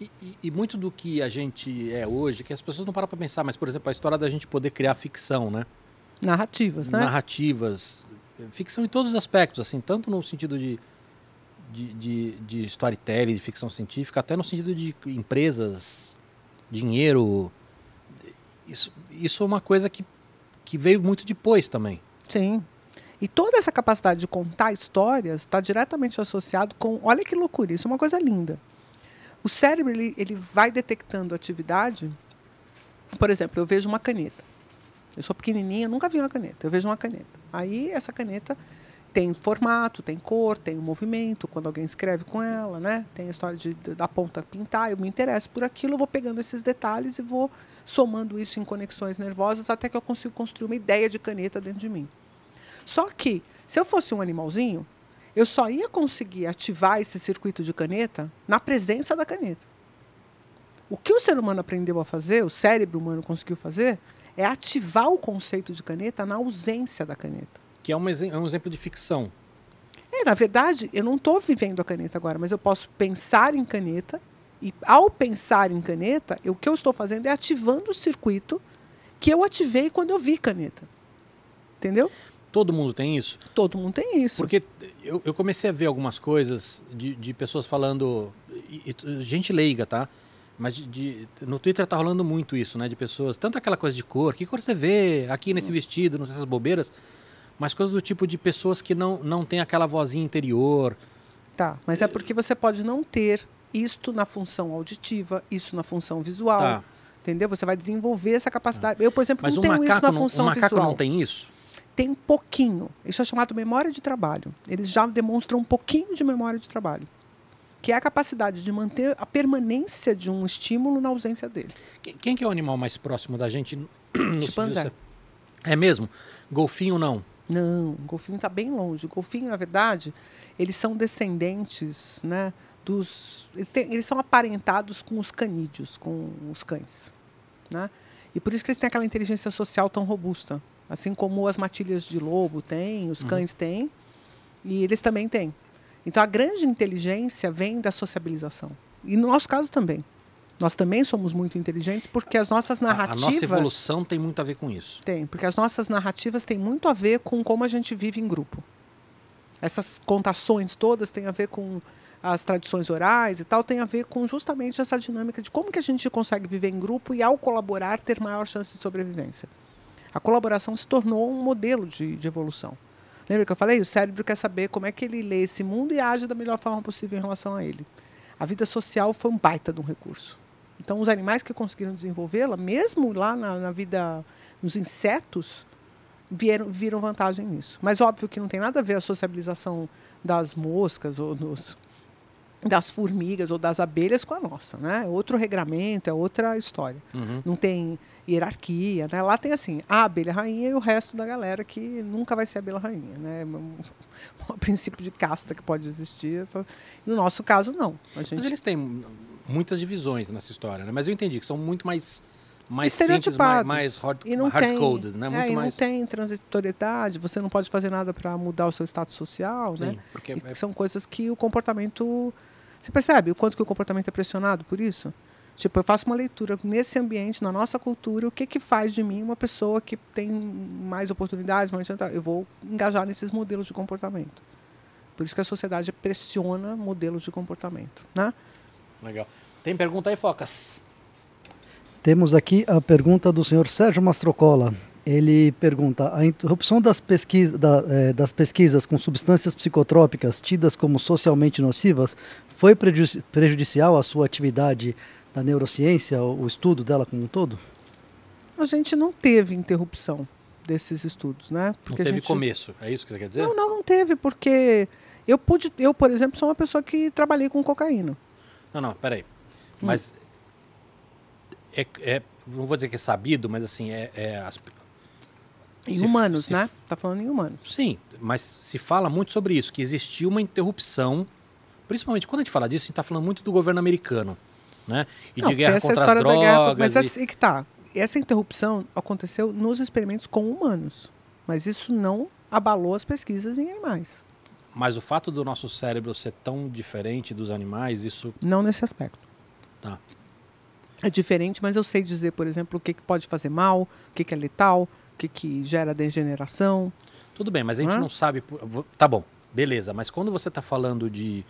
E, e, e, muito do que a gente é hoje, que as pessoas não param para pensar, mas, por exemplo, a história da gente poder criar ficção, né? Narrativas, né? Narrativas. Ficção em todos os aspectos, assim, tanto no sentido de, de, de, de storytelling, de ficção científica, até no sentido de empresas, dinheiro. Isso, isso é uma coisa que, que veio muito depois também. Sim. E toda essa capacidade de contar histórias está diretamente associado com. Olha que loucura, isso é uma coisa linda. O cérebro ele, ele vai detectando atividade. Por exemplo, eu vejo uma caneta. Eu sou pequenininha, nunca vi uma caneta. Eu vejo uma caneta. Aí essa caneta tem formato, tem cor, tem movimento, quando alguém escreve com ela, né? Tem a história de, da ponta pintar, eu me interesso por aquilo, eu vou pegando esses detalhes e vou somando isso em conexões nervosas até que eu consigo construir uma ideia de caneta dentro de mim. Só que, se eu fosse um animalzinho, eu só ia conseguir ativar esse circuito de caneta na presença da caneta. O que o ser humano aprendeu a fazer, o cérebro humano conseguiu fazer, é ativar o conceito de caneta na ausência da caneta. Que é um, é um exemplo de ficção. É, na verdade, eu não estou vivendo a caneta agora, mas eu posso pensar em caneta e, ao pensar em caneta, eu, o que eu estou fazendo é ativando o circuito que eu ativei quando eu vi caneta. Entendeu? Todo mundo tem isso? Todo mundo tem isso. Porque eu, eu comecei a ver algumas coisas de, de pessoas falando. E, e, gente leiga, tá? Mas de, de, no Twitter tá rolando muito isso, né? De pessoas. Tanto aquela coisa de cor, que cor você vê aqui nesse vestido, nessas bobeiras. Mas coisas do tipo de pessoas que não, não tem aquela vozinha interior. Tá, mas é porque você pode não ter isto na função auditiva, isso na função visual. Tá. Entendeu? Você vai desenvolver essa capacidade. Eu, por exemplo, mas não tenho isso na função não, macaco visual. não tem isso? tem pouquinho. Isso é chamado memória de trabalho. Eles já demonstram um pouquinho de memória de trabalho, que é a capacidade de manter a permanência de um estímulo na ausência dele. Quem que é o animal mais próximo da gente? [CLEARS THROAT] No Chimpanzé. É mesmo? Golfinho não? Não, o golfinho está bem longe. O golfinho, na verdade, eles são descendentes, né, dos, eles, têm, eles são aparentados com os canídeos, com os cães, né? E por isso que eles têm aquela inteligência social tão robusta. Assim como as matilhas de lobo têm, os uhum. cães têm, e eles também têm. Então a grande inteligência vem da sociabilização. E no nosso caso também. Nós também somos muito inteligentes porque as nossas narrativas. A, a nossa evolução tem muito a ver com isso. Tem, porque as nossas narrativas têm muito a ver com como a gente vive em grupo. Essas contações todas têm a ver com as tradições orais e tal, tem a ver com justamente essa dinâmica de como que a gente consegue viver em grupo e, ao colaborar, ter maior chance de sobrevivência a colaboração se tornou um modelo de, de evolução. Lembra que eu falei? O cérebro quer saber como é que ele lê esse mundo e age da melhor forma possível em relação a ele. A vida social foi um baita de um recurso. Então, os animais que conseguiram desenvolvê-la, mesmo lá na, na, vida, nos insetos, vieram, viram vantagem nisso. Mas óbvio que não tem nada a ver a sociabilização das moscas ou dos, das formigas ou das abelhas com a nossa, né? É outro regramento, é outra história. Uhum. Não tem hierarquia, né? Lá tem assim, a abelha rainha e o resto da galera que nunca vai ser abelha rainha, né? Um, [LAUGHS] um princípio de casta que pode existir. Essa... No nosso caso, não. Gente... Mas eles têm muitas divisões nessa história, né? Mas eu entendi que são muito mais mais simples, mais, mais hard, e não hard-coded, né? Muito é, e mais... não tem transitoriedade, você não pode fazer nada para mudar o seu status social, Sim, né? Porque é... São coisas que o comportamento... Você percebe o quanto que o comportamento é pressionado por isso? Tipo, eu faço uma leitura nesse ambiente, na nossa cultura, o que que faz de mim uma pessoa que tem mais oportunidades, mais eu vou engajar nesses modelos de comportamento. Por isso que a sociedade pressiona modelos de comportamento, né? Legal. Tem pergunta aí, Focas? Temos aqui a pergunta do senhor Sérgio Mastrocola. Ele pergunta: a interrupção das, pesquisa, da, é, das pesquisas com substâncias psicotrópicas tidas como socialmente nocivas foi prejudicial à sua atividade da neurociência, o estudo dela como um todo? a gente não teve interrupção desses estudos, né? Porque não teve gente... começo, é isso que você quer dizer? Não, não, não teve, porque eu pude, eu, por exemplo, sou uma pessoa que trabalhei com cocaína. Não, não, peraí. Hum. Mas é, é, não vou dizer que é sabido, mas assim, é, é as, em se, humanos, se, né? Tá falando em humanos. Sim, mas se fala muito sobre isso, que existiu uma interrupção, principalmente quando a gente fala disso, a gente está falando muito do governo americano, né? E não, de guerra contra as drogas. Guerra, mas e... assim que tá. Essa interrupção aconteceu nos experimentos com humanos, mas isso não abalou as pesquisas em animais. Mas o fato do nosso cérebro ser tão diferente dos animais, isso. Não nesse aspecto. Tá. É diferente, mas eu sei dizer, por exemplo, o que, que pode fazer mal, o que, que é letal, o que, que gera degeneração. Tudo bem, mas a gente Hã? não sabe. Tá bom, beleza. Mas quando você está falando de,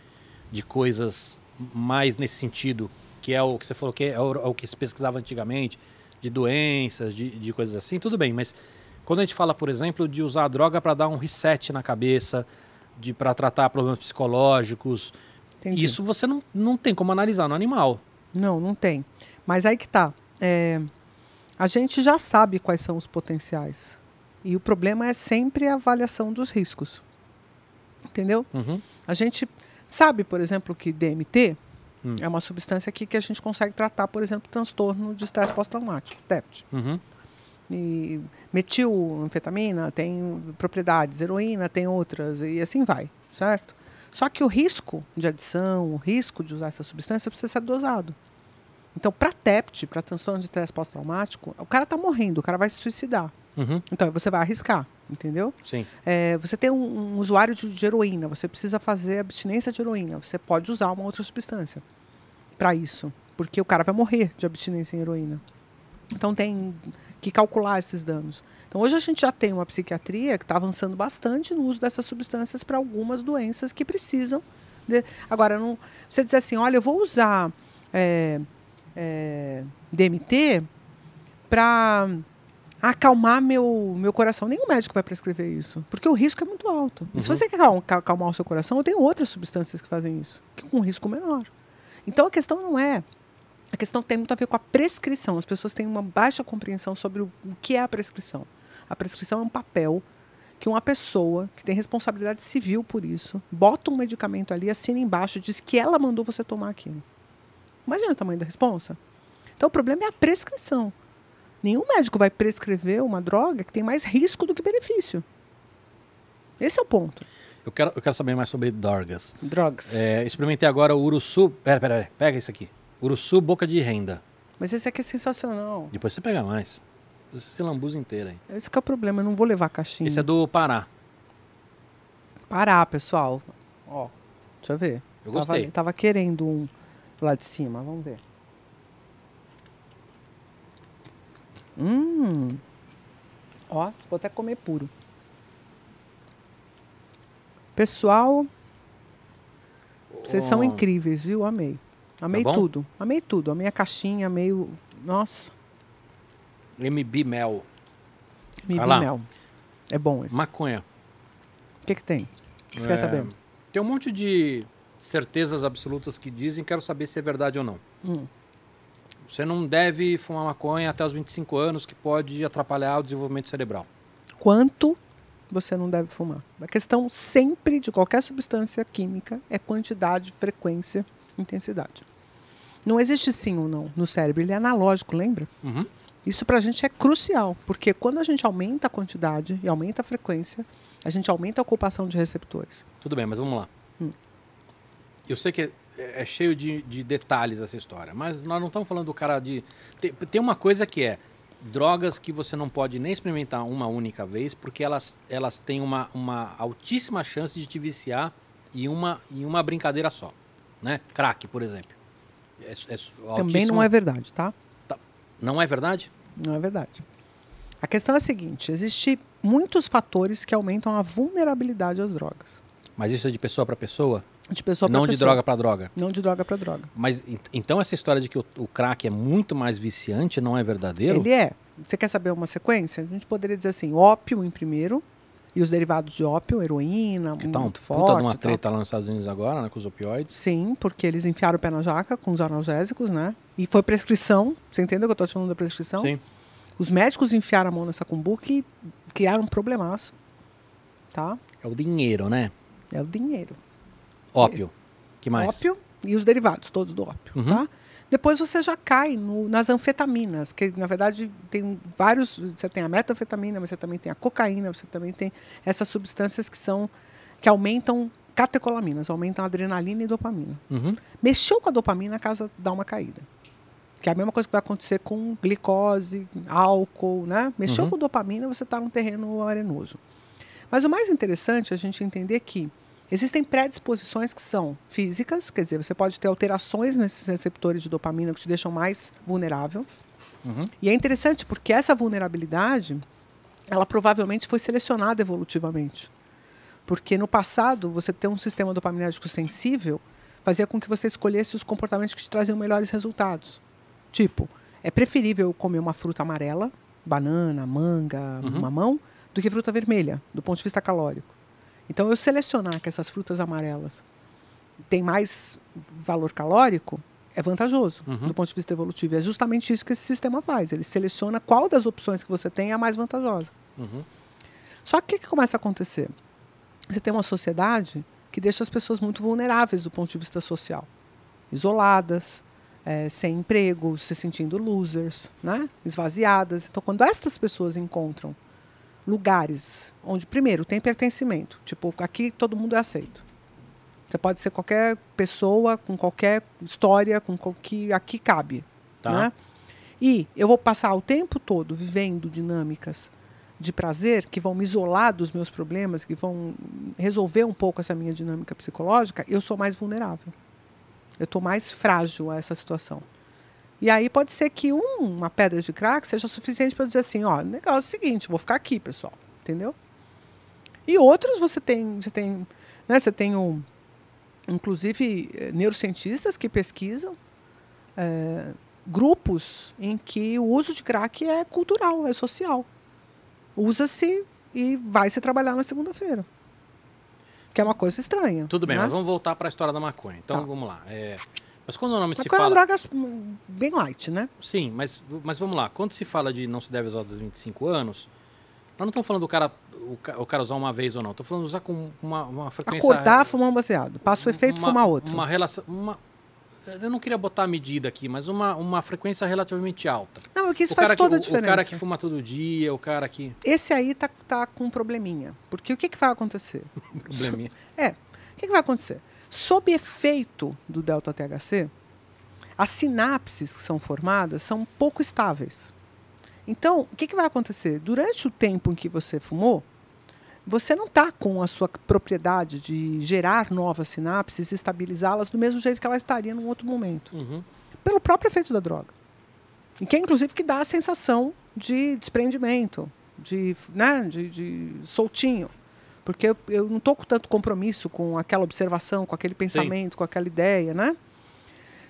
de coisas mais nesse sentido, que é o que você falou que é o, é o que se pesquisava antigamente, de doenças, de, de coisas assim, tudo bem. Mas quando a gente fala, por exemplo, de usar a droga para dar um reset na cabeça, de para tratar problemas psicológicos. Entendi. Isso você não, não tem como analisar no animal. Não, não tem. Mas aí que tá. É, a gente já sabe quais são os potenciais. E o problema é sempre a avaliação dos riscos. Entendeu? Uhum. A gente sabe, por exemplo, que DMT hum. é uma substância aqui que a gente consegue tratar, por exemplo, transtorno de estresse pós-traumático, TEPT. Uhum. E metilanfetamina tem propriedades, heroína tem outras, e assim vai, certo? Só que o risco de adição, o risco de usar essa substância precisa ser dosado. Então, para TEPT, para transtorno de estresse pós-traumático, o cara está morrendo, o cara vai se suicidar. Uhum. Então, você vai arriscar, entendeu? Sim. É, você tem um, um usuário de, de, heroína, você precisa fazer abstinência de heroína. Você pode usar uma outra substância para isso, porque o cara vai morrer de abstinência em heroína. Então, tem que calcular esses danos. Então, hoje a gente já tem uma psiquiatria que está avançando bastante no uso dessas substâncias para algumas doenças que precisam. De... Agora, não... você dizer assim, olha, eu vou usar é, é, DMT para acalmar meu, meu coração. Nenhum médico vai prescrever isso, porque o risco é muito alto. Uhum. se você quer acalmar o seu coração, eu tenho outras substâncias que fazem isso, que com um risco menor. Então a questão não é a questão tem muito a ver com a prescrição. As pessoas têm uma baixa compreensão sobre o, o que é a prescrição. A prescrição é um papel que uma pessoa que tem responsabilidade civil por isso bota um medicamento ali, assina embaixo, diz que ela mandou você tomar aquilo. Imagina o tamanho da responsa. Então o problema é a prescrição. Nenhum médico vai prescrever uma droga que tem mais risco do que benefício. Esse é o ponto. Eu quero, eu quero saber mais sobre drogas. Drogas. É, experimentei agora o Uruçu. Pera, pera, pera, pega isso aqui. Uruçu Boca de Renda. Mas esse aqui é sensacional. Depois você pega mais. Você lambuza inteira aí. Esse que é o problema, eu não vou levar a caixinha. Esse é do Pará. Pará, pessoal. Ó, deixa eu ver. Eu gostei. Tava, tava querendo um lá de cima, vamos ver. Hum. Ó, vou até comer puro. Pessoal, vocês oh. são incríveis, viu? Amei. Amei tá tudo. Amei tudo. Amei a caixinha, amei o. Nossa. MB Mel. MB Mel. É bom isso. Maconha. O que, que tem? O que você é... quer saber? Tem um monte de certezas absolutas que dizem, quero saber se é verdade ou não. Hum. Você não deve fumar maconha até os 25 anos, que pode atrapalhar o desenvolvimento cerebral. Quanto você não deve fumar? A questão sempre de qualquer substância química é quantidade, frequência intensidade. Não existe sim ou não no cérebro, ele é analógico, lembra? Uhum. Isso para a gente é crucial, porque quando a gente aumenta a quantidade e aumenta a frequência, a gente aumenta a ocupação de receptores. Tudo bem, mas vamos lá. Hum. Eu sei que é, é cheio de, de, detalhes essa história, mas nós não estamos falando do cara de. Tem, tem, uma coisa que é drogas que você não pode nem experimentar uma única vez, porque elas, elas têm uma, uma altíssima chance de te viciar em uma, em uma brincadeira só né? Crack, por exemplo. É, é Também não é verdade, tá? tá? Não é verdade? Não é verdade. A questão é a seguinte: existem muitos fatores que aumentam a vulnerabilidade às drogas. Mas isso é de pessoa para pessoa? De pessoa Não de pessoa. droga para droga? Não de droga para droga. Mas então essa história de que o, o, crack é muito mais viciante não é verdadeiro? Ele é. Você quer saber uma sequência? A gente poderia dizer assim: ópio em primeiro, e os derivados de ópio, heroína, que tá muito forte. Puta de uma treta lá nos Estados Unidos agora, né, com os opioides. Sim, porque eles enfiaram o pé na jaca com os analgésicos, né? E foi prescrição. Você entendeu que eu estou falando da prescrição? Sim. Os médicos enfiaram a mão nessa cumbuca e criaram um problemaço. Tá? É o dinheiro, né? É o dinheiro. Ópio. que mais? Ópio e os derivados todos do ópio, Uhum. tá? Depois você já cai no- nas anfetaminas, que na verdade tem vários. Você tem a metanfetamina, mas você também tem a cocaína, você também tem essas substâncias que são que aumentam catecolaminas, aumentam adrenalina e dopamina. Uhum. Mexeu com a dopamina, a casa dá uma caída. Que é a mesma coisa que vai acontecer com glicose, álcool, né? Mexeu Uhum. com dopamina, você está num terreno arenoso. Mas o mais interessante é a gente entender que existem predisposições que são físicas, quer dizer, você pode ter alterações nesses receptores de dopamina que te deixam mais vulnerável. Uhum. E é interessante porque essa vulnerabilidade, ela provavelmente foi selecionada evolutivamente. Porque no passado, você ter um sistema dopaminérgico sensível fazia com que você escolhesse os comportamentos que te traziam melhores resultados. Tipo, é preferível comer uma fruta amarela, banana, manga, Uhum. mamão, do que fruta vermelha, do ponto de vista calórico. Então, eu selecionar que essas frutas amarelas têm mais valor calórico é vantajoso Uhum. do ponto de vista evolutivo. E é justamente isso que esse sistema faz. Ele seleciona qual das opções que você tem é a mais vantajosa. Uhum. Só que o que, começa a acontecer? Você tem uma sociedade que deixa as pessoas muito vulneráveis do ponto de vista social. Isoladas, eh, sem emprego, se sentindo losers, né? esvaziadas. Então, quando estas pessoas encontram lugares onde, primeiro, tem pertencimento, tipo, aqui todo mundo é aceito. Você pode ser qualquer pessoa, com qualquer história, com qual que aqui cabe. Tá. Né? E eu vou passar o tempo todo vivendo dinâmicas de prazer que vão me isolar dos meus problemas, que vão resolver um pouco essa minha dinâmica psicológica, eu sou mais vulnerável. Eu estou mais frágil a essa situação. E aí pode ser que um- uma pedra de crack seja suficiente para dizer assim, ó, o negócio é o seguinte, vou ficar aqui, pessoal, entendeu? E outros você tem, você tem, né, você tem um, inclusive eh, neurocientistas que pesquisam eh, grupos em que o uso de crack é cultural, é social. Usa-se e vai se trabalhar na segunda-feira. Que é uma coisa estranha. Tudo bem, né? mas vamos voltar para a história da maconha. Então, Tá. vamos lá. É, Mas quando o nome se Maconha é fala... droga hum, bem light, né? Sim, mas, mas vamos lá. Quando se fala de não se deve usar dos 25 anos, nós não estamos falando do cara, o, o cara usar uma vez ou não. Estou falando de usar com uma, uma frequência... Acordar, fumar um baseado. Passa o efeito, uma, fumar outro. Uma relação... Uma, eu não queria botar a medida aqui, mas uma, uma frequência relativamente alta. Não, porque isso o faz toda que, a o- O cara diferença. que fuma todo dia, o cara que... Esse aí tá, tá com um probleminha. Porque o que, que vai acontecer? [LAUGHS] Probleminha. É, o que, que vai acontecer? Sob efeito do delta THC, as sinapses que são formadas são pouco estáveis. Então, o que, que vai acontecer? Durante o tempo em que você fumou, você não está com a sua propriedade de gerar novas sinapses e estabilizá-las do mesmo jeito que ela estaria num outro momento. Uhum. Pelo próprio efeito da droga. E que é, inclusive, que dá a sensação de desprendimento, de, né, de, de soltinho. Porque eu, eu não estou com tanto compromisso com aquela observação, com aquele pensamento, com aquela ideia, né?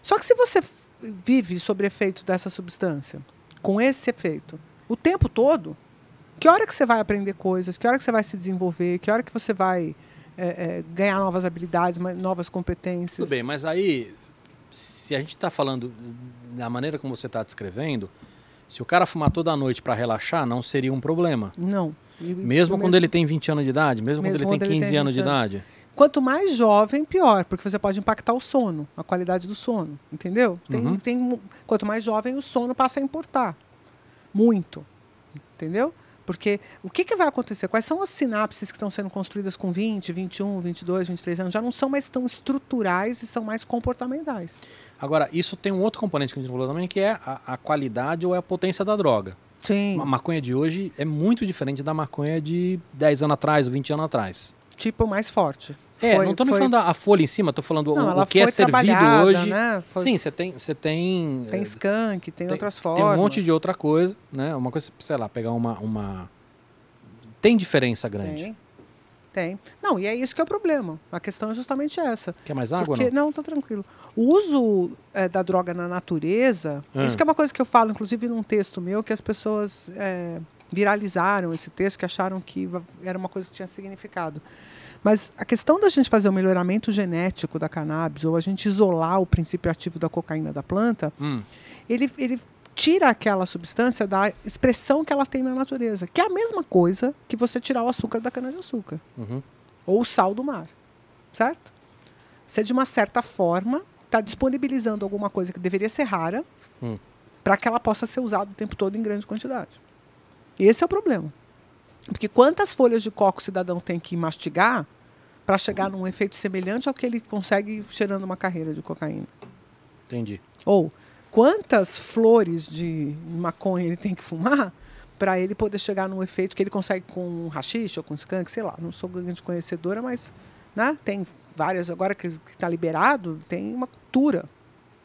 Só que se você vive sob efeito dessa substância, com esse efeito, o tempo todo, que hora que você vai aprender coisas, que hora que você vai se desenvolver, que hora que você vai é, é, ganhar novas habilidades, novas competências. Tudo bem, mas aí, se a gente está falando da maneira como você está descrevendo, se o cara fumar toda noite para relaxar, não seria um problema. Não. E- Mesmo quando ele tem 20 anos de idade, mesmo, Mesmo quando ele tem ele 15 tem anos de 20 idade. Quanto mais jovem, pior, porque você pode impactar o sono, a qualidade do sono, entendeu? Tem, Uhum. tem, quanto mais jovem, o sono passa a importar. Muito. Entendeu? Porque o que, que vai acontecer? Quais são as sinapses que estão sendo construídas com 20, 21, 22, 23 anos? Já não são mais tão estruturais e são mais comportamentais. Agora, isso tem um outro componente que a gente falou também, que é a, a qualidade ou é a potência da droga. Sim. A maconha de hoje é muito diferente da maconha de 10 anos atrás ou 20 anos atrás. Tipo mais forte. É, Foi- não tô nem foi- falando a folha em cima, tô falando Não, o, o que é servido hoje. Né? Foi- Sim, você tem, você tem, tem eh, skunk, tem, tem- outras tem formas. um monte de outra coisa, né? Uma coisa, sei lá, pegar uma, uma... tem diferença grande. Tem. Tem. Não, e é isso que é o problema. A questão é justamente essa. Quer mais água Porque, não? não, tá tranquilo. O uso eh, da droga na natureza, Ah. isso que é uma coisa que eu falo, inclusive num texto meu, que as pessoas eh, viralizaram esse texto, que acharam que era uma coisa que tinha significado. Mas a questão da gente fazer o melhoramento genético da cannabis, ou a gente isolar o princípio ativo da cocaína da planta, Hum, ele, ele tira aquela substância da expressão que ela tem na natureza, que é a mesma coisa que você tirar o açúcar da cana-de-açúcar Uhum. ou o sal do mar, certo? Você, de uma certa forma, está disponibilizando alguma coisa que deveria ser rara Hum. para que ela possa ser usada o tempo todo em grande quantidade. E esse é o problema. Porque quantas folhas de coco o cidadão tem que mastigar para chegar num efeito semelhante ao que ele consegue cheirando uma carreira de cocaína? Entendi. Ou quantas flores de maconha ele tem que fumar para ele poder chegar num efeito que ele consegue com um rachixe ou com skunk, sei lá. Não sou grande conhecedora, mas né, tem várias. Agora que está liberado, tem uma cultura.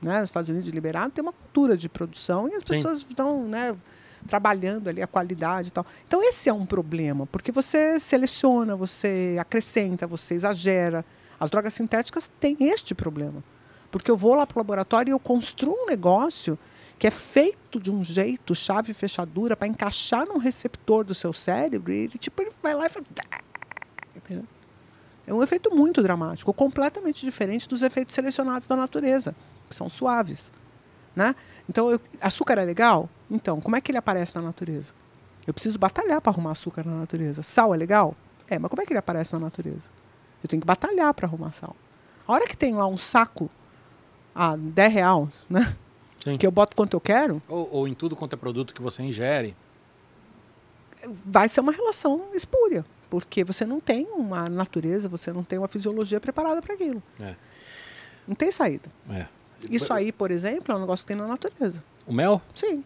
Né, nos Estados Unidos liberado, tem uma cultura de produção e as Sim. pessoas estão né, trabalhando ali a qualidade e tal. Então, esse é um problema, porque você seleciona, você acrescenta, você exagera. As drogas sintéticas têm este problema. Porque eu vou lá para o laboratório e eu construo um negócio que é feito de um jeito, chave e fechadura, para encaixar num receptor do seu cérebro, e ele, tipo, ele vai lá e. Entendeu? É um efeito muito dramático, completamente diferente dos efeitos selecionados da natureza, que são suaves. Né? Então, eu- açúcar é legal? Então, como é que ele aparece na natureza? Eu preciso batalhar para arrumar açúcar na natureza. Sal é legal? É, mas como é que ele aparece na natureza? Eu tenho que batalhar para arrumar sal. A hora que tem lá um saco a 10 reais, né? Sim. Que eu boto quanto eu quero, Ou, ou em tudo quanto é produto que você ingere. vai ser uma relação espúria. Porque você não tem uma natureza, você não tem uma fisiologia preparada para aquilo. É. Não tem saída. É. Isso aí, por exemplo, é um negócio que tem na natureza. O mel? Sim.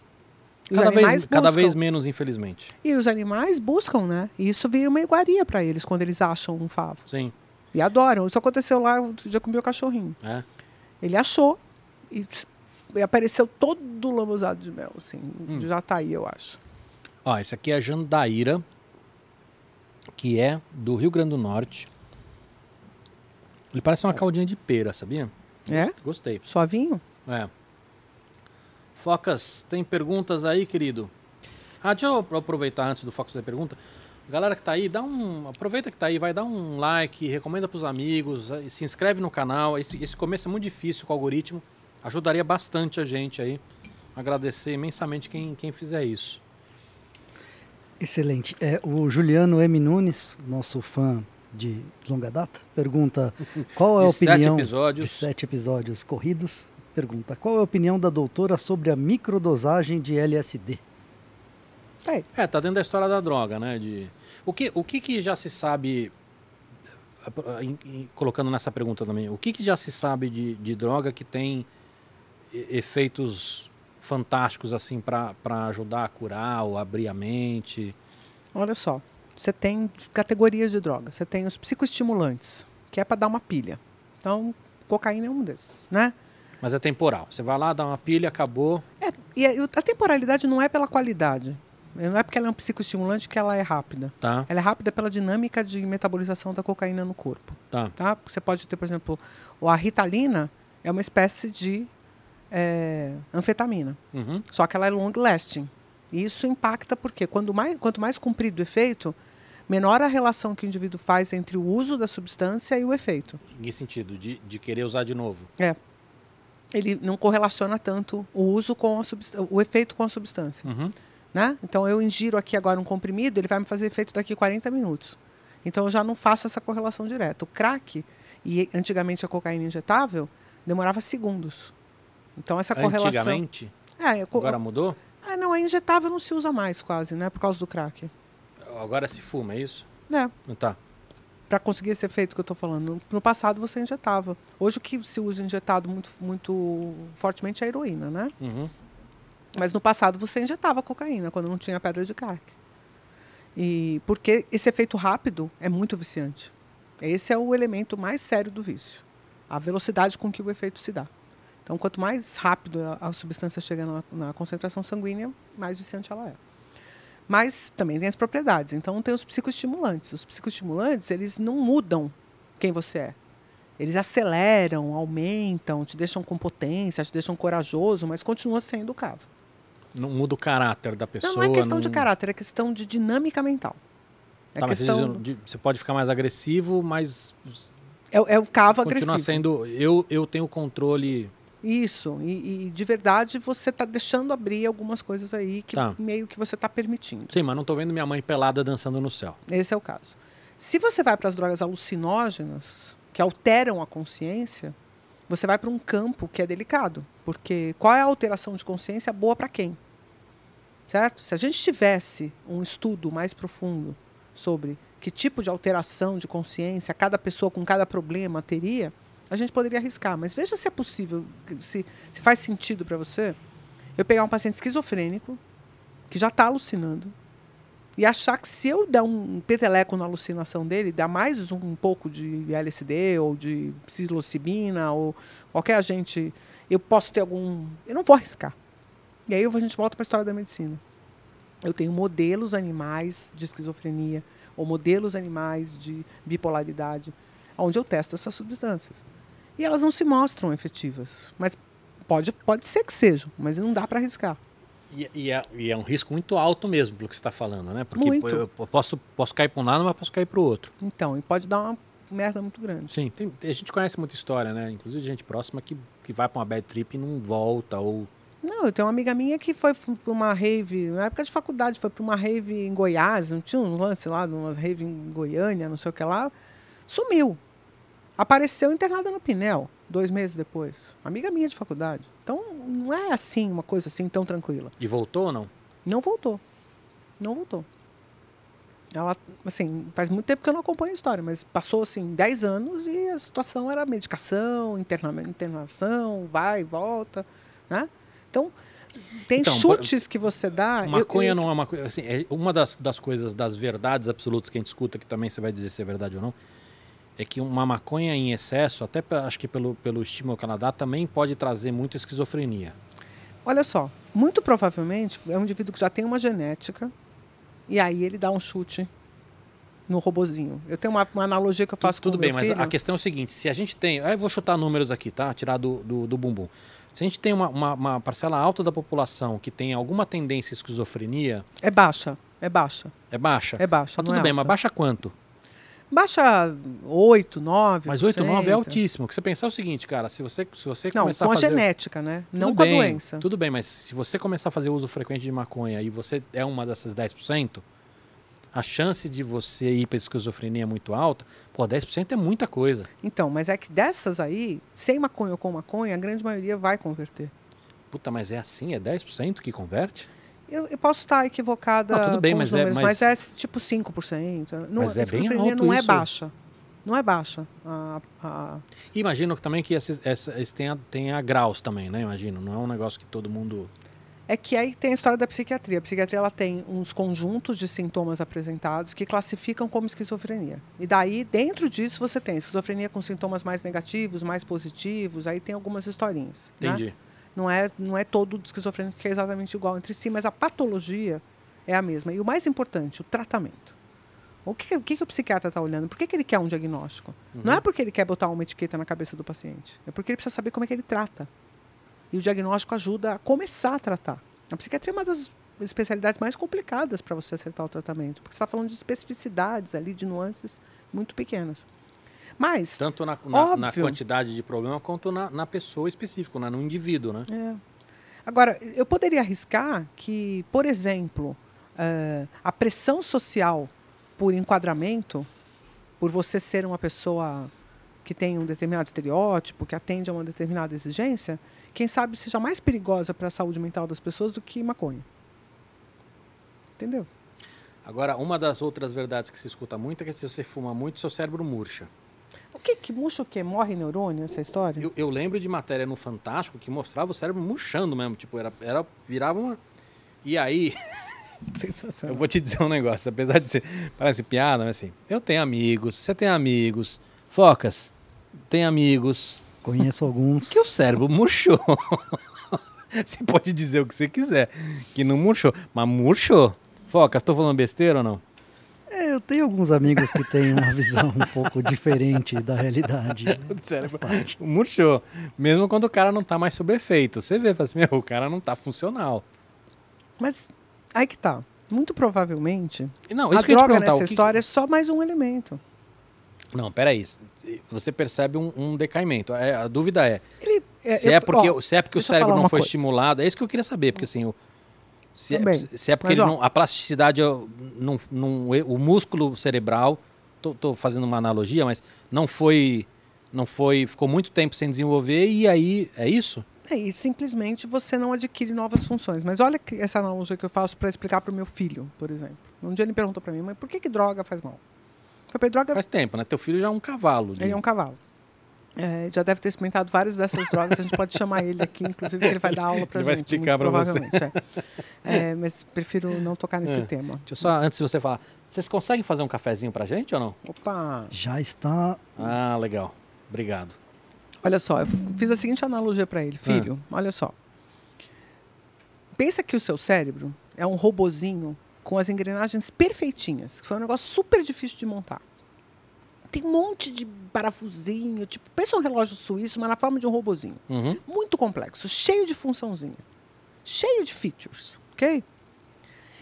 E Cada vez, cada vez menos, infelizmente. E os animais buscam, né? E isso vira uma iguaria para eles quando eles acham um favo. Sim. E adoram. Isso aconteceu lá, outro dia com o meu cachorrinho. É. Ele achou e, e apareceu todo lambuzado de mel, assim. Hum. Já tá aí, eu acho. Ó, esse aqui é a Jandaíra, que é do Rio Grande do Norte. Ele parece uma caldinha de pera, sabia? É? Gos- Gostei. Suavinho? É. Focas, tem perguntas aí, querido? Ah, deixa eu aproveitar antes do Focus da pergunta. Galera que tá aí, dá um. Aproveita que tá aí, vai dar um like, recomenda pros amigos, eh, se inscreve no canal. Esse, esse começo é muito difícil com o algoritmo. Ajudaria bastante a gente aí. Agradecer imensamente quem, quem fizer isso. Excelente. É, o Juliano M. Nunes, nosso fã de longa data, pergunta [LAUGHS] qual é a sete opinião episódios. de sete episódios corridos. Pergunta qual é a opinião da doutora sobre a microdosagem de LSD? É, É, tá dentro da história da droga, né? De... O, que, o que, que já se sabe, eh, em- em- colocando nessa pergunta também, o que, que já se sabe de, de droga que tem efeitos fantásticos, assim, para ajudar a curar ou abrir a mente? olha só. Você tem categorias de drogas. Você tem os psicoestimulantes, que é para dar uma pilha. Então, cocaína é um desses, né? Mas é temporal. Você vai lá, dá uma pilha, acabou. É, e a a temporalidade não é pela qualidade. Não é porque ela é um psicoestimulante que ela é rápida. Tá, Ela é rápida pela dinâmica de metabolização da cocaína no corpo. tá. Tá? Você pode ter, por exemplo, a ritalina é uma espécie de é, anfetamina, Uhum. só que ela é long lasting. E isso impacta porque quando mais, quanto mais comprido o efeito, menor a relação que o indivíduo faz entre o uso da substância e o efeito. Em que sentido? De, de querer usar de novo. Ele não correlaciona tanto o uso com a o efeito com a substância. Uhum. Né? Então eu ingiro aqui agora um comprimido, ele vai me fazer efeito daqui a 40 minutos. Então eu já não faço essa correlação direta. O crack e antigamente a cocaína injetável demorava segundos. Então essa correlação Antigamente, É, eu agora mudou? Ah, não, a injetável não se usa mais quase, né, por causa do crack. Agora se fuma, é isso? É, Tá. para conseguir esse efeito que eu estou falando. No, no passado você injetava. Hoje o que se usa injetado muito muito fortemente é a heroína, né? Uhum. Mas no passado você injetava cocaína quando não tinha pedra de crack. E porque esse efeito rápido é muito viciante. Esse é o elemento mais sério do vício. A velocidade com que o efeito se dá. Então, quanto mais rápido a, a substância chega na, na concentração sanguínea, mais viciante ela é. Mas também tem as propriedades. Então, tem os psicoestimulantes. Os psicoestimulantes, eles não mudam quem você é. Eles aceleram, aumentam, te deixam com potência, te deixam corajoso, mas continua sendo o cavo. Não muda o caráter da pessoa. Não, não é questão de não- caráter, é questão de dinâmica mental. É Tá, você, questão. de- você pode ficar mais agressivo, mas É, o- é o cavo continua agressivo. sendo. Eu, eu tenho controle. Isso, e, e de verdade você está deixando abrir algumas coisas aí que Tá. meio que você está permitindo. Sim, mas não tô vendo minha mãe pelada dançando no céu. Esse é o caso. Se você vai para as drogas alucinógenas, que alteram a consciência, você vai para um campo que é delicado. Porque qual é a alteração de consciência boa para quem? Certo? Se a gente tivesse um estudo mais profundo sobre que tipo de alteração de consciência cada pessoa com cada problema teria, a gente poderia arriscar. Mas veja se é possível, se, se faz sentido para você eu pegar um paciente esquizofrênico que já está alucinando e achar que se eu der um peteleco na alucinação dele, dar mais um pouco de LSD ou de psilocibina ou qualquer agente, eu posso ter algum. Eu não vou arriscar. E aí a gente volta para a história da medicina. Eu tenho modelos animais de esquizofrenia ou modelos animais de bipolaridade, onde eu testo essas substâncias. E elas não se mostram efetivas. Mas pode, pode ser que sejam, mas não dá para arriscar. E, e é, e é um risco muito alto mesmo, pelo que você está falando, né? Porque Muito. eu posso, posso cair para um lado, mas posso cair para o outro. Então, e pode dar uma merda muito grande. Sim, tem- a gente conhece muita história, né? Inclusive gente próxima que, que vai para uma bad trip e não volta, ou... Não, eu tenho uma amiga minha que foi para uma rave, na época de faculdade, foi para uma rave em Goiás, não tinha um lance lá, uma rave em Goiânia, não sei o que lá, sumiu. Apareceu internada no Pinel, dois meses depois. Amiga minha de faculdade. Então, não é assim, uma coisa assim tão tranquila. E voltou ou não? Não voltou. Não voltou. Ela, assim, faz muito tempo que eu não acompanho a história, mas passou, assim, 10 anos e a situação era medicação, interna internação, vai, volta, né? Então, tem Então, chutes que você dá... eu- Maconha eu- não é uma coisa. Assim, é uma das, das coisas, das verdades absolutas que a gente escuta, que também você vai dizer se é verdade ou não, é que uma maconha em excesso, até acho que pelo, pelo estímulo que ela dá, também pode trazer muita esquizofrenia. Olha só, muito provavelmente é um indivíduo que já tem uma genética e aí ele dá um chute no robozinho. Eu tenho uma, uma analogia que eu faço tudo com o bem, mas filho. a questão é o seguinte: se a gente tem. Aí eu vou chutar números aqui, tá? Tirar do, do, do bumbum. Se a gente tem uma, uma, uma parcela alta da população que tem alguma tendência à esquizofrenia, É baixa, é baixa, é baixa. é baixa. Tá tudo é bem, mas alta. baixa quanto? Baixa 8, 9. Mas 8, 9 é altíssimo. O que você pensar é o seguinte, cara, se você, se você Não, começar com a fazer... genética, né? Tudo Não com bem, a doença. Tudo bem, mas se você começar a fazer uso frequente de maconha e você é uma dessas 10%, a chance de você ir para esquizofrenia é muito alta. Pô, 10% é muita coisa. Então, mas é que dessas aí, sem maconha ou com maconha, a grande maioria vai converter. Puta, mas é assim? É 10% que converte? Eu, eu posso estar equivocada Não, tudo bem, mas é- números, mas- mas... é tipo 5%. Não, Mas é a bem esquizofrenia não é isso. baixa. Não é baixa. A, a- imagino também que esses, essa, esse tenha, tenha graus também, né? Imagino. Não é um negócio que todo mundo... É que aí tem a história da psiquiatria. A psiquiatria ela tem uns conjuntos de sintomas apresentados que classificam como esquizofrenia. E daí, dentro disso, você tem esquizofrenia com sintomas mais negativos, mais positivos, aí tem algumas historinhas. né? Não é, não é todo esquizofrênico que é exatamente igual entre si, mas a patologia é a mesma. E o mais importante, o tratamento. O que, o que, que o psiquiatra está olhando? Por que, que ele quer um diagnóstico? Não Uhum. é porque ele quer botar uma etiqueta na cabeça do paciente. É porque ele precisa saber como é que ele trata. E o diagnóstico ajuda a começar a tratar. A psiquiatria é uma das especialidades mais complicadas para você acertar o tratamento, porque você está falando de especificidades ali, de nuances muito pequenas. Mas, Tanto na, na, na quantidade de problema quanto na, na pessoa específica, né? no indivíduo, né? É. Agora, eu poderia arriscar que, por exemplo, eh, a pressão social por enquadramento, por você ser uma pessoa que tem um determinado estereótipo, que atende a uma determinada exigência, quem sabe seja mais perigosa para a saúde mental das pessoas do que maconha. Entendeu? Agora, uma das outras verdades que se escuta muito é que se você fuma muito, seu cérebro murcha. O que que murcha o quê? Morre neurônio essa história? Eu, eu lembro de matéria no Fantástico que mostrava o cérebro murchando mesmo. Tipo, era, era, virava uma. E aí, [LAUGHS] eu Sensacional. vou te dizer um negócio, apesar de ser. Parece piada, mas assim. Eu tenho amigos, você tem amigos. Focas, tem amigos. Conheço alguns. Que o cérebro murchou. [LAUGHS] você pode dizer o que você quiser, que não murchou. Mas murchou. Focas, tô falando besteira ou não? É, eu tenho alguns amigos que têm uma [LAUGHS] visão um pouco diferente da realidade. né? [LAUGHS] O cérebro [LAUGHS] murchou. Mesmo quando o cara não tá mais sob efeito. Você vê, fala assim, meu, o cara não tá funcional. Mas aí que tá. Muito provavelmente, Não, a isso que eu ia te droga nessa o que história é só mais um elemento. Não, peraí. Você percebe um, um decaimento. É, a dúvida é, Ele, Se é porque, ó, se é porque o eu cérebro não foi coisa. estimulado, é isso que eu queria saber, porque assim, o- se, é, se é porque Mas, não, a plasticidade, não, não, o músculo cerebral, tô fazendo uma analogia, mas não foi, não foi, ficou muito tempo sem desenvolver e aí, é isso? É, e simplesmente você não adquire novas funções. Mas olha que essa analogia que eu faço para explicar para o meu filho, por exemplo. Um dia ele perguntou para mim, mas por que, que droga faz mal? Eu falei, droga Faz tempo, né? Teu filho já é um cavalo. de- Ele é um cavalo. É, já deve ter experimentado várias dessas drogas. A gente pode chamar ele aqui, inclusive, que ele vai dar aula para Ele gente. vai explicar pra você. provavelmente, É. É, mas prefiro não tocar nesse É. tema. Deixa eu só, antes de você falar, vocês conseguem fazer um cafezinho pra gente ou não? Opa! Já está. Ah, legal. Obrigado. Olha só, eu fiz a seguinte analogia para ele. Filho, olha só. Pensa que o seu cérebro é um robozinho com as engrenagens perfeitinhas, que foi um negócio super difícil de montar. Tem um monte de parafusinho, tipo, pensa um relógio suíço, mas na forma de um robozinho. Uhum. muito complexo, cheio de funçãozinha, cheio de features, ok?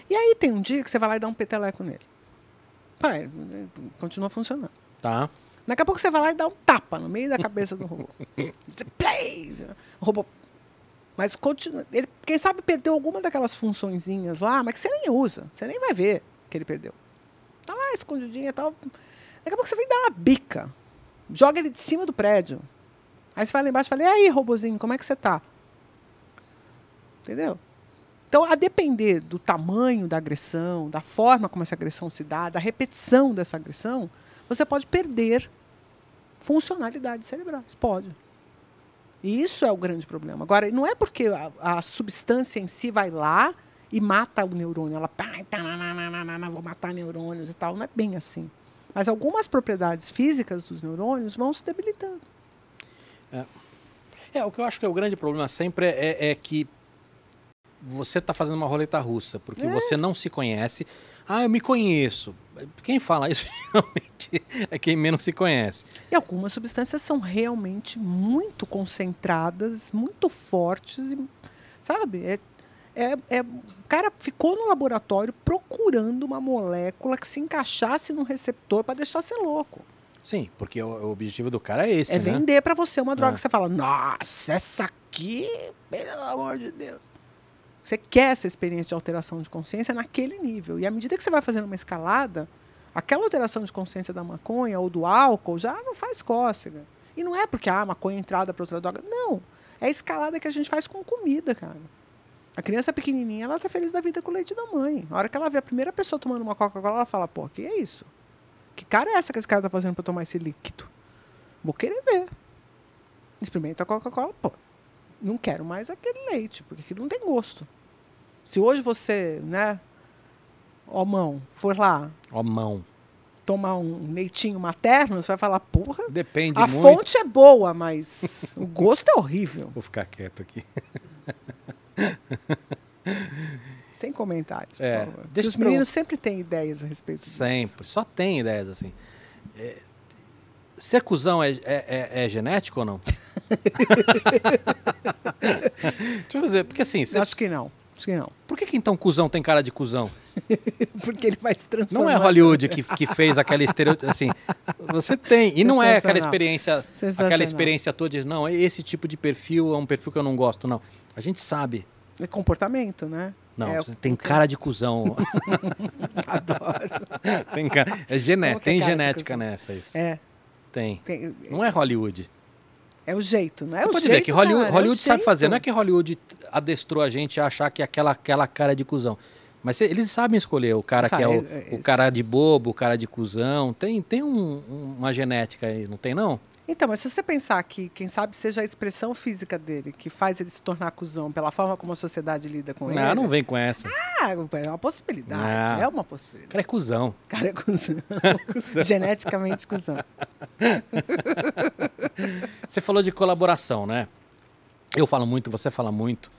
E aí tem um dia que você vai lá e dá um peteleco nele. Ele continua funcionando. Tá. Daqui a pouco você vai lá e dá um tapa no meio da cabeça do robô. [LAUGHS] Play! O robô. Mas continua. Ele, quem sabe perdeu alguma daquelas funçõezinhas lá, mas que você nem usa. Você nem vai ver que ele perdeu. Tá lá escondidinha e tal. Daqui a pouco você vem dar uma bica. Joga ele de cima do prédio. Aí você vai lá embaixo e fala: E aí, robozinho, como é que você tá? Entendeu? Então, a depender do tamanho da agressão, da forma como essa agressão se dá, da repetição dessa agressão, você pode perder funcionalidades cerebrais. Pode. E isso é o grande problema. Agora, não é porque a, a substância em si vai lá e mata o neurônio. Ela, pá, tá, vou matar neurônios e tal. Não é bem assim. Mas algumas propriedades físicas dos neurônios vão se debilitando. É, o que eu acho que é o grande problema sempre é, é que você está fazendo uma roleta russa, porque você não se conhece. Ah, eu me conheço. Quem fala isso [LAUGHS] geralmente é quem menos se conhece. E algumas substâncias são realmente muito concentradas, muito fortes, e, sabe? É, é, é- o cara ficou no laboratório procurando uma molécula que se encaixasse num receptor para deixar você louco. Sim, porque o, o objetivo do cara é esse, é né? vender para você uma droga É. que você fala, nossa, essa aqui, pelo amor de Deus. Você quer essa experiência de alteração de consciência naquele nível. E à medida que você vai fazendo uma escalada, aquela alteração de consciência da maconha ou do álcool já não faz cócega. E não é porque ah, a maconha é entrada para outra droga. Não. É a escalada que a gente faz com comida, cara. A criança pequenininha, ela tá feliz da vida com o leite da mãe. A hora que ela vê a primeira pessoa tomando uma Coca-Cola, ela fala, pô, que é isso? Que cara é essa que esse cara tá fazendo para tomar esse líquido? Vou querer ver. Experimenta a Coca-Cola, pô. Não quero mais aquele leite, porque aquilo não tem gosto. Se hoje você, né, ó mão, for lá Ó, mão. tomar um leitinho materno, você vai falar, porra, Depende a muito. fonte é boa, mas o gosto é horrível. Vou ficar quieto aqui. [LAUGHS] [LAUGHS] Sem comentários. É, deixa Os meninos sempre têm ideias a respeito disso. Sempre. Só tem ideias assim. É, ser cuzão é, é, é- é genético ou não? [LAUGHS] [LAUGHS] Deixa eu fazer, porque assim, Acho que não. Que não. por que, que então cuzão tem cara de cuzão? [LAUGHS] Porque ele vai se transformar. Não é Hollywood que, que fez aquela estereotipo, assim, você tem, e não é aquela experiência, aquela experiência toda de, não, esse tipo de perfil é um perfil que eu não gosto, não. A gente sabe. É comportamento, né? Não, É, você tem cara de cuzão. Adoro. tem cara, é gené é tem genética nessa. Isso. É. Tem. tem- Não é Hollywood. é o jeito, não é Você o pode jeito, ver que Hollywood, cara, é Hollywood sabe fazer. Não é que Hollywood adestrou a gente a achar que é aquela, aquela cara de cuzão. Mas cê- eles sabem escolher o cara que é o, é- é o cara de bobo, o cara de cuzão. Tem, tem um- um- uma genética aí, não tem não? Então, mas se você pensar que, quem sabe, seja a expressão física dele que faz ele se tornar cuzão pela forma como a sociedade lida com ele. Não, não vem com essa. O Ah, é uma possibilidade. Não. É uma possibilidade. cara é cuzão. O cara é cuzão. [LAUGHS] [LAUGHS] Geneticamente cuzão. Você falou de colaboração, né? Eu falo muito, você fala muito.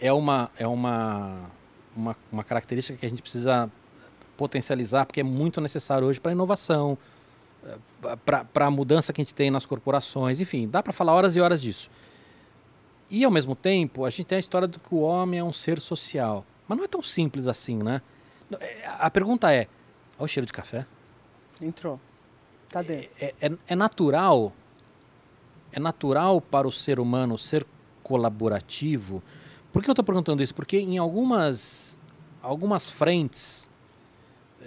É uma, é uma, uma, uma característica que a gente precisa potencializar, porque é muito necessário hoje para inovação, para a mudança que a gente tem nas corporações, enfim, dá para falar horas e horas disso. E ao mesmo tempo, a gente tem a história do que o homem é um ser social. Mas não é tão simples assim, né? A pergunta é: olha o cheiro de café? Entrou. Tá dentro. É, é- é natural é natural para o ser humano ser colaborativo? Por que eu estou perguntando isso? Porque em algumas, algumas frentes,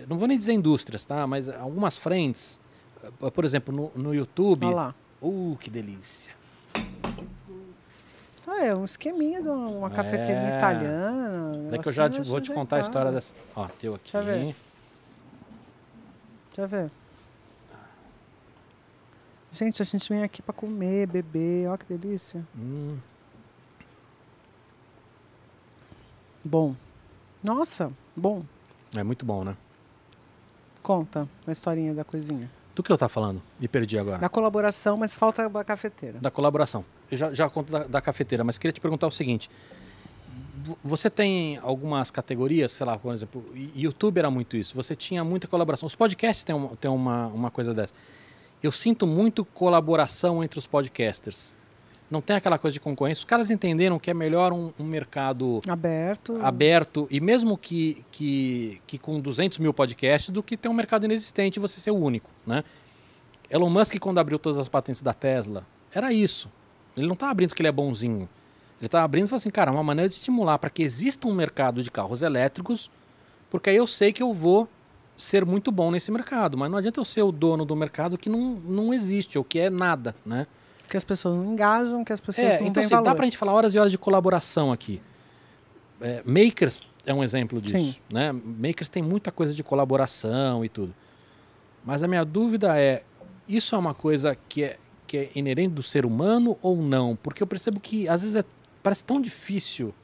não vou nem dizer indústrias, tá? Mas algumas frentes, eh, por exemplo, no, no YouTube. Olha lá. Uh, que delícia. Ah, é um esqueminha de uma, É. italiana. É que eu já te- vou te contar a história dessa. Ó, teu aqui. Deixa eu ver. Deixa eu ver. Gente, a gente vem aqui pra comer, beber. Olha que delícia. Hum, Bom. Nossa, bom. é muito bom, né? Conta a historinha da coisinha. Do que eu tava falando? Me perdi agora. Da colaboração, mas falta a cafeteira. Da colaboração. Eu já, já conto da, da cafeteira, mas queria te perguntar o seguinte. Vo- Você tem algumas categorias, sei lá, por exemplo, YouTube era muito isso. Você tinha muita colaboração. Os podcasts têm, uma, têm uma, uma coisa dessa. Eu sinto muito colaboração entre os podcasters. Não tem aquela coisa de concorrência. Os caras entenderam que é melhor um, um mercado Aberto. aberto e mesmo que, que, que com 200 mil podcasts do que ter um mercado inexistente e você ser o único, né? Elon Musk quando abriu todas as patentes da Tesla era isso. Ele não está abrindo porque ele é bonzinho. Ele está abrindo e falou assim, cara, uma maneira de estimular para que exista um mercado de carros elétricos, porque aí eu sei que eu vou ser muito bom nesse mercado, mas não adianta eu ser o dono do mercado que não, não existe ou que é nada, né? Que as pessoas não engajam, que as pessoas É, não então têm assim, valor. dá pra gente falar horas e horas de colaboração aqui. É, makers é um exemplo disso, Sim. né? Makers tem muita coisa de colaboração e tudo. Mas a minha dúvida é, isso é uma coisa que é, que é inerente do ser humano ou não? Porque eu percebo que às vezes é, parece tão difícil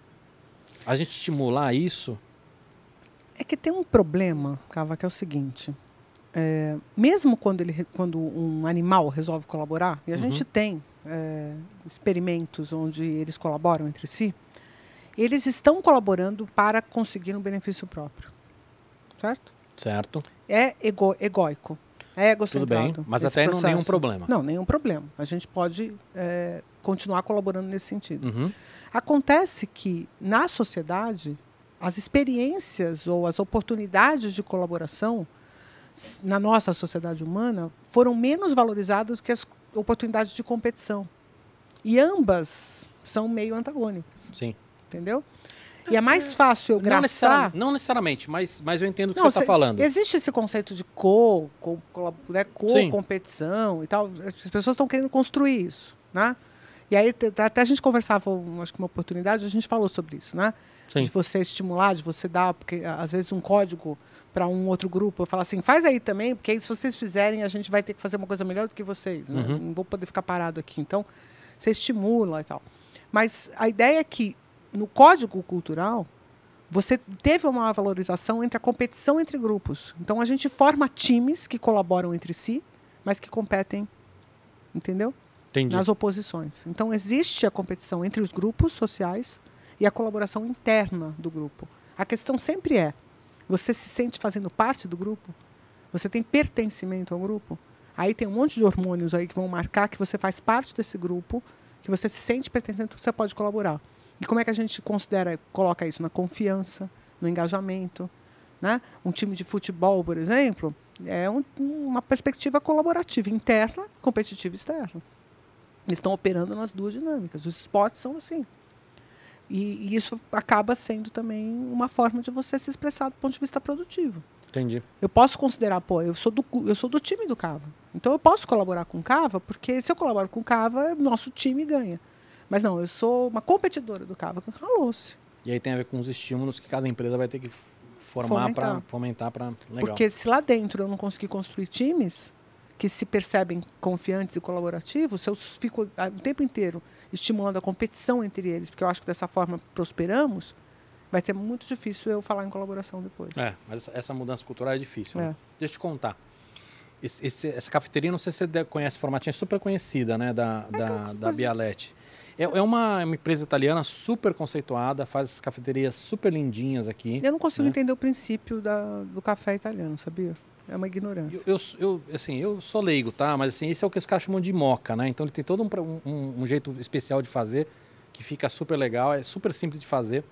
a gente estimular isso. É que tem um problema, Cava, que é o seguinte. É, mesmo quando, ele, quando um animal resolve colaborar, e a Uhum. gente tem é, experimentos onde eles colaboram entre si, eles estão colaborando para conseguir um benefício próprio. Certo? Certo? É ego, egóico. É Tudo egocentrado. bem, mas até não nenhum processo. problema. Não, nenhum problema. A gente pode é, continuar colaborando nesse sentido. Uhum. Acontece que, na sociedade, as experiências ou as oportunidades de colaboração na nossa sociedade humana foram menos valorizadas que as oportunidades de competição. E ambas são meio antagônicas, Sim. entendeu? E é mais fácil eu Não, graçar. necessariamente, não necessariamente, mas, mas eu entendo o que Não, você está falando. Existe esse conceito de co, co, né, Sim. co-competição e tal. As pessoas estão querendo construir isso, né? E aí até a gente conversava, acho que uma oportunidade, a gente falou sobre isso, né? Sim. De você estimular, de você dar, porque às vezes um código para um outro grupo, eu falo assim, faz aí também, porque aí se vocês fizerem, a gente vai ter que fazer uma coisa melhor do que vocês, né? Uhum. Não vou poder ficar parado aqui. Então, você estimula e tal. Mas a ideia é que no código cultural você teve uma valorização entre a competição entre grupos. Então a gente forma times que colaboram entre si, mas que competem, entendeu? Entendi. Nas oposições. Então existe a competição entre os grupos sociais e a colaboração interna do grupo. A questão sempre é: você se sente fazendo parte do grupo? Você tem pertencimento ao grupo? Aí tem um monte de hormônios aí que vão marcar que você faz parte desse grupo, que você se sente pertencente, você pode colaborar. E como é que a gente considera, coloca isso na confiança, no engajamento, né? Um time de futebol, por exemplo, é um- uma perspectiva colaborativa interna, competitiva externa. Eles estão operando nas duas dinâmicas. Os esportes são assim. E, e isso acaba sendo também uma forma de você se expressar do ponto de vista produtivo. Entendi. Eu posso considerar, pô, eu sou do, eu sou do time do Cava. Então eu posso colaborar com o Cava, porque se eu colaboro com o Cava, nosso time ganha. Mas não, eu sou uma competidora do Cava. Calou-se. E aí tem a ver com os estímulos que cada empresa vai ter que formar para Fomentar. fomentar para legal. Porque se lá dentro eu não conseguir construir times que se percebem confiantes e colaborativos, se eu fico ah, o tempo inteiro estimulando a competição entre eles, porque eu acho que dessa forma prosperamos, vai ser muito difícil eu falar em colaboração depois. É, mas essa- mudança cultural é difícil. né? É. Deixa eu te contar. Esse- esse- essa cafeteria, não sei se você conhece, o formatinho é super conhecida, né, da, da, da coisa- Bialetti. É, é uma, uma empresa italiana super conceituada, faz essas cafeterias super lindinhas aqui. Eu não consigo né? entender o princípio da, do café italiano, sabia? É uma ignorância. Eu, eu, eu, assim, eu sou leigo, tá? Mas assim, esse é o que os caras chamam de moca, né? Então ele tem todo um, um- um, jeito especial de fazer, que fica super legal, é super simples de fazer.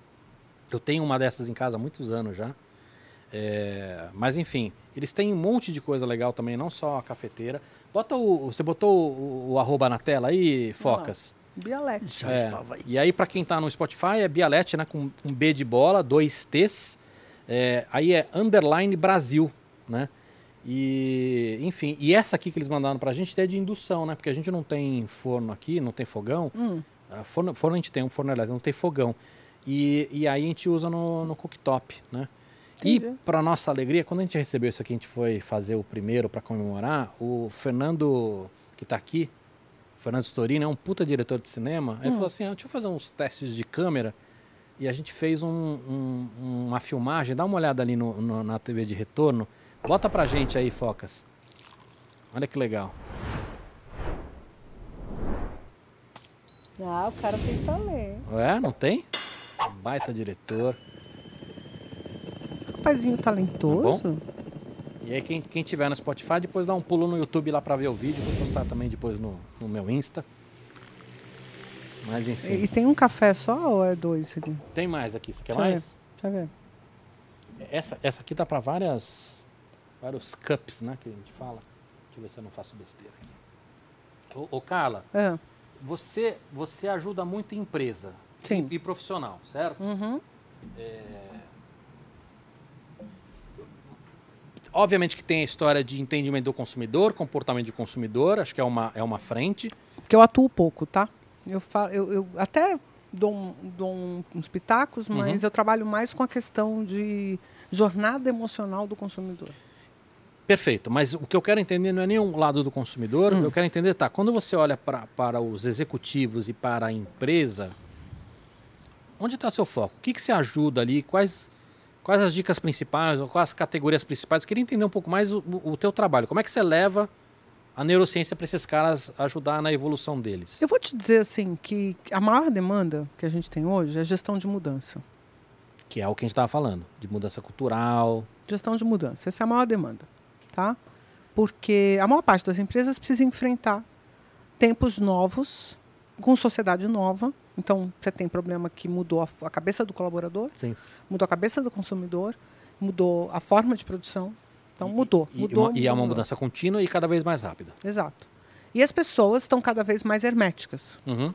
Eu tenho uma dessas em casa há muitos anos já. É, mas enfim, eles têm um monte de coisa legal também, não só a cafeteira. Bota o. Você botou o, o arroba na tela aí, Focas? Bialete. Já É, estava aí. E aí, pra quem tá no Spotify, é Bialete, né? Com um B de bola, dois T's. É, aí é underline Brasil, né? E, enfim, e essa aqui que eles mandaram pra gente é de indução, né? Porque a gente não tem forno aqui, não tem fogão. Hum, Ah, Forno, forno a gente tem, um forno elétrico, não tem fogão. E, e aí a gente usa no, no cooktop, né? E para nossa alegria, quando a gente recebeu isso aqui, a gente foi fazer o primeiro para comemorar, o Fernando, que tá aqui, Fernando Storino, é um puta diretor de cinema, ele Hum. falou assim, ah, deixa eu fazer uns testes de câmera, e a gente fez um- um- uma filmagem, dá uma olhada ali no- no- na TV de retorno, bota pra gente aí, Focas. Olha que legal. Ah, o cara tem talento. É, não tem? Baita diretor. Rapazinho talentoso. E aí quem, quem tiver no Spotify, depois dá um pulo no YouTube lá pra ver o vídeo. Vou postar também depois no, no meu Insta. Mas E, enfim. e tem um café só ou é dois aqui? Tem mais aqui. Você quer Deixa mais? Deixa eu ver. Essa, essa aqui dá pra várias. Vários cups, né? Que a gente fala. Deixa eu ver se eu não faço besteira aqui. Ô, ô Carla, É. você, você ajuda muito empresa Sim. e, e profissional, certo? Uhum. Obviamente que tem a história de entendimento do consumidor, comportamento de consumidor, acho que é uma, é uma frente. Que eu atuo pouco, tá? Eu, fa eu, eu até dou, um- dou um- uns pitacos, mas eu trabalho mais com a questão de jornada emocional do consumidor. Perfeito, mas o que eu quero entender não é nem um lado do consumidor, Hum. eu quero entender, tá, quando você olha pra, para os executivos e para a empresa, onde está seu foco? O que, que você ajuda ali? Quais, quais as dicas principais ou quais as categorias principais? Eu queria entender um pouco mais o, o teu trabalho. Como é que você leva a neurociência para esses caras ajudar na evolução deles? Eu vou te dizer assim que a maior demanda que a gente tem hoje é gestão de mudança. Que é o que a gente estava falando, de mudança cultural. Gestão de mudança. Essa é a maior demanda, tá? Porque a maior parte das empresas precisa enfrentar tempos novos, com sociedade nova. Então, você tem problema que mudou a, a cabeça do colaborador, Sim. mudou a cabeça do consumidor, mudou a forma de produção. Então, mudou. E, mudou, uma- e é uma mudou. mudança contínua e cada vez mais rápida. Exato. E as pessoas estão cada vez mais herméticas. Uhum.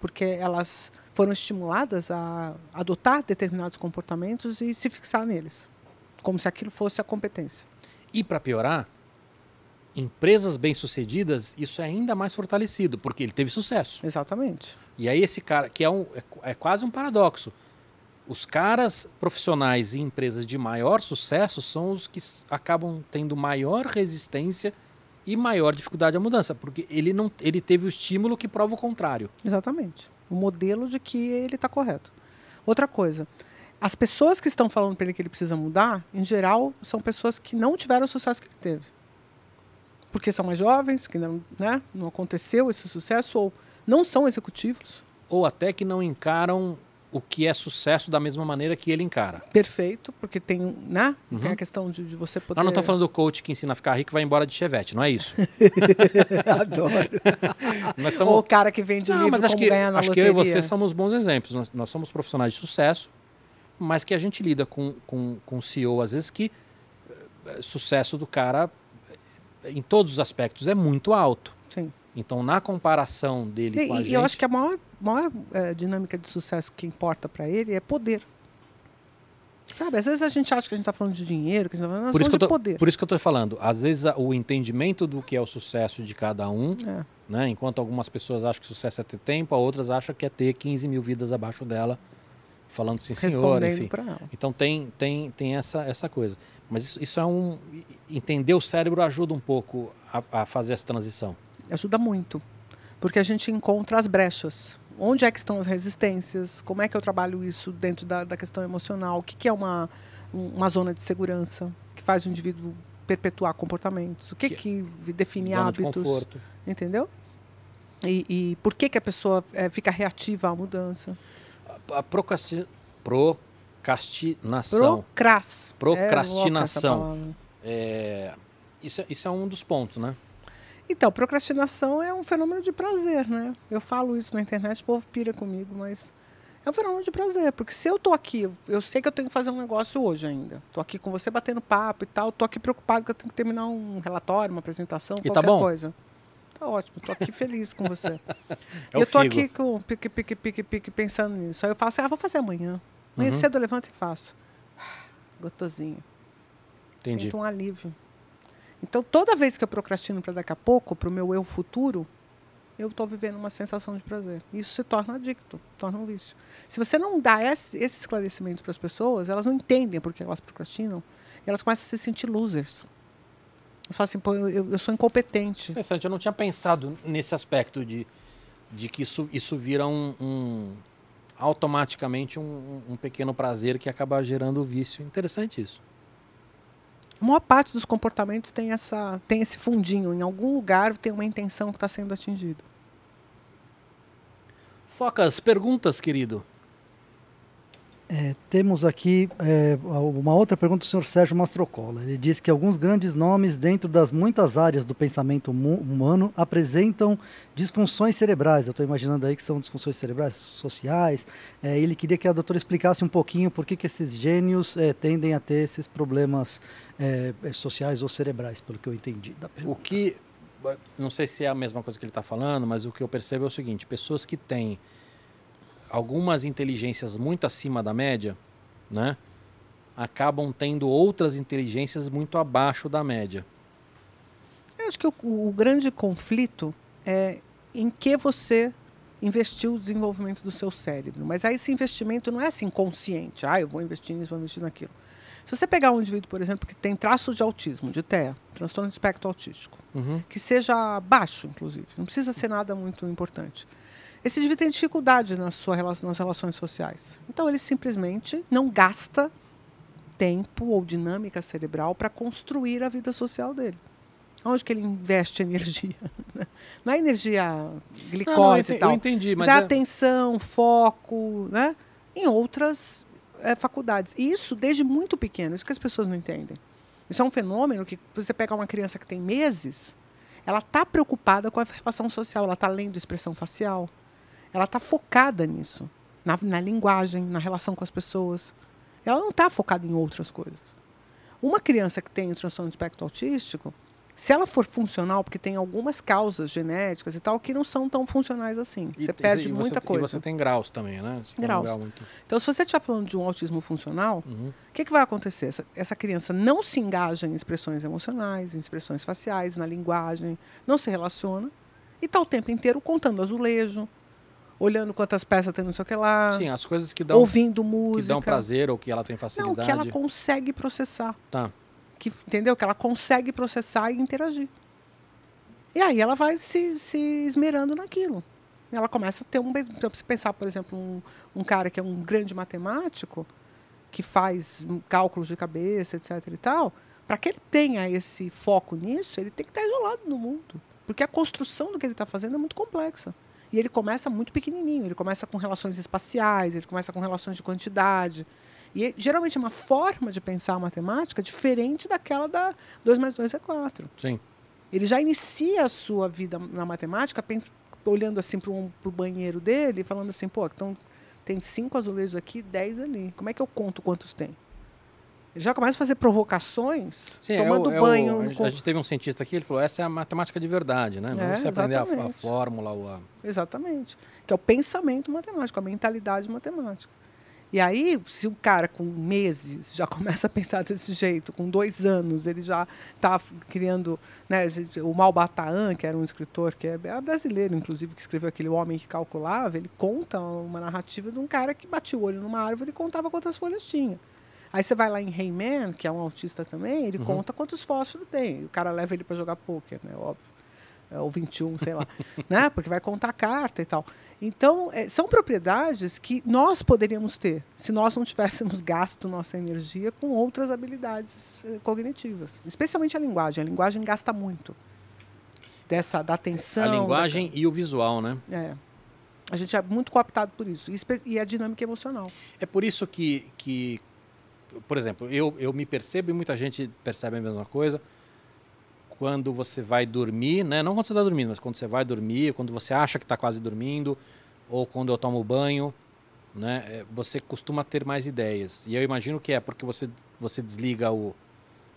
porque elas foram estimuladas a adotar determinados comportamentos e se fixar neles, como se aquilo fosse a competência. E para piorar, empresas bem-sucedidas, isso é ainda mais fortalecido, porque ele teve sucesso. Exatamente. E aí esse cara, que é, um, é, é quase um paradoxo, os caras profissionais e empresas de maior sucesso são os que acabam tendo maior resistência e maior dificuldade à mudança, porque ele não ele teve o estímulo que prova o contrário. Exatamente. O modelo de que ele está correto. Outra coisa, as pessoas que estão falando para ele que ele precisa mudar, em geral, são pessoas que não tiveram o sucesso que ele teve. Porque são mais jovens, que não, né, não aconteceu esse sucesso, ou não são executivos. Ou até que não encaram o que é sucesso da mesma maneira que ele encara. Perfeito, porque tem, né, tem Uhum. a questão de, de você poder... Nós não estamos falando do coach que ensina a ficar rico e vai embora de chevette, não é isso. [LAUGHS] Adoro. [LAUGHS] Nós Ou o cara que vende Não, livro mas acho como que, ganhar na acho que eu loteria. e você somos bons exemplos. Nós, nós somos profissionais de sucesso, mas que a gente lida com, com, com CEO, às vezes, que eh, sucesso do cara, eh, em todos os aspectos, é muito alto. Sim. Então, na comparação dele E, com a e gente... eu acho que a maior, maior eh, dinâmica de sucesso que importa para ele é poder. Sabe, às vezes a gente acha que a gente está falando de dinheiro, que a gente está falando por, isso que eu de tô, poder. por isso que eu estou falando. Às vezes, a- o entendimento do que é o sucesso de cada um, É. né? enquanto algumas pessoas acham que sucesso é ter tempo, outras acham que é ter 15 mil vidas abaixo dela, falando sim, senhor, enfim. Então tem, tem, tem essa, essa coisa. Mas isso, isso é um. Entender o cérebro ajuda um pouco a, a fazer essa transição. Ajuda muito. Porque a gente encontra as brechas. Onde é que estão as resistências? Como é que eu trabalho isso dentro da, da questão emocional? O que, que é uma, um- uma zona de segurança que faz o indivíduo perpetuar comportamentos? O que, Que- que define Zona de hábitos? conforto. Entendeu? E, e por que, que a pessoa eh, fica reativa à mudança? A, procrasti- procrastinação. Procras. Procrastinação. É. É, isso, é- isso é um dos pontos, né? então, procrastinação é um fenômeno de prazer, né? Eu falo isso na internet, o povo pira comigo, mas É um fenômeno de prazer, porque se eu tô aqui, eu sei que eu tenho que fazer um negócio hoje ainda. Tô aqui com você batendo papo e tal, tô aqui preocupado que eu tenho que terminar um relatório, uma apresentação, E tá qualquer bom? coisa. Tá ótimo, tô aqui feliz com você. [LAUGHS] É eu figo. aqui com pique, pique, pique, pique, pensando nisso. Aí eu falo assim, ah, vou fazer amanhã. Amanhã Uhum. cedo eu levanto e faço. [SIGHS] Gostosinho. Entendi. Sinto um alívio. Então, toda vez que eu procrastino para daqui a pouco, para o meu eu futuro, eu estou vivendo uma sensação de prazer. Isso se torna adicto, torna um vício. Se você não dá esse, esse esclarecimento para as pessoas, elas não entendem porque elas procrastinam, e elas começam a se sentir losers. Elas falam assim, pô, eu, eu sou incompetente. Interessante, eu não tinha pensado nesse aspecto de, de que isso, isso vira um, um- automaticamente um, um pequeno prazer que acaba gerando vício. Interessante isso. A maior parte dos comportamentos tem, essa, tem esse fundinho. Em algum lugar tem uma intenção que está sendo atingida. Focas, perguntas, querido. É, temos aqui é, uma outra pergunta do senhor Sérgio Mastrocola. Ele diz que alguns grandes nomes dentro das muitas áreas do pensamento humano apresentam disfunções cerebrais. Eu estou imaginando aí que são disfunções cerebrais sociais. É, ele queria que a doutora explicasse um pouquinho por que, que esses gênios é, tendem a ter esses problemas é, é, sociais ou cerebrais, pelo que eu entendi da O pergunta. que. Não sei se é a mesma coisa que ele está falando, mas o que eu percebo é o seguinte: pessoas que têm algumas inteligências muito acima da média, né? Acabam tendo outras inteligências muito abaixo da média. Eu acho que o, o grande conflito é em que você investiu o desenvolvimento do seu cérebro. Mas aí esse investimento não é assim consciente. Ah, eu vou investir nisso, vou investir naquilo. Se você pegar um indivíduo, por exemplo, que tem traços de autismo, de TEA, transtorno de espectro autístico, Uhum. que seja baixo, inclusive, não precisa ser nada muito importante. Esse indivíduo tem dificuldade na sua nas relações sociais. Então ele simplesmente não gasta tempo ou dinâmica cerebral para construir a vida social dele. Onde que ele investe energia? [LAUGHS] né? Não é energia Não, não, eu glicose ente- e tal. Eu entendi, Mas mas. é é- atenção, foco, né? Em outras eh, faculdades. E isso desde muito pequeno, isso que as pessoas não entendem. Isso é um fenômeno que você pega uma criança que tem meses, ela está preocupada com a relação social, ela está lendo expressão facial, ela está focada nisso, na, na linguagem, na relação com as pessoas. Ela não está focada em outras coisas. Uma criança que tem o transtorno de espectro autístico, se ela for funcional, porque tem algumas causas genéticas e tal, que não são tão funcionais assim. e- você perde e muita coisa. E você tem graus também, né? Você um Graus. grau muito- Então, se você estiver falando de um autismo funcional, Uhum. o que, que vai acontecer? Essa, essa criança não se engaja em expressões emocionais, em expressões faciais, na linguagem, não se relaciona e está o tempo inteiro contando azulejo, olhando quantas peças tem não sei o que lá, Sim, as coisas que dão, ouvindo que música. dão prazer ou que ela tem não, facilidade. que ela consegue processar. Tá. Que, entendeu? Que ela consegue processar e interagir. E aí ela vai se, se esmerando naquilo. Ela começa a ter um. Então, se pensar, por exemplo, um, um cara que é um grande matemático, que faz cálculos de cabeça, etc. e tal, para que ele tenha esse foco nisso, ele tem que estar isolado no mundo. Porque a construção do que ele está fazendo é muito complexa. E ele começa muito pequenininho, ele começa com relações espaciais, ele começa com relações de quantidade. E é- geralmente é uma forma de pensar a matemática diferente daquela da 2 mais 2 é 4. Sim. Ele já inicia a sua vida na matemática pens- olhando assim para o banheiro dele e falando assim, pô, então tem cinco azulejos aqui, dez ali. Como é que eu conto quantos tem? Ele já começa a fazer provocações, Sim, é tomando o- é o- banho. a, no gente, a gente teve um cientista aqui, ele falou: essa é a matemática de verdade, né? Não É, você aprender a, a exatamente. fórmula ou a. Exatamente. Que é o pensamento matemático, a mentalidade matemática. E aí, se o cara com meses já [LAUGHS] começa a pensar desse jeito, com dois anos, ele já está criando. Né, o Malbataan, que era um escritor que é é brasileiro, inclusive, que escreveu aquele Homem que Calculava, ele conta uma narrativa de um cara que batia o olho numa árvore e contava quantas folhas tinha. Aí você vai lá em Rayman, que é um autista também, ele Uhum. conta quantos fósforos tem. O cara leva ele para jogar pôquer, né? Óbvio. É, ou 21, sei lá. [LAUGHS] né? Porque vai contar carta e tal. Então, é, são propriedades que nós poderíamos ter se nós não tivéssemos gasto nossa energia com outras habilidades eh, cognitivas. Especialmente a linguagem. A linguagem gasta muito. Dessa, da atenção. a da- linguagem e o visual, né? é. A gente é muito cooptado por isso. E, e a dinâmica emocional. É por isso que, que por exemplo, eu, eu me percebo e muita gente percebe a mesma coisa. Quando você vai dormir, né? Não quando você está dormindo, mas quando você vai dormir, quando você acha que está quase dormindo, ou quando eu tomo banho, né, é, você costuma ter mais ideias. E eu imagino que é porque você, você desliga o.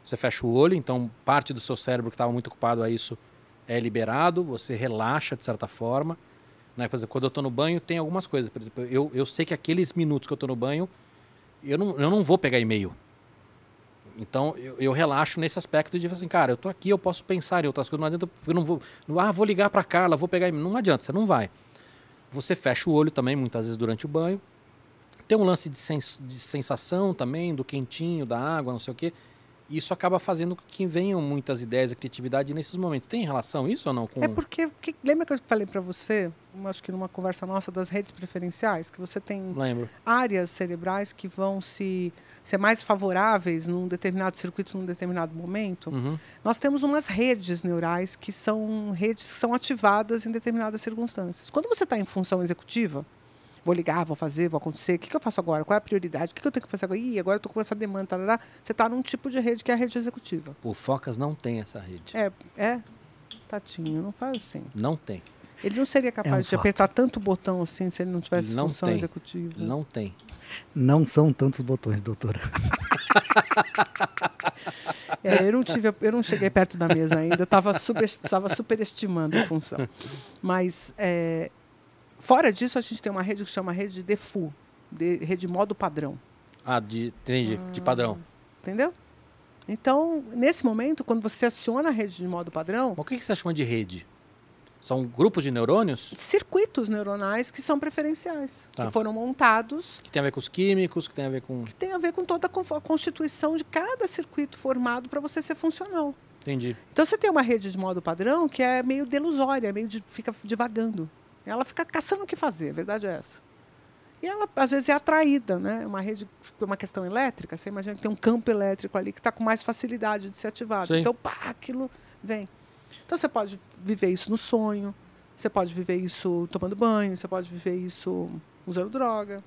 Você fecha o olho, então parte do seu cérebro que estava muito ocupado a isso é liberado, você relaxa de certa forma. Né? Por exemplo, quando eu estou no banho, tem algumas coisas. Por exemplo, eu, eu sei que aqueles minutos que eu estou no banho, eu não, eu não vou pegar e-mail. Então eu, eu, relaxo nesse aspecto de assim, cara, eu tô aqui, eu posso pensar em outras coisas, não adianta, eu não vou, ah, vou ligar para Carla, vou pegar, não adianta, você não vai. Você fecha o olho também, muitas vezes durante o banho. Tem um lance de, sens de sensação também, do quentinho, da água, não sei o quê. Isso acaba fazendo com que venham muitas ideias e criatividade nesses momentos. Tem relação isso ou não? Com... É porque, que, lembra que eu falei para você, acho que numa conversa nossa das redes preferenciais, que você tem Lembro. áreas cerebrais que vão se ser mais favoráveis num determinado circuito, num determinado momento. Uhum. Nós temos umas redes neurais que são redes que são ativadas em determinadas circunstâncias. Quando você está em função executiva, vou ligar, vou fazer, vou acontecer, o que, que eu faço agora? Qual é a prioridade? O que, que eu tenho que fazer agora? Ih, agora eu estou com essa demanda. Tarará. Você está num tipo de rede que é a rede executiva. O Focas não tem essa rede. É, é. Tatinho, não faz assim. Não tem. Ele não seria capaz é um de fato. apertar tanto botão assim se ele não tivesse não função tem. executiva. Não tem. Não são tantos botões, doutora. [LAUGHS] é, eu, não tive, eu não cheguei perto da mesa ainda, estava super, superestimando a função. Mas, é, fora disso, a gente tem uma rede que chama rede de default, de, rede modo padrão. Ah, de, entendi, ah, de padrão. Entendeu? Então, nesse momento, quando você aciona a rede de modo padrão. O que, que você chama de rede? São grupos de neurônios? Circuitos neuronais que são preferenciais, tá. que foram montados. Que tem a ver com os químicos, que tem a ver com. Que tem a ver com toda a constituição de cada circuito formado para você ser funcional. Entendi. Então você tem uma rede de modo padrão que é meio delusória, meio de, fica divagando. Ela fica caçando o que fazer, a verdade é essa. E ela, às vezes, é atraída, né? Uma rede, uma questão elétrica, você imagina que tem um campo elétrico ali que está com mais facilidade de ser ativado. Sim. Então, pá, aquilo vem. Então você pode viver isso no sonho, você pode viver isso tomando banho, você pode viver isso usando droga,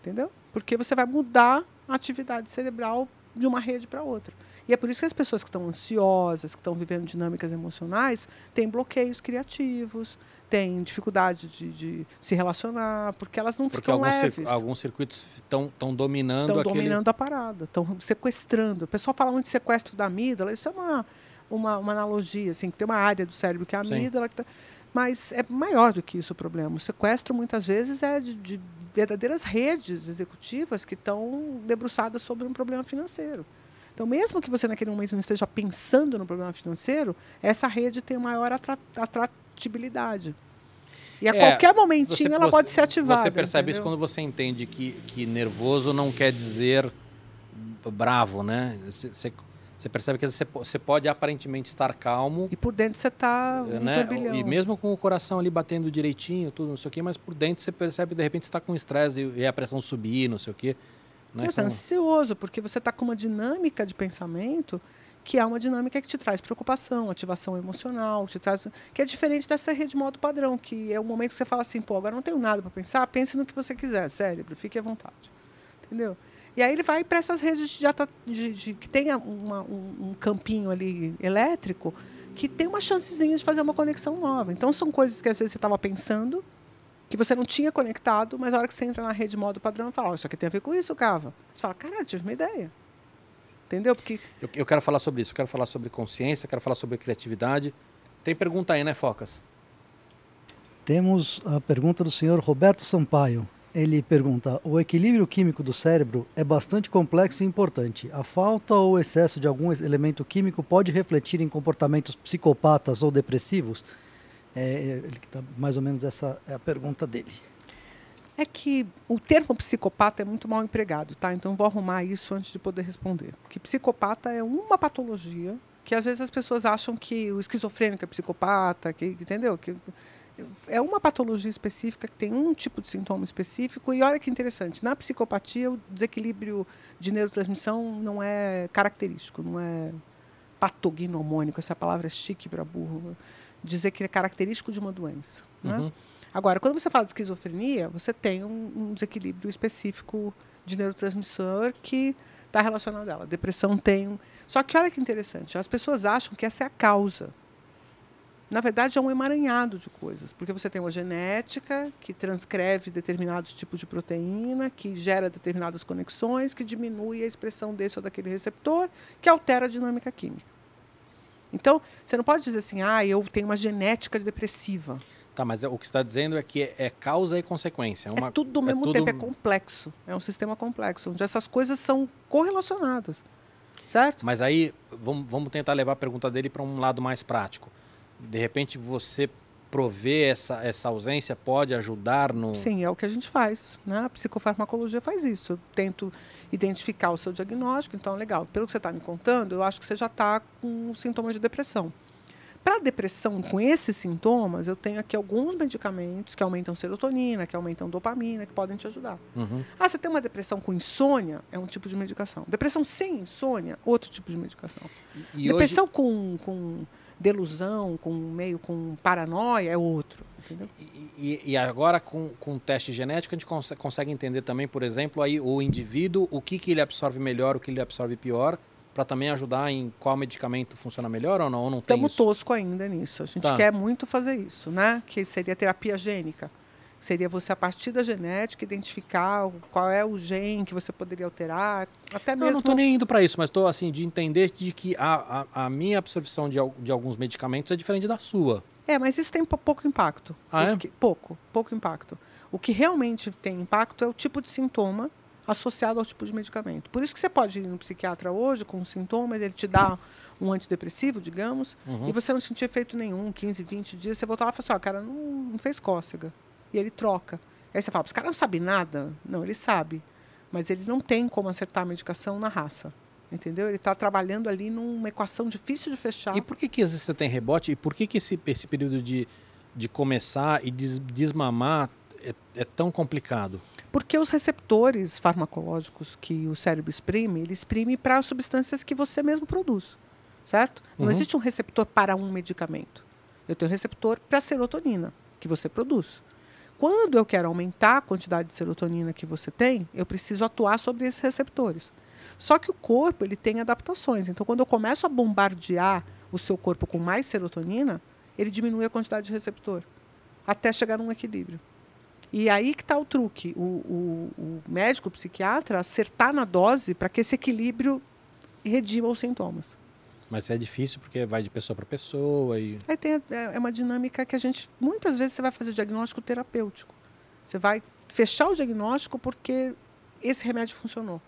entendeu? Porque você vai mudar a atividade cerebral de uma rede para outra. E é por isso que as pessoas que estão ansiosas, que estão vivendo dinâmicas emocionais, têm bloqueios criativos, têm dificuldade de, de se relacionar, porque elas não porque ficam alguns leves. Circu alguns circuitos estão dominando Estão aquele... dominando a parada, estão sequestrando. O pessoal fala muito de sequestro da amígdala, isso é uma uma, uma analogia, assim, que tem uma área do cérebro que é a amígdala, que tá, mas é maior do que isso o problema. O sequestro, muitas vezes, é de, de verdadeiras redes executivas que estão debruçadas sobre um problema financeiro. Então, mesmo que você naquele momento não esteja pensando no problema financeiro, essa rede tem maior atratibilidade. E a é, qualquer momentinho você, ela pode ser ativada. Você percebe entendeu? isso quando você entende que, que nervoso não quer dizer bravo, né? Você, você percebe que você pode aparentemente estar calmo. E por dentro você está um né? E mesmo com o coração ali batendo direitinho, tudo, não sei o quê, mas por dentro você percebe de repente você está com estresse e a pressão subir, não sei o quê. Né? Você está ansioso, porque você está com uma dinâmica de pensamento que é uma dinâmica que te traz preocupação, ativação emocional, te traz, que é diferente dessa rede modo padrão, que é o momento que você fala assim, pô, agora não tenho nada para pensar, pense no que você quiser, cérebro, fique à vontade. Entendeu? E aí ele vai para essas redes de, de, de, que tenha uma, um, um, campinho ali elétrico que tem uma chancezinha de fazer uma conexão nova. Então são coisas que às vezes você estava pensando que você não tinha conectado, mas a hora que você entra na rede modo padrão, fala, oh, isso aqui tem a ver com isso, Cava. Você fala, caralho, tive uma ideia. Entendeu? Porque... Eu, eu quero falar sobre isso, eu quero falar sobre consciência, quero falar sobre criatividade. Tem pergunta aí, né, Focas? Temos a pergunta do senhor Roberto Sampaio. Ele pergunta: o equilíbrio químico do cérebro é bastante complexo e importante. A falta ou excesso de algum elemento químico pode refletir em comportamentos psicopatas ou depressivos? É, tá, mais ou menos essa é a pergunta dele. É que o termo psicopata é muito mal empregado, tá? Então vou arrumar isso antes de poder responder. Que psicopata é uma patologia que às vezes as pessoas acham que o esquizofrênico é psicopata, que entendeu? Que é uma patologia específica que tem um tipo de sintoma específico. E olha que interessante, na psicopatia, o desequilíbrio de neurotransmissão não é característico, não é patognomônico. Essa palavra é chique para burro. Dizer que é característico de uma doença. Né? Uhum. Agora, quando você fala de esquizofrenia, você tem um, um desequilíbrio específico de neurotransmissor que está relacionado a ela. Depressão tem. Só que olha que interessante, as pessoas acham que essa é a causa Na verdade, é um emaranhado de coisas, porque você tem uma genética que transcreve determinados tipos de proteína, que gera determinadas conexões, que diminui a expressão desse ou daquele receptor, que altera a dinâmica química. Então, você não pode dizer assim, ah, eu tenho uma genética depressiva. Tá, mas o que está dizendo é que é, é causa e consequência. É, uma, é tudo ao mesmo tudo... tempo, é complexo. É um sistema complexo, onde essas coisas são correlacionadas. Certo? Mas aí, vamos, vamos tentar levar a pergunta dele para um lado mais prático. De repente, você prover essa, essa ausência pode ajudar no. Sim, é o que a gente faz. Né? A psicofarmacologia faz isso. Eu tento identificar o seu diagnóstico, então, legal. Pelo que você está me contando, eu acho que você já está com sintomas de depressão. Para depressão com esses sintomas, eu tenho aqui alguns medicamentos que aumentam serotonina, que aumentam dopamina, que podem te ajudar. Uhum. Ah, você tem uma depressão com insônia, é um tipo de medicação. Depressão sem insônia, outro tipo de medicação. E depressão hoje... com, com delusão, com meio com paranoia, é outro. E, e, agora com, com teste genético a gente cons consegue entender também, por exemplo, aí o indivíduo, o que, que ele absorve melhor, o que ele absorve pior para também ajudar em qual medicamento funciona melhor ou não? Ou não Estamos tosco ainda nisso. A gente tá. quer muito fazer isso, né? Que seria terapia gênica. Seria você, a partir da genética, identificar qual é o gene que você poderia alterar. Até mesmo... Eu não estou nem indo para isso, mas estou assim, de entender de que a, a, a, minha absorção de, de alguns medicamentos é diferente da sua. É, mas isso tem pouco impacto. Ah, porque, é? Pouco, pouco impacto. O que realmente tem impacto é o tipo de sintoma associado ao tipo de medicamento. Por isso que você pode ir no psiquiatra hoje com sintomas, ele te dá um antidepressivo, digamos, uhum. e você não sentir efeito nenhum, 15, 20 dias, você voltar lá e fala assim, ó, cara, não, não fez cócega. E ele troca. Aí você fala, os caras não sabem nada? Não, ele sabe. Mas ele não tem como acertar a medicação na raça. Entendeu? Ele está trabalhando ali numa equação difícil de fechar. E por que, que às vezes você tem rebote? E por que, que esse, esse período de, de começar e des, desmamar é, é tão complicado? Porque os receptores farmacológicos que o cérebro exprime, ele exprime para substâncias que você mesmo produz, certo? Não uhum. existe um receptor para um medicamento. Eu tenho um receptor para a serotonina, que você produz. Quando eu quero aumentar a quantidade de serotonina que você tem, eu preciso atuar sobre esses receptores. Só que o corpo ele tem adaptações. Então, quando eu começo a bombardear o seu corpo com mais serotonina, ele diminui a quantidade de receptor, até chegar num equilíbrio. E aí que está o truque. O, o, o médico, o psiquiatra, acertar na dose para que esse equilíbrio redima os sintomas. Mas é difícil porque vai de pessoa para pessoa e. Aí tem, é, é uma dinâmica que a gente. Muitas vezes você vai fazer diagnóstico terapêutico. Você vai fechar o diagnóstico porque esse remédio funcionou.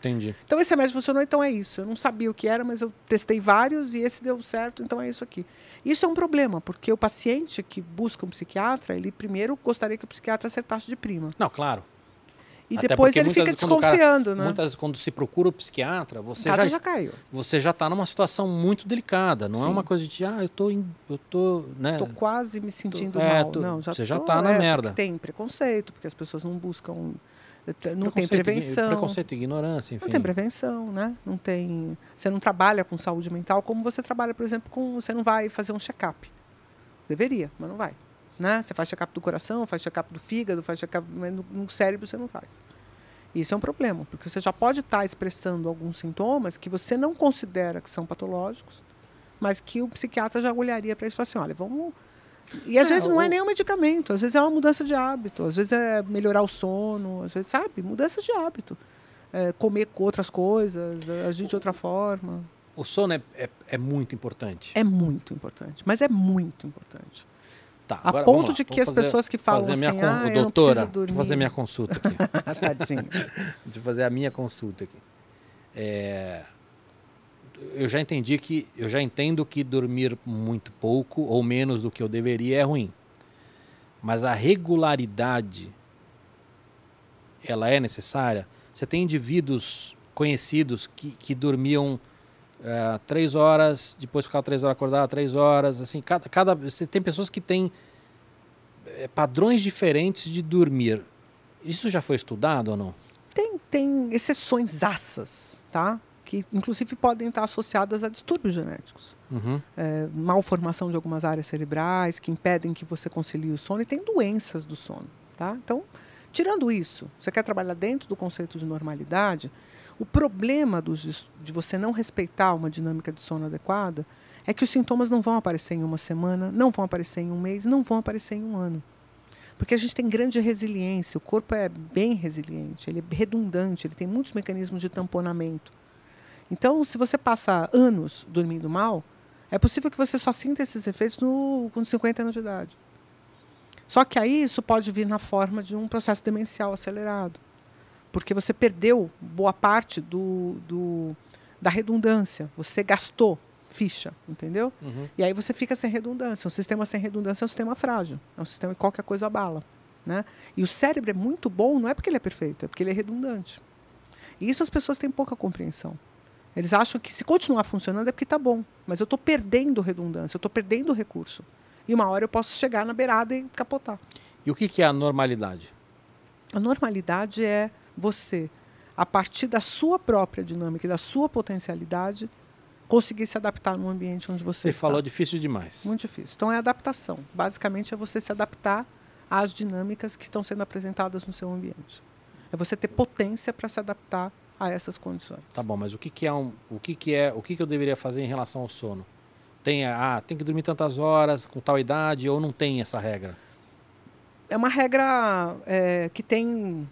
Entendi. Então esse remédio funcionou, então é isso. Eu não sabia o que era, mas eu testei vários e esse deu certo, então é isso aqui. Isso é um problema, porque o paciente que busca um psiquiatra, ele primeiro gostaria que o psiquiatra acertasse de prima. Não, claro. E Até depois ele fica desconfiando, cara, né? Muitas vezes quando se procura o psiquiatra, você já, já caiu. Você já está numa situação muito delicada. Não é Sim. é uma coisa de ah, eu tô, in, eu tô, né? Tô quase me sentindo tô, é, mal. Tô, não, já você tô, já está na é, merda. Tem preconceito, porque as pessoas não buscam não tem prevenção. Preconceito, ignorância, enfim. Não tem prevenção, né? Não tem. Você não trabalha com saúde mental como você trabalha, por exemplo, com. Você não vai fazer um check-up. Deveria, mas não vai. Né? Você faz check-up do coração, faz check-up do fígado, faz check-up. No, no cérebro você não faz. Isso é um problema, porque você já pode estar expressando alguns sintomas que você não considera que são patológicos, mas que o psiquiatra já olharia para isso e falaria assim: olha, vamos e às é, vezes não é o... é nem um medicamento, às vezes é uma mudança de hábito, às vezes é melhorar o sono, às vezes, sabe, mudança de hábito. É, comer com outras coisas, agir de outra forma. O sono é, é, é, muito importante. É muito importante, mas é muito importante. Tá, a ponto de que as fazer, pessoas que falam assim, ah, eu doutora, não Vou fazer minha consulta aqui. [LAUGHS] Tadinho. Deixa eu fazer a minha consulta aqui. É, eu já entendi que eu já entendo que dormir muito pouco ou menos do que eu deveria é ruim. Mas a regularidade ela é necessária. Você tem indivíduos conhecidos que, que dormiam uh, três horas, depois ficavam três horas acordados, três horas, assim, cada, cada você tem pessoas que têm é, padrões diferentes de dormir. Isso já foi estudado ou não? Tem, tem exceções assas, tá? que inclusive podem estar associadas a distúrbios genéticos. Uhum. É, malformação de algumas áreas cerebrais que impedem que você concilie o sono e tem doenças do sono. Tá? Então, Tirando isso, você quer trabalhar dentro do conceito de normalidade, o problema dos, de você não respeitar uma dinâmica de sono adequada é que os sintomas não vão aparecer em uma semana, não vão aparecer em um mês, não vão aparecer em um ano. Porque a gente tem grande resiliência, o corpo é bem resiliente, ele é redundante, ele tem muitos mecanismos de tamponamento. Então, se você passa anos dormindo mal, é possível que você só sinta esses efeitos no, com 50 anos de idade. Só que aí isso pode vir na forma de um processo demencial acelerado. Porque você perdeu boa parte do, do da redundância. Você gastou ficha, entendeu? Uhum. E aí você fica sem redundância. Um sistema sem redundância é um sistema frágil. É um sistema que qualquer coisa abala. Né? E o cérebro é muito bom, não é porque ele é perfeito, é porque ele é redundante. E isso as pessoas têm pouca compreensão. Eles acham que se continuar funcionando é porque está bom. Mas eu estou perdendo redundância, eu estou perdendo recurso. E uma hora eu posso chegar na beirada e capotar. E o que, que é a normalidade? A normalidade é você, a partir da sua própria dinâmica e da sua potencialidade, conseguir se adaptar no ambiente onde você, você está. falou difícil demais. Muito difícil. Então é adaptação. Basicamente é você se adaptar às dinâmicas que estão sendo apresentadas no seu ambiente. É você ter potência para se adaptar a essas condições. Tá bom, mas o que, que é um, o que, que é, o que, que eu deveria fazer em relação ao sono? Tem, ah, tem que dormir tantas horas com tal idade ou não tem essa regra? É uma regra é, que tem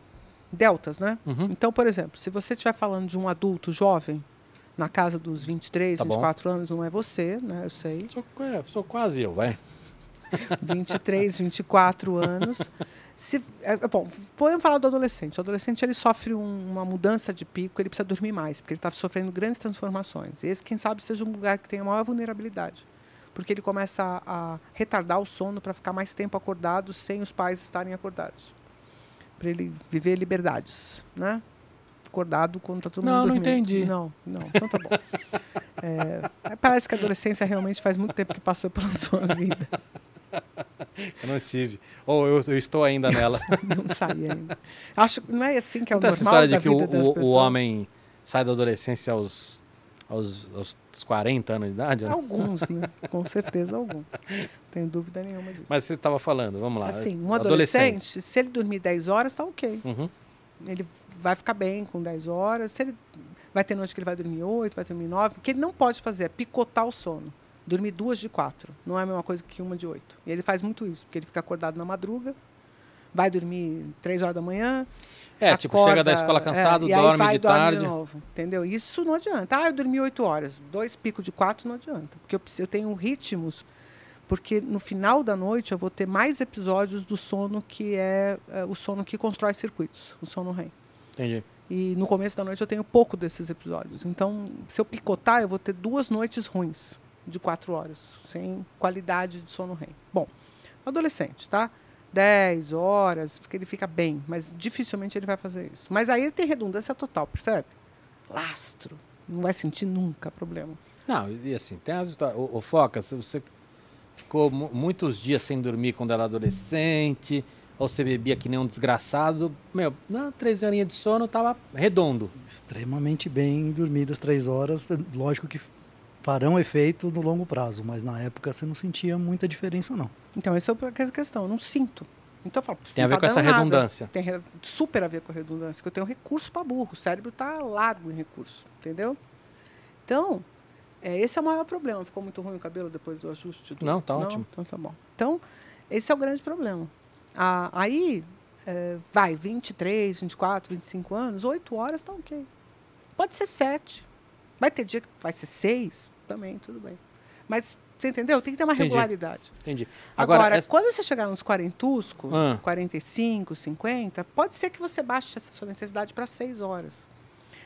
deltas, né? Uhum. Então, por exemplo, se você estiver falando de um adulto jovem, na casa dos 23, tá 24 bom. anos, não é você, né? Eu sei. Sou, é, sou quase eu, vai. [LAUGHS] 23, 24 anos. Se, é, bom, podemos falar do adolescente. O adolescente ele sofre um, uma mudança de pico, ele precisa dormir mais, porque ele está sofrendo grandes transformações. E esse, quem sabe, seja um lugar que tenha maior vulnerabilidade. Porque ele começa a, a retardar o sono para ficar mais tempo acordado sem os pais estarem acordados. Para ele viver liberdades, né? acordado quando está todo não, mundo dormindo. Não, não entendi. Não, não, então tá bom. [LAUGHS] É, parece que a adolescência realmente faz muito tempo que passou pela [LAUGHS] sua vida. Eu não tive. Ou eu, eu estou ainda nela. [LAUGHS] não saí ainda. Acho não é assim que é o então, normal essa história de que o, o, o, homem sai da adolescência aos, aos, aos 40 anos de idade? Né? Alguns, sim. [LAUGHS] Com certeza, alguns. Não tenho dúvida nenhuma disso. Mas você estava falando, vamos lá. Assim, um adolescente, adolescente, se ele dormir 10 horas, está ok. Uhum. Ele vai ficar bem com 10 horas. Se ele vai ter noite que ele vai dormir 8, vai dormir 9. O que ele não pode fazer é picotar o sono. Dormir duas de quatro. Não é a mesma coisa que uma de oito. E ele faz muito isso, porque ele fica acordado na madruga, vai dormir três horas da manhã. É, acorda, tipo, chega da escola cansado, é, dorme vai, de tarde. De novo, entendeu? Isso não adianta. Ah, eu dormi oito horas. Dois picos de quatro não adianta. Porque eu, eu tenho ritmos porque no final da noite eu vou ter mais episódios do sono que é, é o sono que constrói circuitos, o sono REM. Entendi. E no começo da noite eu tenho pouco desses episódios. Então, se eu picotar, eu vou ter duas noites ruins de quatro horas, sem qualidade de sono REM. Bom, adolescente, tá? 10 horas, porque ele fica bem, mas dificilmente ele vai fazer isso. Mas aí ele tem redundância total, percebe? Lastro. Não vai sentir nunca problema. Não, e assim, tem as histórias. O, o Foca, você ficou muitos dias sem dormir quando era adolescente ou você bebia que nem um desgraçado, meu, na três horinhas de sono tava redondo. Extremamente bem dormidas três horas, lógico que farão efeito no longo prazo, mas na época você não sentia muita diferença não. Então essa é a questão, eu não sinto. Então eu falo, tem a ver tá com essa nada. redundância. Tem super a ver com a redundância, que eu tenho recurso para burro, o cérebro está largo em recurso, entendeu? Então, é, esse é o maior problema. Ficou muito ruim o cabelo depois do ajuste? Do... Não, tá não? ótimo. Então tá bom. Então, esse é o grande problema. Ah, aí, é, vai, 23, 24, 25 anos, 8 horas está ok. Pode ser 7. Vai ter dia que vai ser 6, também, tudo bem. Mas, você entendeu? Tem que ter uma Entendi. regularidade. Entendi. Agora, Agora essa... quando você chegar nos 40, ah. 45, 50, pode ser que você baixe essa sua necessidade para 6 horas.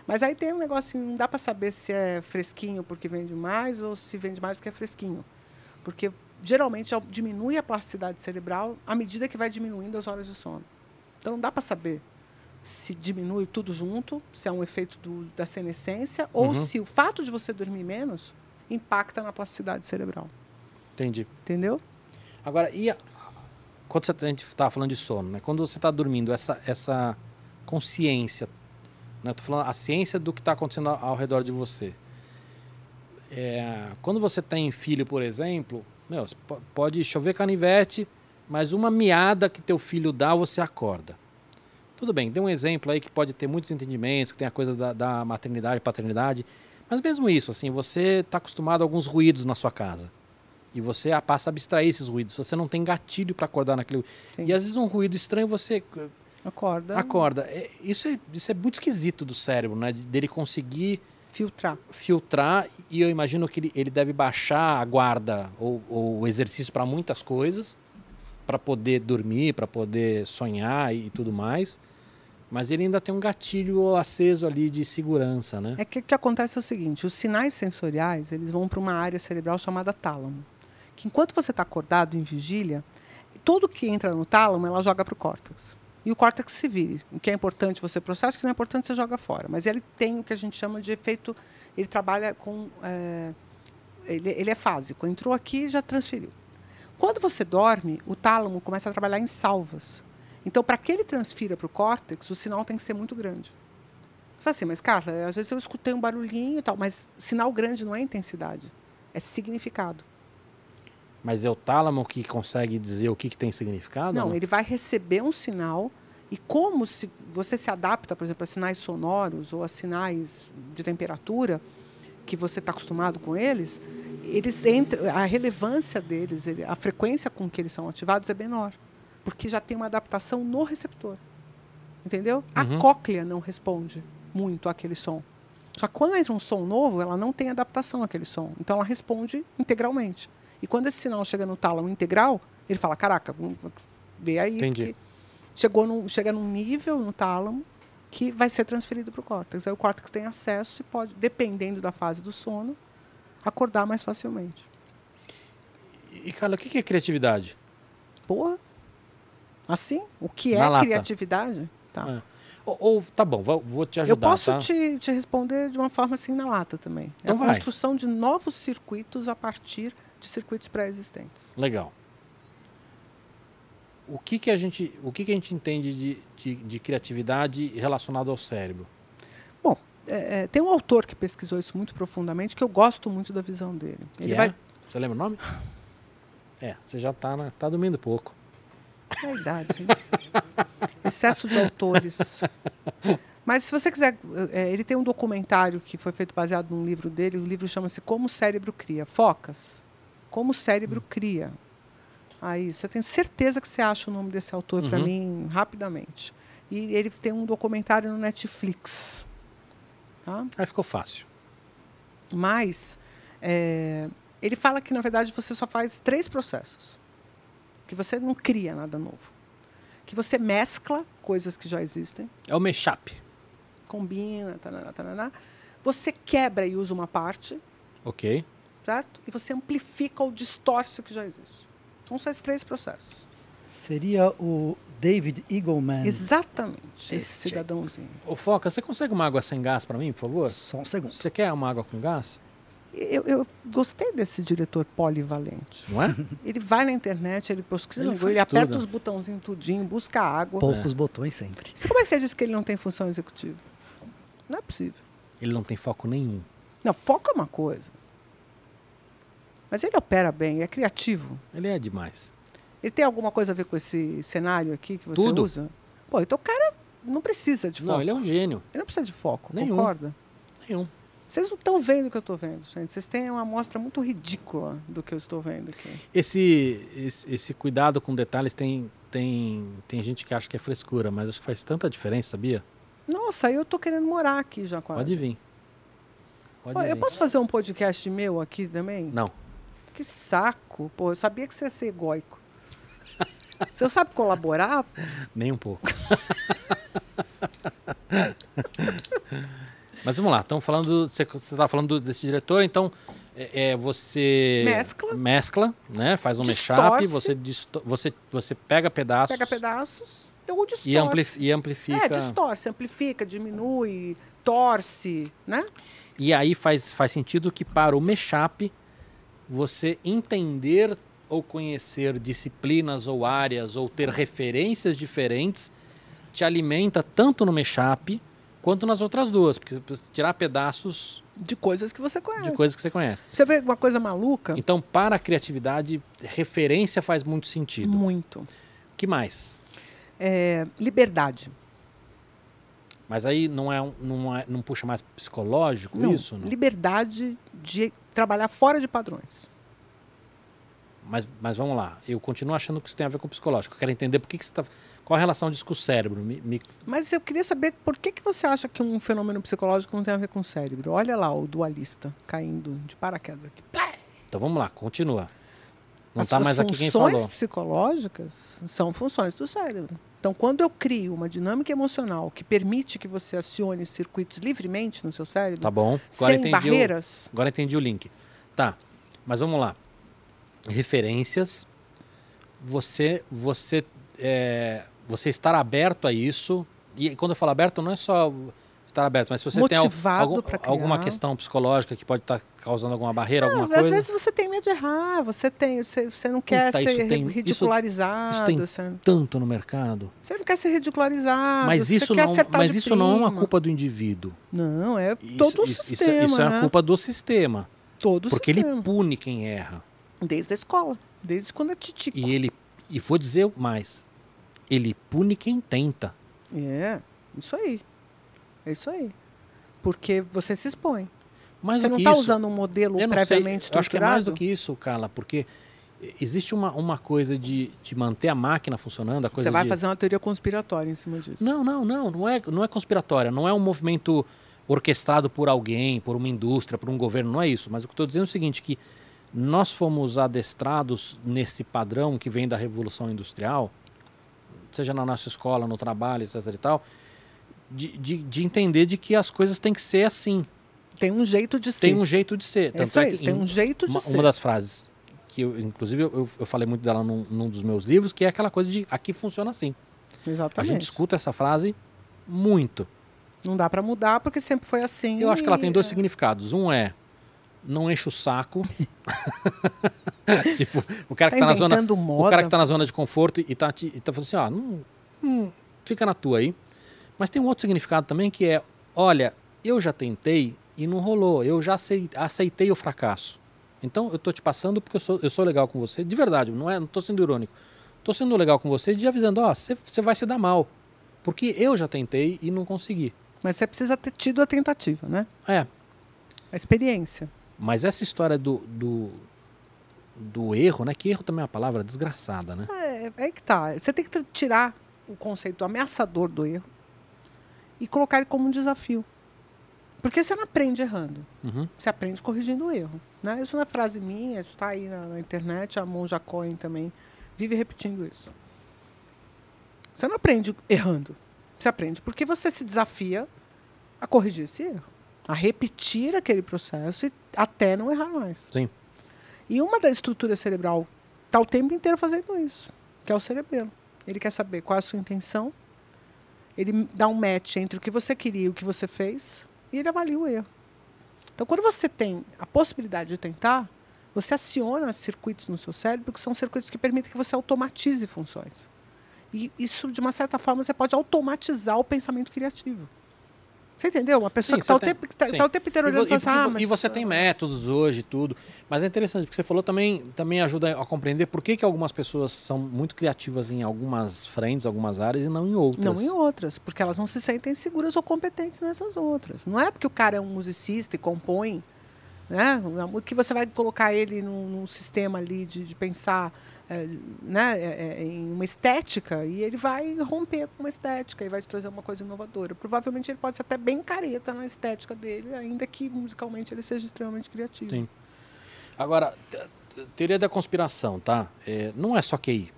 Mas aí tem um negócio, não dá para saber se é fresquinho porque vende mais ou se vende mais porque é fresquinho. Porque geralmente diminui a plasticidade cerebral à medida que vai diminuindo as horas de sono. Então não dá para saber se diminui tudo junto, se é um efeito do, da senescência, uhum. ou se o fato de você dormir menos impacta na plasticidade cerebral. Entendi. Entendeu? Agora, e a, quando você, a gente estava falando de sono, né? Quando você está dormindo, essa, essa consciência, né? Tô falando a ciência do que está acontecendo ao, ao, redor de você. É, quando você tem filho, por exemplo, meu, pode chover canivete, mas uma miada que teu filho dá, você acorda. Tudo bem, dê um exemplo aí que pode ter muitos entendimentos, que tem a coisa da, da maternidade e paternidade. Mas mesmo isso, assim, você está acostumado a alguns ruídos na sua casa. E você passa a abstrair esses ruídos. Você não tem gatilho para acordar naquele. Sim. E às vezes um ruído estranho você Acorda. acorda. É, isso, é, isso é muito esquisito do cérebro, né? De- Dele conseguir Filtrar. filtrar. E eu imagino que ele, ele deve baixar a guarda ou, ou o exercício para muitas coisas, para poder dormir, para poder sonhar e tudo mais. Mas ele ainda tem um gatilho aceso ali de segurança, né? É que o que acontece é o seguinte, os sinais sensoriais, eles vão para uma área cerebral chamada tálamo. Que enquanto você está acordado em vigília, tudo que entra no tálamo, ela joga para o córtex. E o córtex se vire. O que é importante você processa, o que não é importante você joga fora. Mas ele tem o que a gente chama de efeito, ele trabalha com, é, ele, ele é fásico. Entrou aqui, já transferiu. Quando você dorme, o tálamo começa a trabalhar em salvas. Então, para que ele transfira para o córtex, o sinal tem que ser muito grande. Você fala assim, mas Carla, às vezes eu escutei um barulhinho e tal, mas sinal grande não é intensidade, é significado. Mas é o tálamo que consegue dizer o que, que tem significado? não, não? ele vai receber um sinal e como se você se adapta, por exemplo, a sinais sonoros ou a sinais de temperatura que você está acostumado com eles, eles entram, a relevância deles, ele- a frequência com que eles são ativados é menor, porque já tem uma adaptação no receptor, entendeu? A Uhum. cóclea não responde muito àquele som. Só que quando entra um som novo, ela não tem adaptação àquele som, então ela responde integralmente. E quando esse sinal chega no tálamo integral, ele fala: caraca, vê aí, Entendi. chegou num, chega num nível no tálamo que vai ser transferido para o córtex. Aí o córtex tem acesso e pode, dependendo da fase do sono, acordar mais facilmente. E, Carla, o que, que é criatividade? Porra! Assim? O que Na é lata. criatividade? Tá. É. Ou, ou- tá bom, vou, vou te Eu ajudar, posso tá? te, te responder de uma forma assim na lata também. Então é a vai. construção de novos circuitos a partir de circuitos pré-existentes. Legal. O que, que a gente, o que, que a gente entende de, de, de criatividade relacionado ao cérebro? É, é, tem um autor que pesquisou isso muito profundamente, que eu gosto muito da visão dele. Que Ele é? vai. Você lembra o nome? [SIGHS] É, você já tá, na, tá dormindo pouco. É a idade. hein? Excesso de autores. Mas se você quiser, é, ele tem um documentário que foi feito baseado num livro dele. O livro chama-se Como o Cérebro Cria. Focas. Como o Cérebro Cria. Aí, você tem certeza que você acha o nome desse autor para Uhum. mim rapidamente. E ele tem um documentário no Netflix. Tá? Aí ficou fácil. Mas é, ele fala que, na verdade, você só faz três processos. Que você não cria nada novo. Que você mescla coisas que já existem, É o mashup. combina, taraná, taraná. Você quebra e usa uma parte, Ok. certo? E você amplifica ou distorce o que já existe. São só esses três processos. Seria o David Eagleman. Exatamente. Esse Esse cidadãozinho. Ô, Foca, você consegue uma água sem gás para mim, por favor? Só um segundo. Você quer uma água com gás? Eu, eu gostei desse diretor polivalente. Não é? Ele vai na internet, ele pesquisa, Ele ele aperta tudo. os botãozinhos tudinho, busca água. Poucos botões sempre. Você, como é que você disse que ele não tem função executiva? Não é possível. Ele não tem foco nenhum. Não, foco é uma coisa. Mas ele opera bem, é criativo. Ele é demais. Ele tem alguma coisa a ver com esse cenário aqui que você Tudo. usa? Pô, então o cara não precisa de foco. Não, ele é um gênio. Ele não precisa de foco, Nenhum. concorda? Nenhum. Vocês não estão vendo o que eu estou vendo, gente. Vocês têm uma amostra muito ridícula do que eu estou vendo aqui. Esse, esse, esse cuidado com detalhes tem, tem, tem gente que acha que é frescura, mas acho que faz tanta diferença, sabia? Nossa, eu estou querendo morar aqui já quase. Pode vir. Pode Ó, eu vir. posso fazer um podcast meu aqui também? Não. Que saco. Pô, eu sabia que você ia ser egóico. [LAUGHS] Você sabe colaborar? Nem um pouco. [LAUGHS] Mas vamos lá, estamos falando. Você está falando desse diretor, então é, é, você Mescla. mescla, né? Faz um mashup, você, você, você pega pedaços Pega pedaços ou distorce. e, ampli e amplifica. É, distorce, amplifica, diminui, torce, né? E aí faz, faz sentido que para o mashup você entender ou conhecer disciplinas ou áreas ou ter referências diferentes te alimenta tanto no mashup quanto nas outras duas, porque você precisa tirar pedaços De coisas que você conhece. de coisas que você conhece. Você vê uma coisa maluca? Então, para a criatividade, referência faz muito sentido. Muito. O que mais? É, liberdade. Mas aí não é, um- não é não puxa mais psicológico Não, isso? Não? liberdade de trabalhar fora de padrões. Mas, mas vamos lá. Eu continuo achando que isso tem a ver com psicológico. Eu quero entender por que, que você tá. Qual a relação disso com o cérebro? Me, me- Mas eu queria saber por que, que você acha que um fenômeno psicológico não tem a ver com o cérebro. Olha lá o dualista caindo de paraquedas aqui. Então vamos lá, continua. Não As está mais aqui quem funções falou. psicológicas são funções do cérebro. Então, quando eu crio uma dinâmica emocional que permite que você acione circuitos livremente no seu cérebro, Tá bom. Agora sem entendi, o, barreiras, agora entendi o link. Tá. Mas vamos lá. Referências. Você, você, é, você estar aberto a isso. E quando eu falo aberto, não é só estar aberto, mas se você tem Motivado algum- pra criar. alguma questão psicológica que pode estar causando alguma barreira, Ah, alguma às coisa. vezes você tem medo de errar, você tem, você, você não quer Puta, ser isso tem- isso- ridicularizado, isso tem você, Tanto no mercado. você não quer ser ridicularizado, Mas isso, não, mas isso não é uma prima. culpa do indivíduo. Não, é Isso, todo o isso- isso é- sistema, isso é né? a culpa do sistema. todo o Porque ele sistema. pune quem erra. Desde a escola, desde quando é titico. E ele. E vou dizer mais. Ele pune quem tenta. É, isso aí. É isso aí. Porque você se expõe. Mais você não está usando um modelo sei, previamente eu acho que é mais do estruturado. que isso, Carla, porque existe uma, uma coisa de, de manter a máquina funcionando, a coisa Você vai de... fazer uma teoria conspiratória em cima disso. Não, não, não, não é, não é conspiratória, não é um movimento orquestrado por alguém, por uma indústria, por um governo, não é isso. Mas o que eu estou dizendo é o seguinte, que nós fomos adestrados nesse padrão que vem da Revolução Industrial, seja na nossa escola, no trabalho, etc e tal, de, de, de entender de que as coisas têm que ser assim. Tem um jeito de ser. Tem um jeito de ser. é Tanto isso é aí, que tem em- um jeito de uma, ser. uma das frases que eu, inclusive, eu, eu falei muito dela num, num dos meus livros, que é aquela coisa de aqui funciona assim. A Exatamente. gente escuta essa frase muito. Não dá para mudar porque sempre foi assim. Eu acho que ela tem dois e- significados. Um é não enche o saco. [LAUGHS] tipo, o cara Tá que tá na zona, inventando o moda. cara que tá na zona de conforto e tá, te- e tá falando assim, ó, não, hum, fica na tua aí. Mas tem um outro significado também que é, olha, eu já tentei e não rolou. Eu já acei- aceitei o fracasso. Então eu tô te passando porque eu sou, eu sou legal com você, de verdade, não é, não tô sendo irônico. Tô sendo legal com você de avisando, ó, você vai se dar mal. Porque eu já tentei e não consegui. Mas você precisa ter tido a tentativa, né? É, A experiência. Mas essa história do, do, do erro, né? Que erro também é uma palavra desgraçada, né? É, é que tá. Você tem que tirar o conceito ameaçador do erro e colocar ele como um desafio. Porque você não aprende errando. Uhum. Você aprende corrigindo o erro. Né? Isso não é frase minha, isso está aí na, na internet, a Monja Cohen também vive repetindo isso. Você não aprende errando. Você aprende porque você se desafia a corrigir esse erro, a repetir aquele processo e até não errar mais. Sim. E uma da estrutura cerebral está o tempo inteiro fazendo isso, que é o cerebelo. Ele quer saber qual é a sua intenção, ele dá um match entre o que você queria e o que você fez, e ele avalia o erro. Então, quando você tem a possibilidade de tentar, você aciona circuitos no seu cérebro, que são circuitos que permitem que você automatize funções. E isso, de uma certa forma, você pode automatizar o pensamento criativo. Você entendeu? Uma pessoa Sim, que está o, tem- tempo, tá, tá o tempo inteiro E, olhando e e, assim, ah, e mas... você tem métodos hoje e tudo. Mas é interessante, porque você falou também, também ajuda a compreender por que, que algumas pessoas são muito criativas em algumas frentes, algumas áreas e não em outras. Não em outras, porque elas não se sentem seguras ou competentes nessas outras. Não é porque o cara é um musicista e compõe, né? Que você vai colocar ele num, num sistema ali de, de pensar é, né? é, é, em uma estética e ele vai romper com uma estética e vai te trazer uma coisa inovadora. Provavelmente ele pode ser até bem careta na estética dele, ainda que musicalmente ele seja extremamente criativo. Sim. Agora, te- te- teoria da conspiração, tá? É, não é só QI.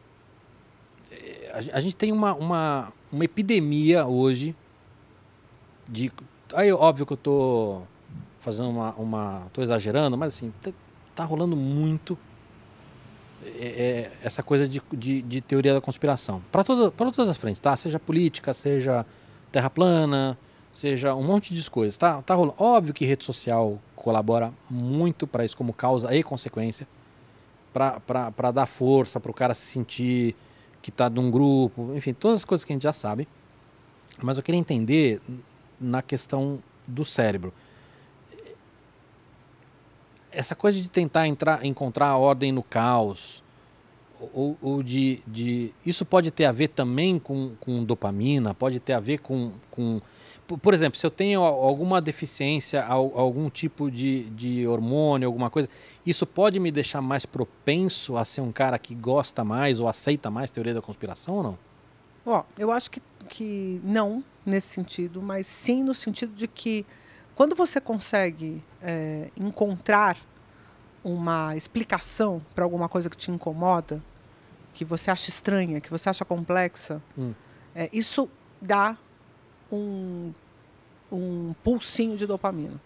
A, a gente tem uma, uma, uma epidemia hoje de. Aí, óbvio que eu tô fazendo uma. uma tô exagerando, mas assim, tá, tá rolando muito é, é, essa coisa de, de, de teoria da conspiração. Para todas as frentes, tá? Seja política, seja terra plana, seja um monte de coisas, tá? Tá rolando. Óbvio que rede social colabora muito para isso como causa e consequência, para dar força, para o cara se sentir que tá num grupo, enfim, todas as coisas que a gente já sabe. Mas eu queria entender na questão do cérebro. Essa coisa de tentar entrar, encontrar a ordem no caos, ou, ou de, de. Isso pode ter a ver também com, com dopamina, pode ter a ver com. com Por- exemplo, se eu tenho al- alguma deficiência, al- algum tipo de, de hormônio, alguma coisa, isso pode me deixar mais propenso a ser um cara que gosta mais ou aceita mais teoria da conspiração ou não? Ó, eu acho que, que não nesse sentido, mas sim no sentido de que quando você consegue é, encontrar uma explicação para alguma coisa que te incomoda, que você acha estranha, que você acha complexa, Hum. é, isso dá um, um pulsinho de dopamina.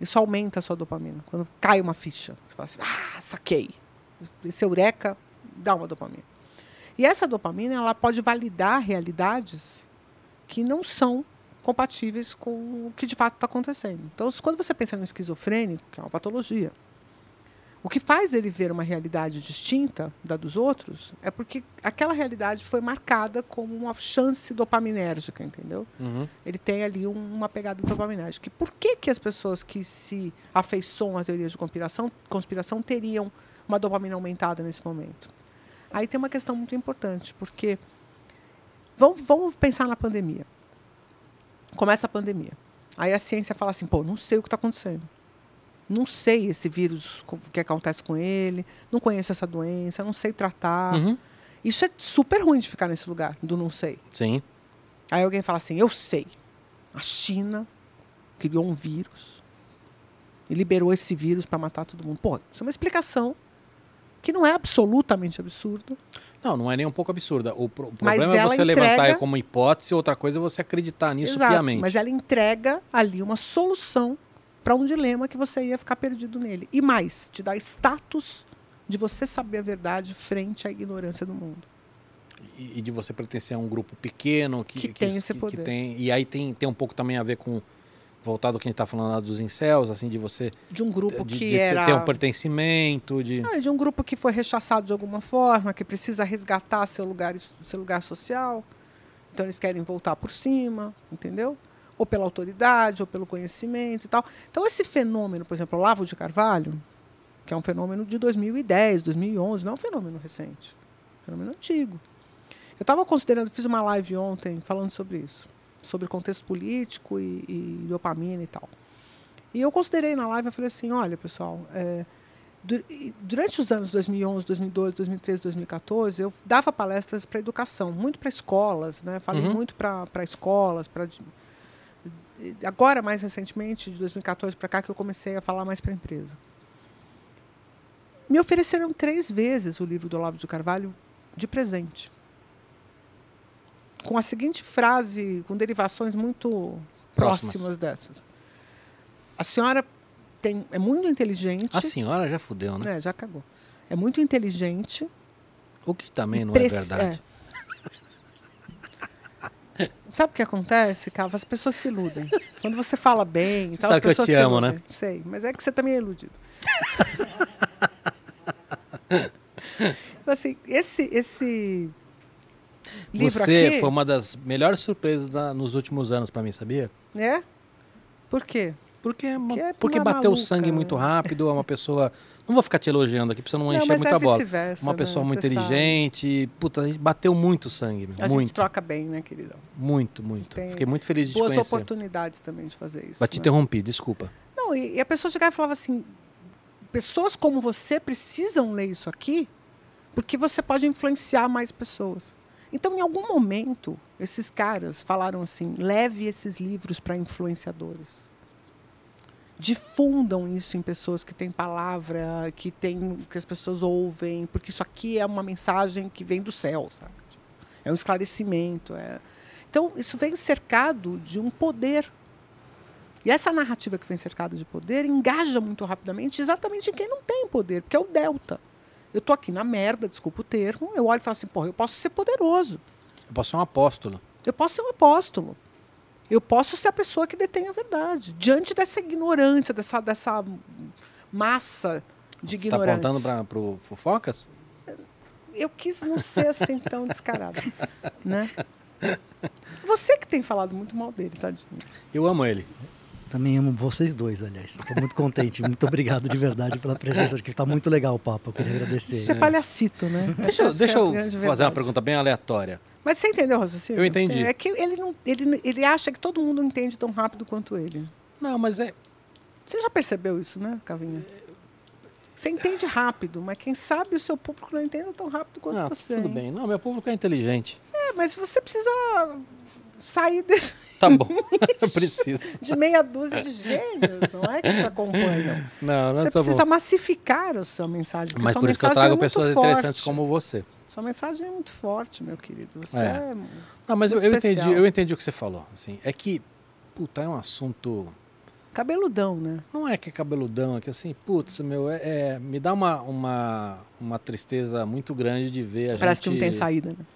Isso aumenta a sua dopamina. Quando cai uma ficha, você fala assim, ah, saquei. Esse eureka dá uma dopamina. E essa dopamina ela pode validar realidades que não são compatíveis com o que de fato está acontecendo. Então, quando você pensa no esquizofrênico, que é uma patologia, o que faz ele ver uma realidade distinta da dos outros é porque aquela realidade foi marcada como uma chance dopaminérgica, entendeu? Uhum. Ele tem ali um- uma pegada dopaminérgica. E por que, que as pessoas que se afeiçoam a teorias de conspiração, conspiração teriam uma dopamina aumentada nesse momento? Aí tem uma questão muito importante, porque vamos, vamos pensar na pandemia. Começa a pandemia. Aí a ciência fala assim, pô, não sei o que está acontecendo. Não sei esse vírus, o que acontece com ele, não conheço essa doença, não sei tratar. Uhum. Isso é super ruim de ficar nesse lugar, do não sei. Sim. Aí alguém fala assim: eu sei. A China criou um vírus e liberou esse vírus para matar todo mundo. Pô, isso é uma explicação que não é absolutamente absurda. Não, não é nem um pouco absurda. O, pro- Mas problema é você levantar entrega- como hipótese, outra coisa é você acreditar nisso Exato, piamente. Mas ela entrega ali uma solução para um dilema que você ia ficar perdido nele. E mais, te dá status de você saber a verdade frente à ignorância do mundo. E, e de você pertencer a um grupo pequeno que, Que tem esse que poder. tem, e aí tem, tem um pouco também a ver com voltado ao que a gente está falando lá dos incels, assim, de você De um grupo de, que de ter- era. ter um pertencimento, de Ah, de um grupo que foi rechaçado de alguma forma, que precisa resgatar seu lugar, seu lugar social. Então eles querem voltar por cima, entendeu? Ou pela autoridade, ou pelo conhecimento e tal. Então esse fenômeno, por exemplo, Olavo de Carvalho, que é um fenômeno de 2010, 2011, não é um fenômeno recente, é um fenômeno antigo. Eu estava considerando, fiz uma live ontem falando sobre isso, sobre contexto político e, e dopamina e tal. E eu considerei na live, eu falei assim, olha, pessoal, é, du- durante os anos 2011, 2012, 2013, 2014, eu dava palestras para educação, muito para escolas, né? Falei Uhum. muito para escolas, para agora mais recentemente, de 2014 para cá, que eu comecei a falar mais para empresa. Me ofereceram três vezes o livro do Olavo de Carvalho de presente. Com a seguinte frase, com derivações muito Próximas. próximas dessas. A senhora tem, é muito inteligente. a senhora já fudeu, né? É, já cagou. É muito inteligente. O que também não é verdade. é. Sabe o que acontece, Cava? As pessoas se iludem. Quando você fala bem, e tal, Sabe as que eu pessoas te se amo, iludem. né? Sei, mas é que você também é iludido. [LAUGHS] Então, assim, esse, esse livro Você aqui... foi uma das melhores surpresas da- nos últimos anos pra mim, sabia? É? Por quê? Porque, é uma- é porque bateu o sangue muito rápido, é uma pessoa. Não vou ficar te elogiando aqui pra você não, Não, encher muita é bola. Uma né? pessoa muito Você sabe. inteligente. Puta, a gente bateu muito sangue, meu. A gente muito. troca bem, né, queridão? Muito, muito. tem Fiquei muito feliz de te Boas conhecer. oportunidades também de fazer isso. Mas te né? interrompi, desculpa. Não, e, e a pessoa chegava e falava assim: pessoas como você precisam ler isso aqui, porque você pode influenciar mais pessoas. Então, em algum momento, esses caras falaram assim: leve esses livros para influenciadores. Difundam isso em pessoas que têm palavra, que, tem, que as pessoas ouvem, porque isso aqui é uma mensagem que vem do céu, sabe? É um esclarecimento. É... Então, isso vem cercado de um poder e essa narrativa que vem cercada de poder engaja muito rapidamente exatamente em quem não tem poder, porque é o delta. Eu tô aqui na merda, desculpa o termo, eu olho e falo assim, porra, eu posso ser poderoso, Eu posso ser um apóstolo. eu posso ser um apóstolo, eu posso ser a pessoa que detém a verdade. Diante dessa ignorância, dessa, dessa massa de Você tá ignorância. apontando para pro Fofocas? Eu quis não ser assim tão descarada. Né? Você que tem falado muito mal dele, tadinho. Eu amo ele. Também amo vocês dois, aliás. Estou muito contente. Muito obrigado de verdade pela presença. Acho que está muito legal o papo. Eu queria agradecer. Isso é palhacito, né? Deixa, eu- deixa é eu grande fazer uma pergunta bem aleatória. Mas você entendeu raciocínio? Eu entendi. É que ele, não, ele, ele acha que todo mundo entende tão rápido quanto ele. Não, mas é. Você já percebeu isso, né, Cavinha? Você entende rápido, mas quem sabe o seu público não entende tão rápido quanto Não, você. tudo hein? bem. Não, meu público é inteligente. É, mas você precisa sair desse, Tá bom. [LAUGHS] Preciso. de meia dúzia de gênios, não é? Que te acompanham. Não, não Você tá precisa bom. massificar a sua mensagem. Mas sua por isso que eu trago é pessoas forte. interessantes como você. Sua mensagem é muito forte, meu querido. Você É. é. Não, mas eu, Muito eu entendi, eu entendi o que você falou. Assim, é que, puta, é um assunto. cabeludão, né? Não é que é cabeludão, é que assim, putz, meu, é, é- me dá uma, uma, uma tristeza muito grande de ver a Parece gente. que não tem saída, né?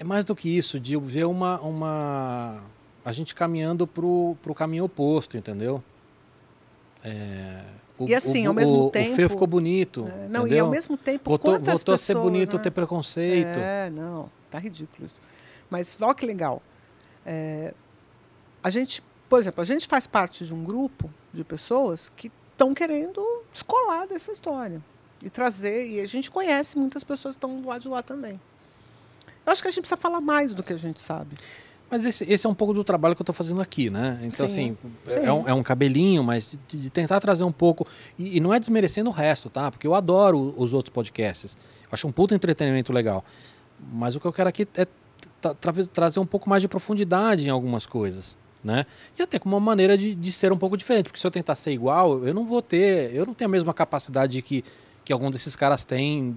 É mais do que isso, de ver uma. uma a gente caminhando pro, pro caminho oposto, entendeu? É, o- E assim, o, ao mesmo o, tempo- O feio ficou bonito. É, não, e entendeu? ao mesmo tempo, Voltou, voltou a ser pessoas, bonito né? ter preconceito. É, não, tá ridículo isso. Mas olha que legal. É, a gente, por exemplo, a gente faz parte de um grupo de pessoas que estão querendo descolar dessa história e trazer, e a gente conhece muitas pessoas que estão do lado de lá também. Eu acho que a gente precisa falar mais do que a gente sabe. Mas esse, esse é um pouco do trabalho que eu estou fazendo aqui, né? Então, Sim, assim, sim. é um, é um cabelinho, mas de, de tentar trazer um pouco. E, e não é desmerecendo o resto, tá? Porque eu adoro os outros podcasts. Eu acho um puta entretenimento legal. Mas o que eu quero aqui é tra- tra- trazer um pouco mais de profundidade em algumas coisas, né? E até com uma maneira de, de ser um pouco diferente. Porque se eu tentar ser igual, eu não vou ter. Eu não tenho a mesma capacidade que, que algum desses caras têm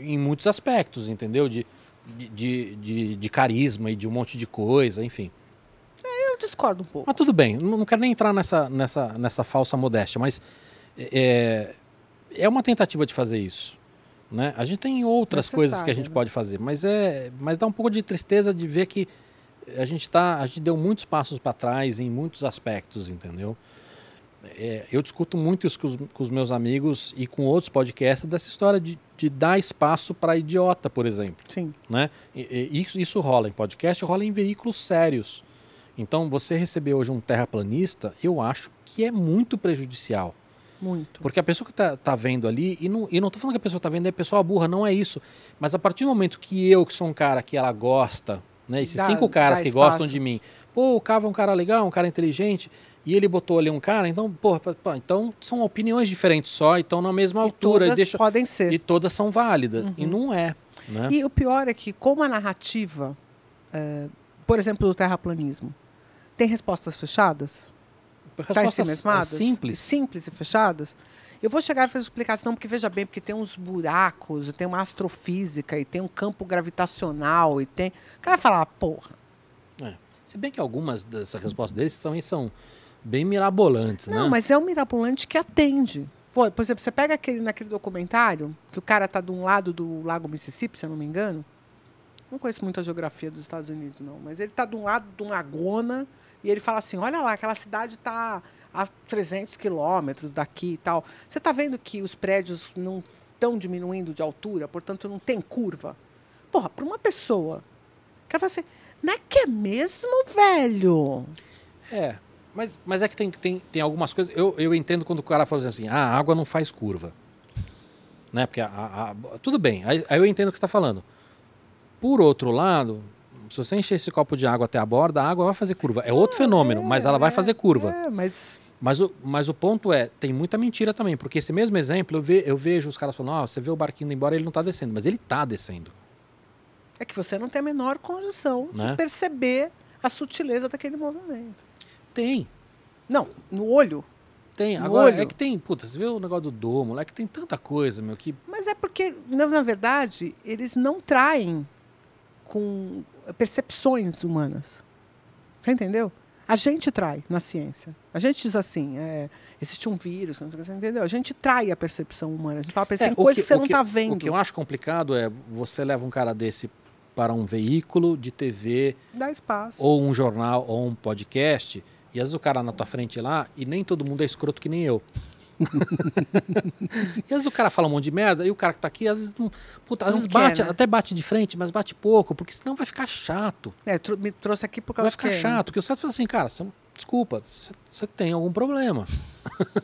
em muitos aspectos, entendeu? De, de, de, de, carisma e de um monte de coisa, enfim. Eu discordo um pouco. Mas tudo bem, não não quero nem entrar nessa, nessa, nessa falsa modéstia, mas é, é uma tentativa de fazer isso. Né? A gente tem outras Necessário, coisas que a gente né? pode fazer, mas é, mas dá um pouco de tristeza de ver que a gente tá, a gente deu muitos passos para trás em muitos aspectos, entendeu? É, eu discuto muito isso com os, com os meus amigos e com outros podcasts dessa história de, de dar espaço para idiota, por exemplo Sim. né? E- e isso, isso rola em podcast, rola em veículos sérios. Então, você receber hoje um terraplanista, eu acho que é muito prejudicial. Muito. Porque a pessoa que tá, tá vendo ali, e não, e não tô falando que a pessoa tá vendo é pessoa burra, não é isso. Mas a partir do momento que eu, que sou um cara que ela gosta, né? Esses Dá- cinco caras que espaço. gostam de mim, pô, o Cava é um cara legal, um cara inteligente, e ele botou ali um cara, então, pô, pô, então são opiniões diferentes só, então na mesma E altura, e, todas deixa, podem ser. e todas são válidas. E não é, né? E o pior é que, como a narrativa, é, por exemplo, do terraplanismo, tem respostas fechadas, está Respostas ensimesmadas, simples. simples e fechadas, eu vou chegar e fazer explicação, porque veja bem, porque tem uns buracos, e tem uma astrofísica, e tem um campo gravitacional, e tem. O cara vai falar, "Ah, porra, É. Se bem que algumas dessas respostas deles também são bem mirabolantes, Não, né? mas é um mirabolante que atende. Pô, por exemplo, você pega aquele naquele documentário, que o cara tá de um lado do Lago Mississippi, se eu não me engano. Não conheço muito a geografia dos Estados Unidos, não. Mas ele tá de um lado de uma lagona e ele fala assim, olha lá, aquela cidade tá a 300 quilômetros daqui e tal. Você tá vendo que os prédios não estão diminuindo de altura, portanto não tem curva? Porra, para uma pessoa, o cara fala assim, não é que é mesmo, velho? É. Mas, mas é que tem, tem, tem algumas coisas. Eu, eu entendo quando o cara fala assim, ah, a água não faz curva. Né? Porque a, a- a- tudo bem, aí, aí eu entendo o que você está falando. Por outro lado, se você encher esse copo de água até a borda, a água vai fazer curva. É outro fenômeno, mas ela vai fazer curva. É, mas Mas o, mas o ponto é, tem muita mentira também, porque esse mesmo exemplo, eu, ve, eu vejo os caras falando, ah, você vê o barquinho indo embora, ele não está descendo, mas ele está descendo. É que você não tem a menor condição Né? de perceber a sutileza daquele movimento. Tem, Não, no olho. tem. No Agora, olho. é que tem, puta, você vê o negócio do domo, é que tem tanta coisa, meu, que Mas é porque, na, na verdade, eles não traem com percepções humanas. Você entendeu? A gente trai na ciência. A gente diz assim, é, existe um vírus, não sei o que, você entendeu? A gente trai a percepção humana. A gente fala, É, tem o coisas que, você o não está O vendo. que eu acho complicado é você leva um cara desse para um veículo de TV, Dá espaço. ou um jornal, ou um podcast, e às vezes o cara na tua frente lá, e nem todo mundo é escroto que nem eu. [LAUGHS] e às vezes o cara fala um monte de merda, e o cara que tá aqui, às vezes, não, puta, às Não vezes quer, bate, né? até bate de frente, mas bate pouco, porque senão vai ficar chato. É, me trouxe aqui por Vai causa ficar que... chato, porque o certo fala assim, cara, são, desculpa, você tem algum problema.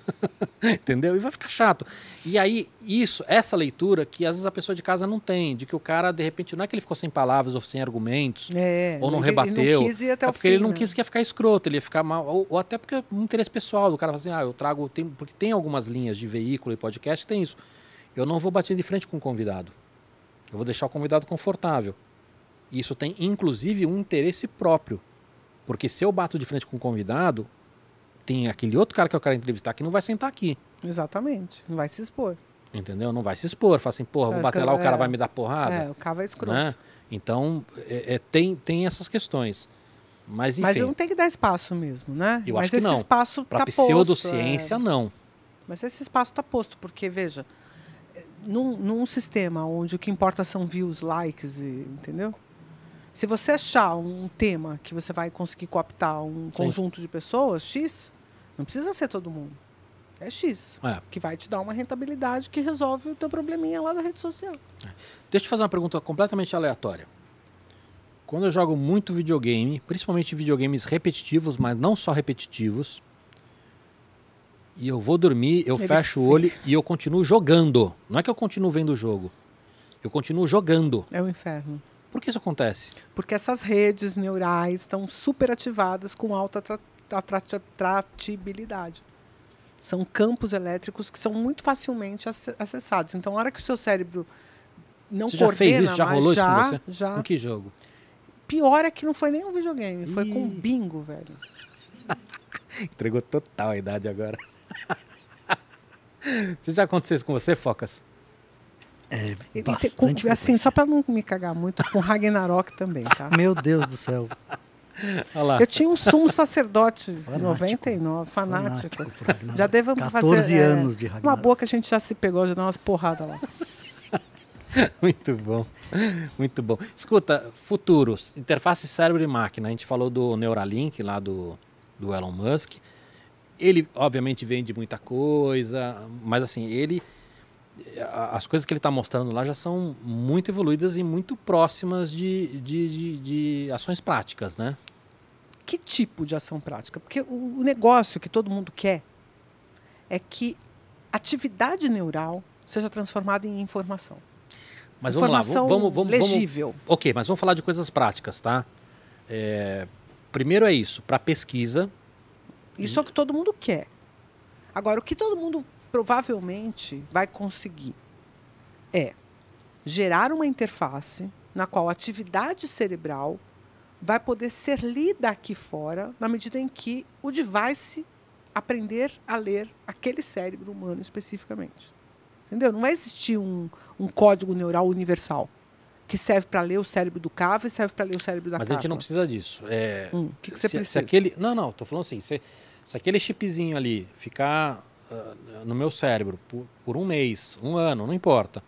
[LAUGHS] Entendeu? E vai ficar chato. E aí, isso, essa leitura que às vezes a pessoa de casa não tem, de que o cara, de repente, não é que ele ficou sem palavras ou sem argumentos, É, ou não ele- rebateu. Ele não é porque fim, ele não né? quis que ia ficar escroto, ele ia ficar mal. Ou, ou até porque é um interesse pessoal do cara fala assim, ah, eu trago. Tem, porque tem algumas linhas de veículo e podcast que tem isso. Eu não vou bater de frente com o convidado. Eu vou deixar o convidado confortável. Isso tem, inclusive, um interesse próprio. Porque se eu bato de frente com o convidado, tem aquele outro cara que eu quero entrevistar que não vai sentar aqui. Exatamente. Não vai se expor. Entendeu? Não vai se expor. Fala assim, porra, vou É, bater cara, lá, o cara é. vai me dar porrada. É, o cava é escroto. né? Então, é- é, tem, tem essas questões. Mas, enfim, Mas não tem que dar espaço mesmo, né? Eu Mas acho que esse não. espaço para tá pseudociência, posto, é. não. Mas esse espaço está posto, porque, veja, num, num sistema onde o que importa são views, likes, e, entendeu? Se você achar um tema que você vai conseguir cooptar um Sim. conjunto de pessoas, X, não precisa ser todo mundo. É X. É. Que vai te dar uma rentabilidade que resolve o teu probleminha lá da rede social. Deixa eu te fazer uma pergunta completamente aleatória. Quando eu jogo muito videogame, principalmente videogames repetitivos, mas não só repetitivos, e eu vou dormir, eu Ele fecho o olho e eu continuo jogando. Não é que eu continuo vendo o jogo. Eu continuo jogando. É o inferno. Por que isso acontece? Porque essas redes neurais estão super ativadas com alta atra- atrati- atratibilidade. São campos elétricos que são muito facilmente ace- acessados. Então, na hora que o seu cérebro não Você já coordena, fez isso? Já rolou isso com já, você? já. Com que jogo? Pior é que não foi nem um videogame, foi com Ih. bingo, velho. [LAUGHS] Entregou total a idade agora. [LAUGHS] Já aconteceu isso com você, Focas? É, te- bastante com- assim, só para não me cagar muito, com Ragnarok também, tá? [LAUGHS] Meu Deus do céu. Olha lá. Eu tinha um sumo sacerdote Fanático. 99, fanático. Ragnarok. Já devemos 14 fazer. é, anos de Uma Ragnarok. boa que a gente já se pegou, já deu umas porradas lá. [LAUGHS] Muito bom, muito bom. Escuta, futuros, interface cérebro e máquina. A gente falou do Neuralink lá do, do Elon Musk. Ele, obviamente, vende muita coisa, mas assim, ele. As coisas que ele está mostrando lá já são muito evoluídas e muito próximas de, de, de, de ações práticas, né? Que tipo de ação prática? Porque o o negócio que todo mundo quer é que atividade neural seja transformada em informação. Mas vamos lá, informação vamos, vamos, vamos, legível. Ok, mas vamos falar de coisas práticas, tá? É, primeiro é isso, para pesquisa, Isso é o que todo mundo quer. Agora, o que todo mundo provavelmente vai conseguir é gerar uma interface na qual a atividade cerebral vai poder ser lida aqui fora na medida em que o device aprender a ler aquele cérebro humano especificamente. Entendeu? Não vai existir um, um código neural universal que serve para ler o cérebro do cavo e serve para ler o cérebro da mas a gente não precisa disso. É, Hum, o que, que você se, precisa? se aquele, não, não, tô falando assim, se, se aquele chipzinho ali ficar no meu cérebro por, por um mês, um ano, não importa,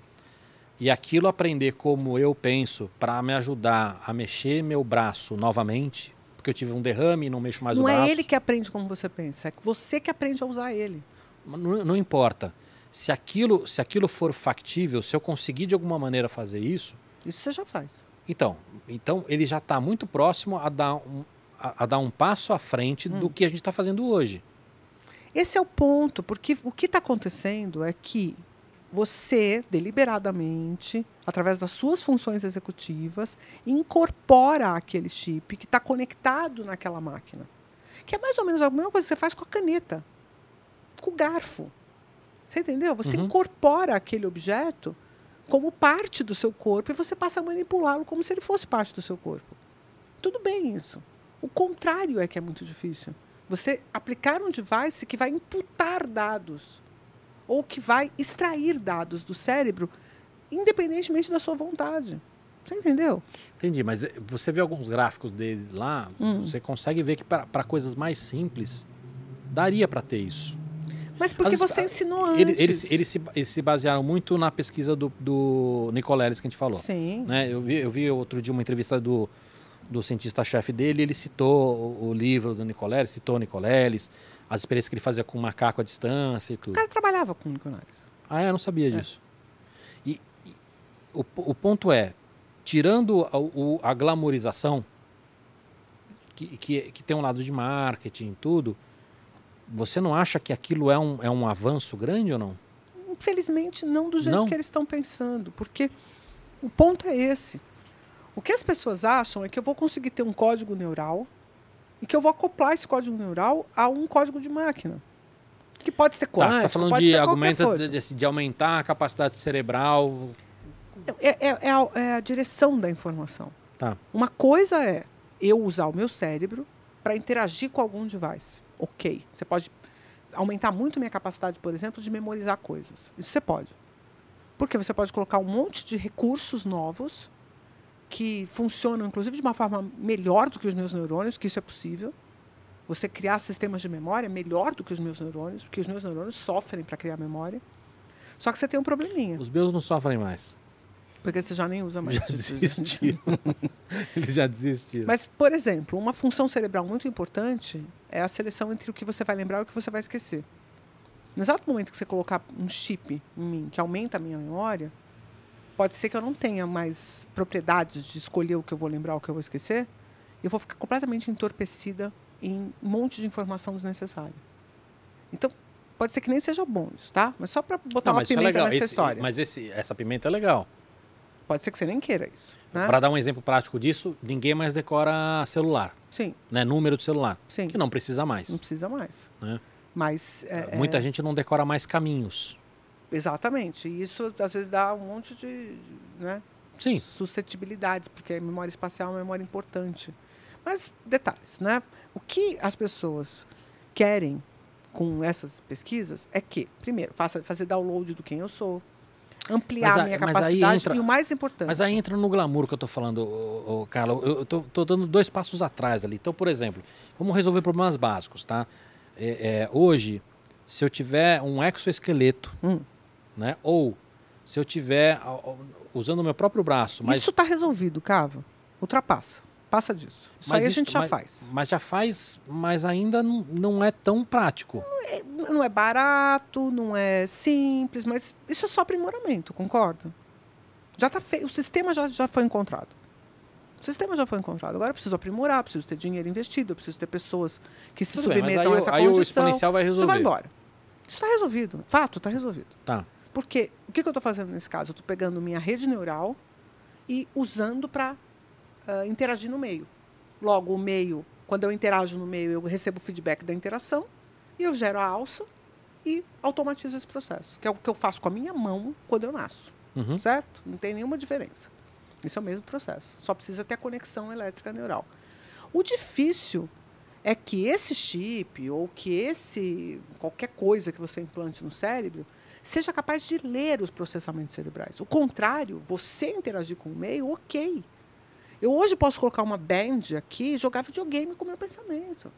e aquilo aprender como eu penso para me ajudar a mexer meu braço novamente, porque eu tive um derrame e não mexo mais não o braço. é ele que aprende como você pensa, é você que aprende a usar ele. Não, não importa. Se aquilo, se aquilo for factível, se eu conseguir de alguma maneira fazer isso, Isso você já faz. então, então ele já está muito próximo a dar um, a, a dar um passo à frente do Hum. que a gente está fazendo hoje. Esse é o ponto, porque o que está acontecendo é que você, deliberadamente, através das suas funções executivas, incorpora aquele chip que está conectado naquela máquina. Que é mais ou menos a mesma coisa que você faz com a caneta, com o garfo. Você entendeu? Você Uhum. incorpora aquele objeto como parte do seu corpo e você passa a manipulá-lo como se ele fosse parte do seu corpo. Tudo bem isso. O contrário é que é muito difícil. Você aplicar um device que vai imputar dados ou que vai extrair dados do cérebro independentemente da sua vontade. Você entendeu? Entendi, mas eh, você vê alguns gráficos dele lá, Hum. você consegue ver que para coisas mais simples daria para ter isso. Mas porque As- você ensinou antes. Ele- Eles, eles, se, eles se basearam muito na pesquisa do, do Nicoleles que a gente falou. Sim. né? Eu, vi, eu vi outro dia uma entrevista do, do cientista-chefe dele, ele citou o, o livro do Nicoleles, citou o Nicoleles, as experiências que ele fazia com o macaco à distância e O tudo. cara trabalhava com o Nicoleles. Ah, eu não sabia É. disso. E, e o, o ponto é, tirando a, o- a glamorização, que, que, que tem um lado de marketing e tudo, você não acha que aquilo é um, é um avanço grande ou não? Infelizmente, não do jeito Não? que eles estão pensando, porque o ponto é esse. O que as pessoas acham é que eu vou conseguir ter um código neural e que eu vou acoplar esse código neural a um código de máquina. Que pode ser Tá, quântico, você está falando de argumento de- de aumentar a capacidade cerebral. É, é- é a, é a direção da informação. Tá. Uma coisa é eu usar o meu cérebro para interagir com algum device. Ok. Você pode aumentar muito minha capacidade, por exemplo, de memorizar coisas. Isso você pode. Porque você pode colocar um monte de recursos novos que funcionam, inclusive, de uma forma melhor do que os meus neurônios, que isso é possível. Você criar sistemas de memória melhor do que os meus neurônios, porque os meus neurônios sofrem para criar memória. Só que você tem um probleminha, Os meus não sofrem mais. porque você já nem usa mais. Já desistiram. [LAUGHS] Eles já desistiram. Mas, por exemplo, uma função cerebral muito importante é a seleção entre o que você vai lembrar e o que você vai esquecer. No exato momento que você colocar um chip em mim que aumenta a minha memória, pode ser que eu não tenha mais propriedades de escolher o que eu vou lembrar ou o que eu vou esquecer, e eu vou ficar completamente entorpecida em um monte de informação desnecessária. Então, pode ser que nem seja bom isso, tá? Mas só para botar Não, uma é pimenta legal. nessa Esse- história. mas esse, essa pimenta é legal. Pode ser que você nem queira isso. Né? Para dar um exemplo prático disso, ninguém mais decora celular, Sim, né? Número de celular, sim. que não precisa mais. Não precisa mais. Né? Mas. é- Muita é- gente não decora mais caminhos. Exatamente. E isso às vezes dá um monte de, né, Sim. suscetibilidades, porque a memória espacial é uma memória importante. Mas detalhes, né? O que as pessoas querem com essas pesquisas é que, primeiro, faça, fazer download do quem eu sou, ampliar a minha capacidade entra- e o mais importante. Mas aí entra no glamour que eu tô falando, ô, ô, Carla. Eu, tô dando dois passos atrás ali. Então, por exemplo, vamos resolver problemas básicos, tá? É, é, hoje, se eu tiver um exoesqueleto, Hum. Né? Ou se eu tiver usando o meu próprio braço, mas Isso está resolvido, Cava. Ultrapassa. Passa disso. Isso aí a isso- gente já mas- faz. Mas já faz, mas ainda não, não é tão prático. Não é barato, não é simples, mas isso é só aprimoramento, concorda? Já está feito, o sistema já, já foi encontrado. O sistema já foi encontrado. Agora eu preciso aprimorar, preciso ter dinheiro investido, eu preciso ter pessoas que se Tudo bem, mas aí, submetam a o- essa aí o condição. exponencial vai Isso resolver. vai embora. Isso está resolvido. Fato, está resolvido. Tá. Porque o que, que eu estou fazendo nesse caso? Eu estou pegando minha rede neural e usando para interagir no meio. Logo, o meio, quando eu interajo no meio, eu recebo o feedback da interação e eu gero a alça e automatizo esse processo, que é o que eu faço com a minha mão quando eu nasço, Uhum. certo? Não tem nenhuma diferença. Isso é o mesmo processo, só precisa ter a conexão elétrica neural. O difícil é que esse chip ou que esse qualquer coisa que você implante no cérebro seja capaz de ler os processamentos cerebrais. O contrário, você interagir com o meio, ok. Eu hoje posso colocar uma band aqui e jogar videogame com o meu pensamento.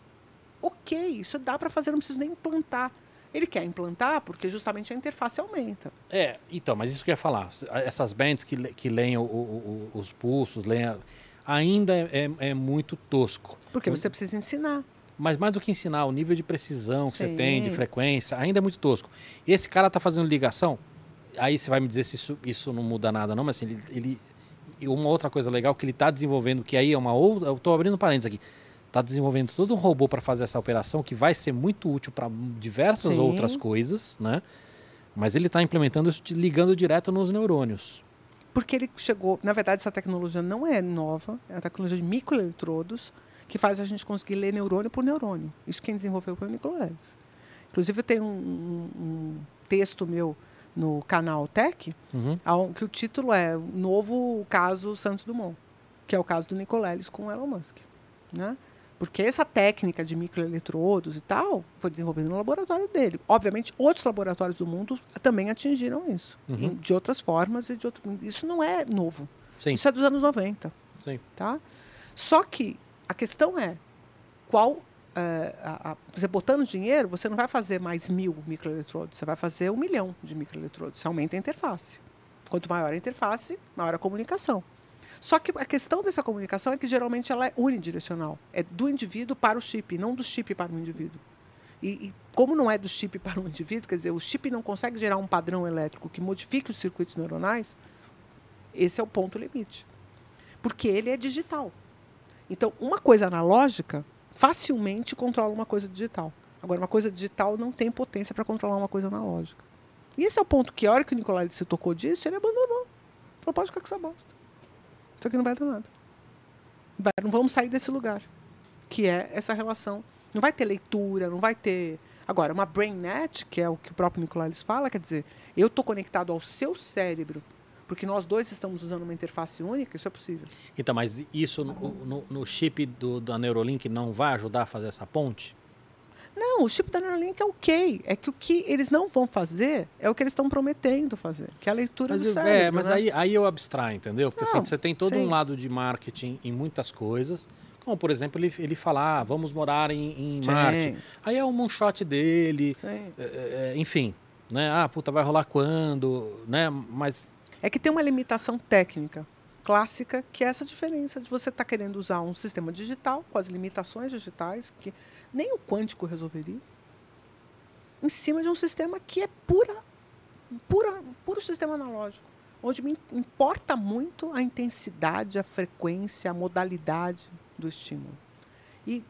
Ok, isso dá para fazer, não preciso nem implantar. Ele quer implantar porque justamente a interface aumenta. É, então, mas isso que eu ia falar. Essas bands que, que leem o- o- o- os pulsos, leem a- ainda é, é- é muito tosco. Porque você precisa ensinar. Mas mais do que ensinar, o nível de precisão que você Sim. tem, de frequência, ainda é muito tosco. Esse cara tá fazendo ligação, aí você vai me dizer se isso, isso não muda nada, não, mas assim, ele, ele- uma outra coisa legal que ele tá desenvolvendo, que aí é uma outra. Eu tô abrindo parênteses aqui. Tá desenvolvendo todo um robô para fazer essa operação que vai ser muito útil para diversas Sim. outras coisas, né? Mas ele está implementando isso ligando direto nos neurônios. Porque ele chegou. Na verdade, essa tecnologia não é nova, é a tecnologia de microeletrodos que faz a gente conseguir ler neurônio por neurônio. Isso quem desenvolveu foi o Nicoleles. Inclusive, eu tenho um, um- um texto meu no canal Tech, Uhum. que o título é Novo Caso Santos Dumont, que é o caso do Nicoleles com o Elon Musk. Né? Porque essa técnica de microeletrodos e tal foi desenvolvida no laboratório dele. Obviamente, outros laboratórios do mundo também atingiram isso, Uhum. de outras formas e de outro... Isso não é novo. Sim. Isso é dos anos 90. Sim. Tá? Só que a questão é qual. eh, a- a- você botando dinheiro, você não vai fazer mais mil microeletrodos, você vai fazer um milhão de microeletrodos. Você aumenta a interface. Quanto maior a interface, maior a comunicação. Só que a questão dessa comunicação é que geralmente ela é unidirecional. É do indivíduo para o chip, não do chip para o indivíduo. E, e como não é do chip para o indivíduo, quer dizer, o chip não consegue gerar um padrão elétrico que modifique os circuitos neuronais, esse é o ponto limite. Porque ele é digital. Então, uma coisa analógica facilmente controla uma coisa digital. Agora, uma coisa digital não tem potência para controlar uma coisa analógica. E esse é o ponto que, a hora que o Nicolai se tocou disso, ele abandonou. Falou, pode ficar com essa bosta. Isso aqui não vai dar nada. Não vamos sair desse lugar. Que é essa relação. Não vai ter leitura, não vai ter. Agora, uma BrainNet, que é o que o próprio Nicolai fala, quer dizer, eu estou conectado ao seu cérebro, porque nós dois estamos usando uma interface única, isso é possível. Então, mas isso no, no, no chip do, da Neurolink não vai ajudar a fazer essa ponte? Não, o chip da Neuralink é ok. É que o que eles não vão fazer é o que eles estão prometendo fazer, que é a leitura mas do eu, cérebro. É, mas né? aí, aí eu abstraio, entendeu? Porque assim, Não, você tem todo sim. um lado de marketing em muitas coisas. Como, por exemplo, ele, ele falar, ah, vamos morar em, em Marte. Aí é um moonshot dele, sim. é, é, enfim. Né? Ah, puta, vai rolar quando? Né? Mas É que tem uma limitação técnica clássica, que é essa diferença de você estar querendo usar um sistema digital, com as limitações digitais, que nem o quântico resolveria, em cima de um sistema que é pura, pura, puro sistema analógico, onde me importa muito a intensidade, a frequência, a modalidade do estímulo. E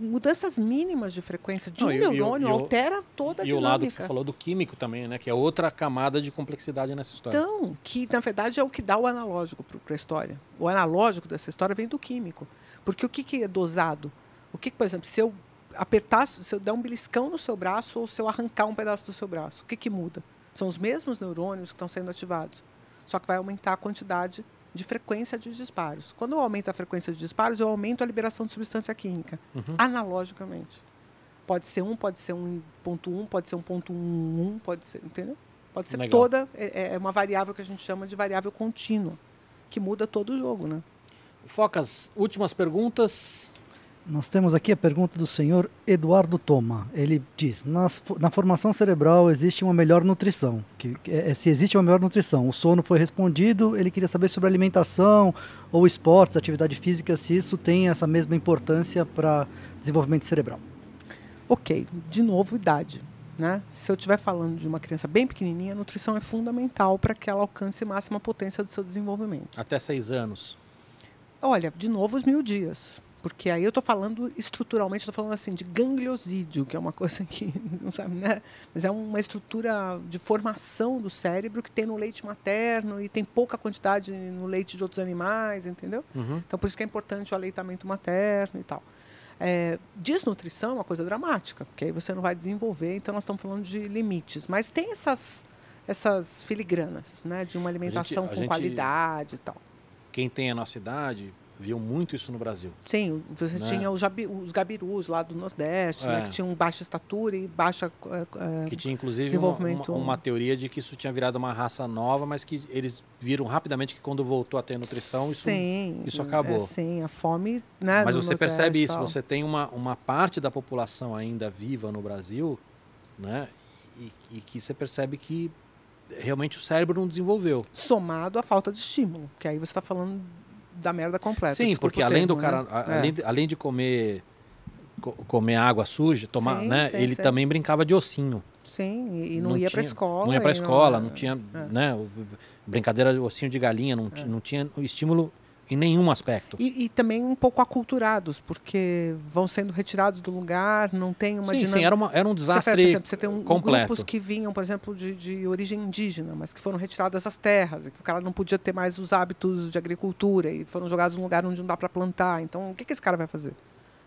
mudanças mínimas de frequência de Não, um e- e neurônio e o- altera toda a e o lado que você dinâmica. falou do químico também, né? Que é outra camada de complexidade nessa história. Então, que na verdade é o que dá o analógico para a história. O analógico dessa história vem do químico. Porque o que, que é dosado? O que, que, por exemplo, se eu apertar, se eu der um beliscão no seu braço ou se eu arrancar um pedaço do seu braço, o que, que muda? São os mesmos neurônios que estão sendo ativados. Só que vai aumentar a quantidade de frequência de disparos. Quando eu aumento a frequência de disparos, eu aumento a liberação de substância química, Uhum. analogicamente. Pode ser um, pode ser um ponto um, pode ser um ponto um, um, pode ser, entendeu? Pode ser Legal. toda, é, é uma variável que a gente chama de variável contínua, que muda todo o jogo, né? Focas, últimas perguntas. Nós temos aqui a pergunta do senhor Eduardo Toma. Ele diz: "Nas na formação cerebral existe uma melhor nutrição. Que, que é, se existe uma melhor nutrição, o sono foi respondido. Ele queria saber sobre alimentação ou esportes, atividade física, se isso tem essa mesma importância para desenvolvimento cerebral. Ok, de novo, idade. Né? Se eu estiver falando de uma criança bem pequenininha, a nutrição é fundamental para que ela alcance máxima potência do seu desenvolvimento. Até seis anos. Olha, de novo os mil dias. Porque aí eu estou falando estruturalmente, estou falando assim de gangliosídeo, que é uma coisa que [LAUGHS] não sabe, né? Mas é uma estrutura de formação do cérebro que tem no leite materno e tem pouca quantidade no leite de outros animais, entendeu? Uhum. Então por isso que é importante o aleitamento materno e tal. É, desnutrição é uma coisa dramática, porque aí você não vai desenvolver, então nós estamos falando de limites. Mas tem essas, essas filigranas, né? De uma alimentação a com gente- qualidade e tal. Quem tem a nossa idade viu muito isso no Brasil. Sim, você Né? tinha os, jabi- os gabirus lá do Nordeste, né, É. que tinham baixa estatura e baixa. eh, Que tinha inclusive uma, uma- uma teoria de que isso tinha virado uma raça nova, mas que eles viram rapidamente que quando voltou a ter nutrição, isso. sim, isso acabou. é, sim, a fome. Né, Mas você Nordeste percebe isso, tal. você tem uma, uma parte da população ainda viva no Brasil, né? E, e que você percebe que realmente o cérebro não desenvolveu. Somado à falta de estímulo, que aí você está falando da merda completa. Sim, porque além do termo, cara, né? a- É. além, de, além de comer co- comer água suja, tomar, Sim, né? sim, ele sim. também brincava de ossinho. Sim, e, não, Não ia para escola. Não ia para escola, não tinha, é. né? Brincadeira de ossinho de galinha, não, É. não tinha estímulo em nenhum aspecto. E, e também um pouco aculturados, porque vão sendo retirados do lugar, não tem uma sim, dinâmica. sim, era, uma, era um Você, desastre por exemplo, você tem um, completo. grupos que vinham, por exemplo, de, de origem indígena, mas que foram retiradas as terras, e que o cara não podia ter mais os hábitos de agricultura e foram jogados num lugar onde não dá para plantar. Então, o que, que esse cara vai fazer?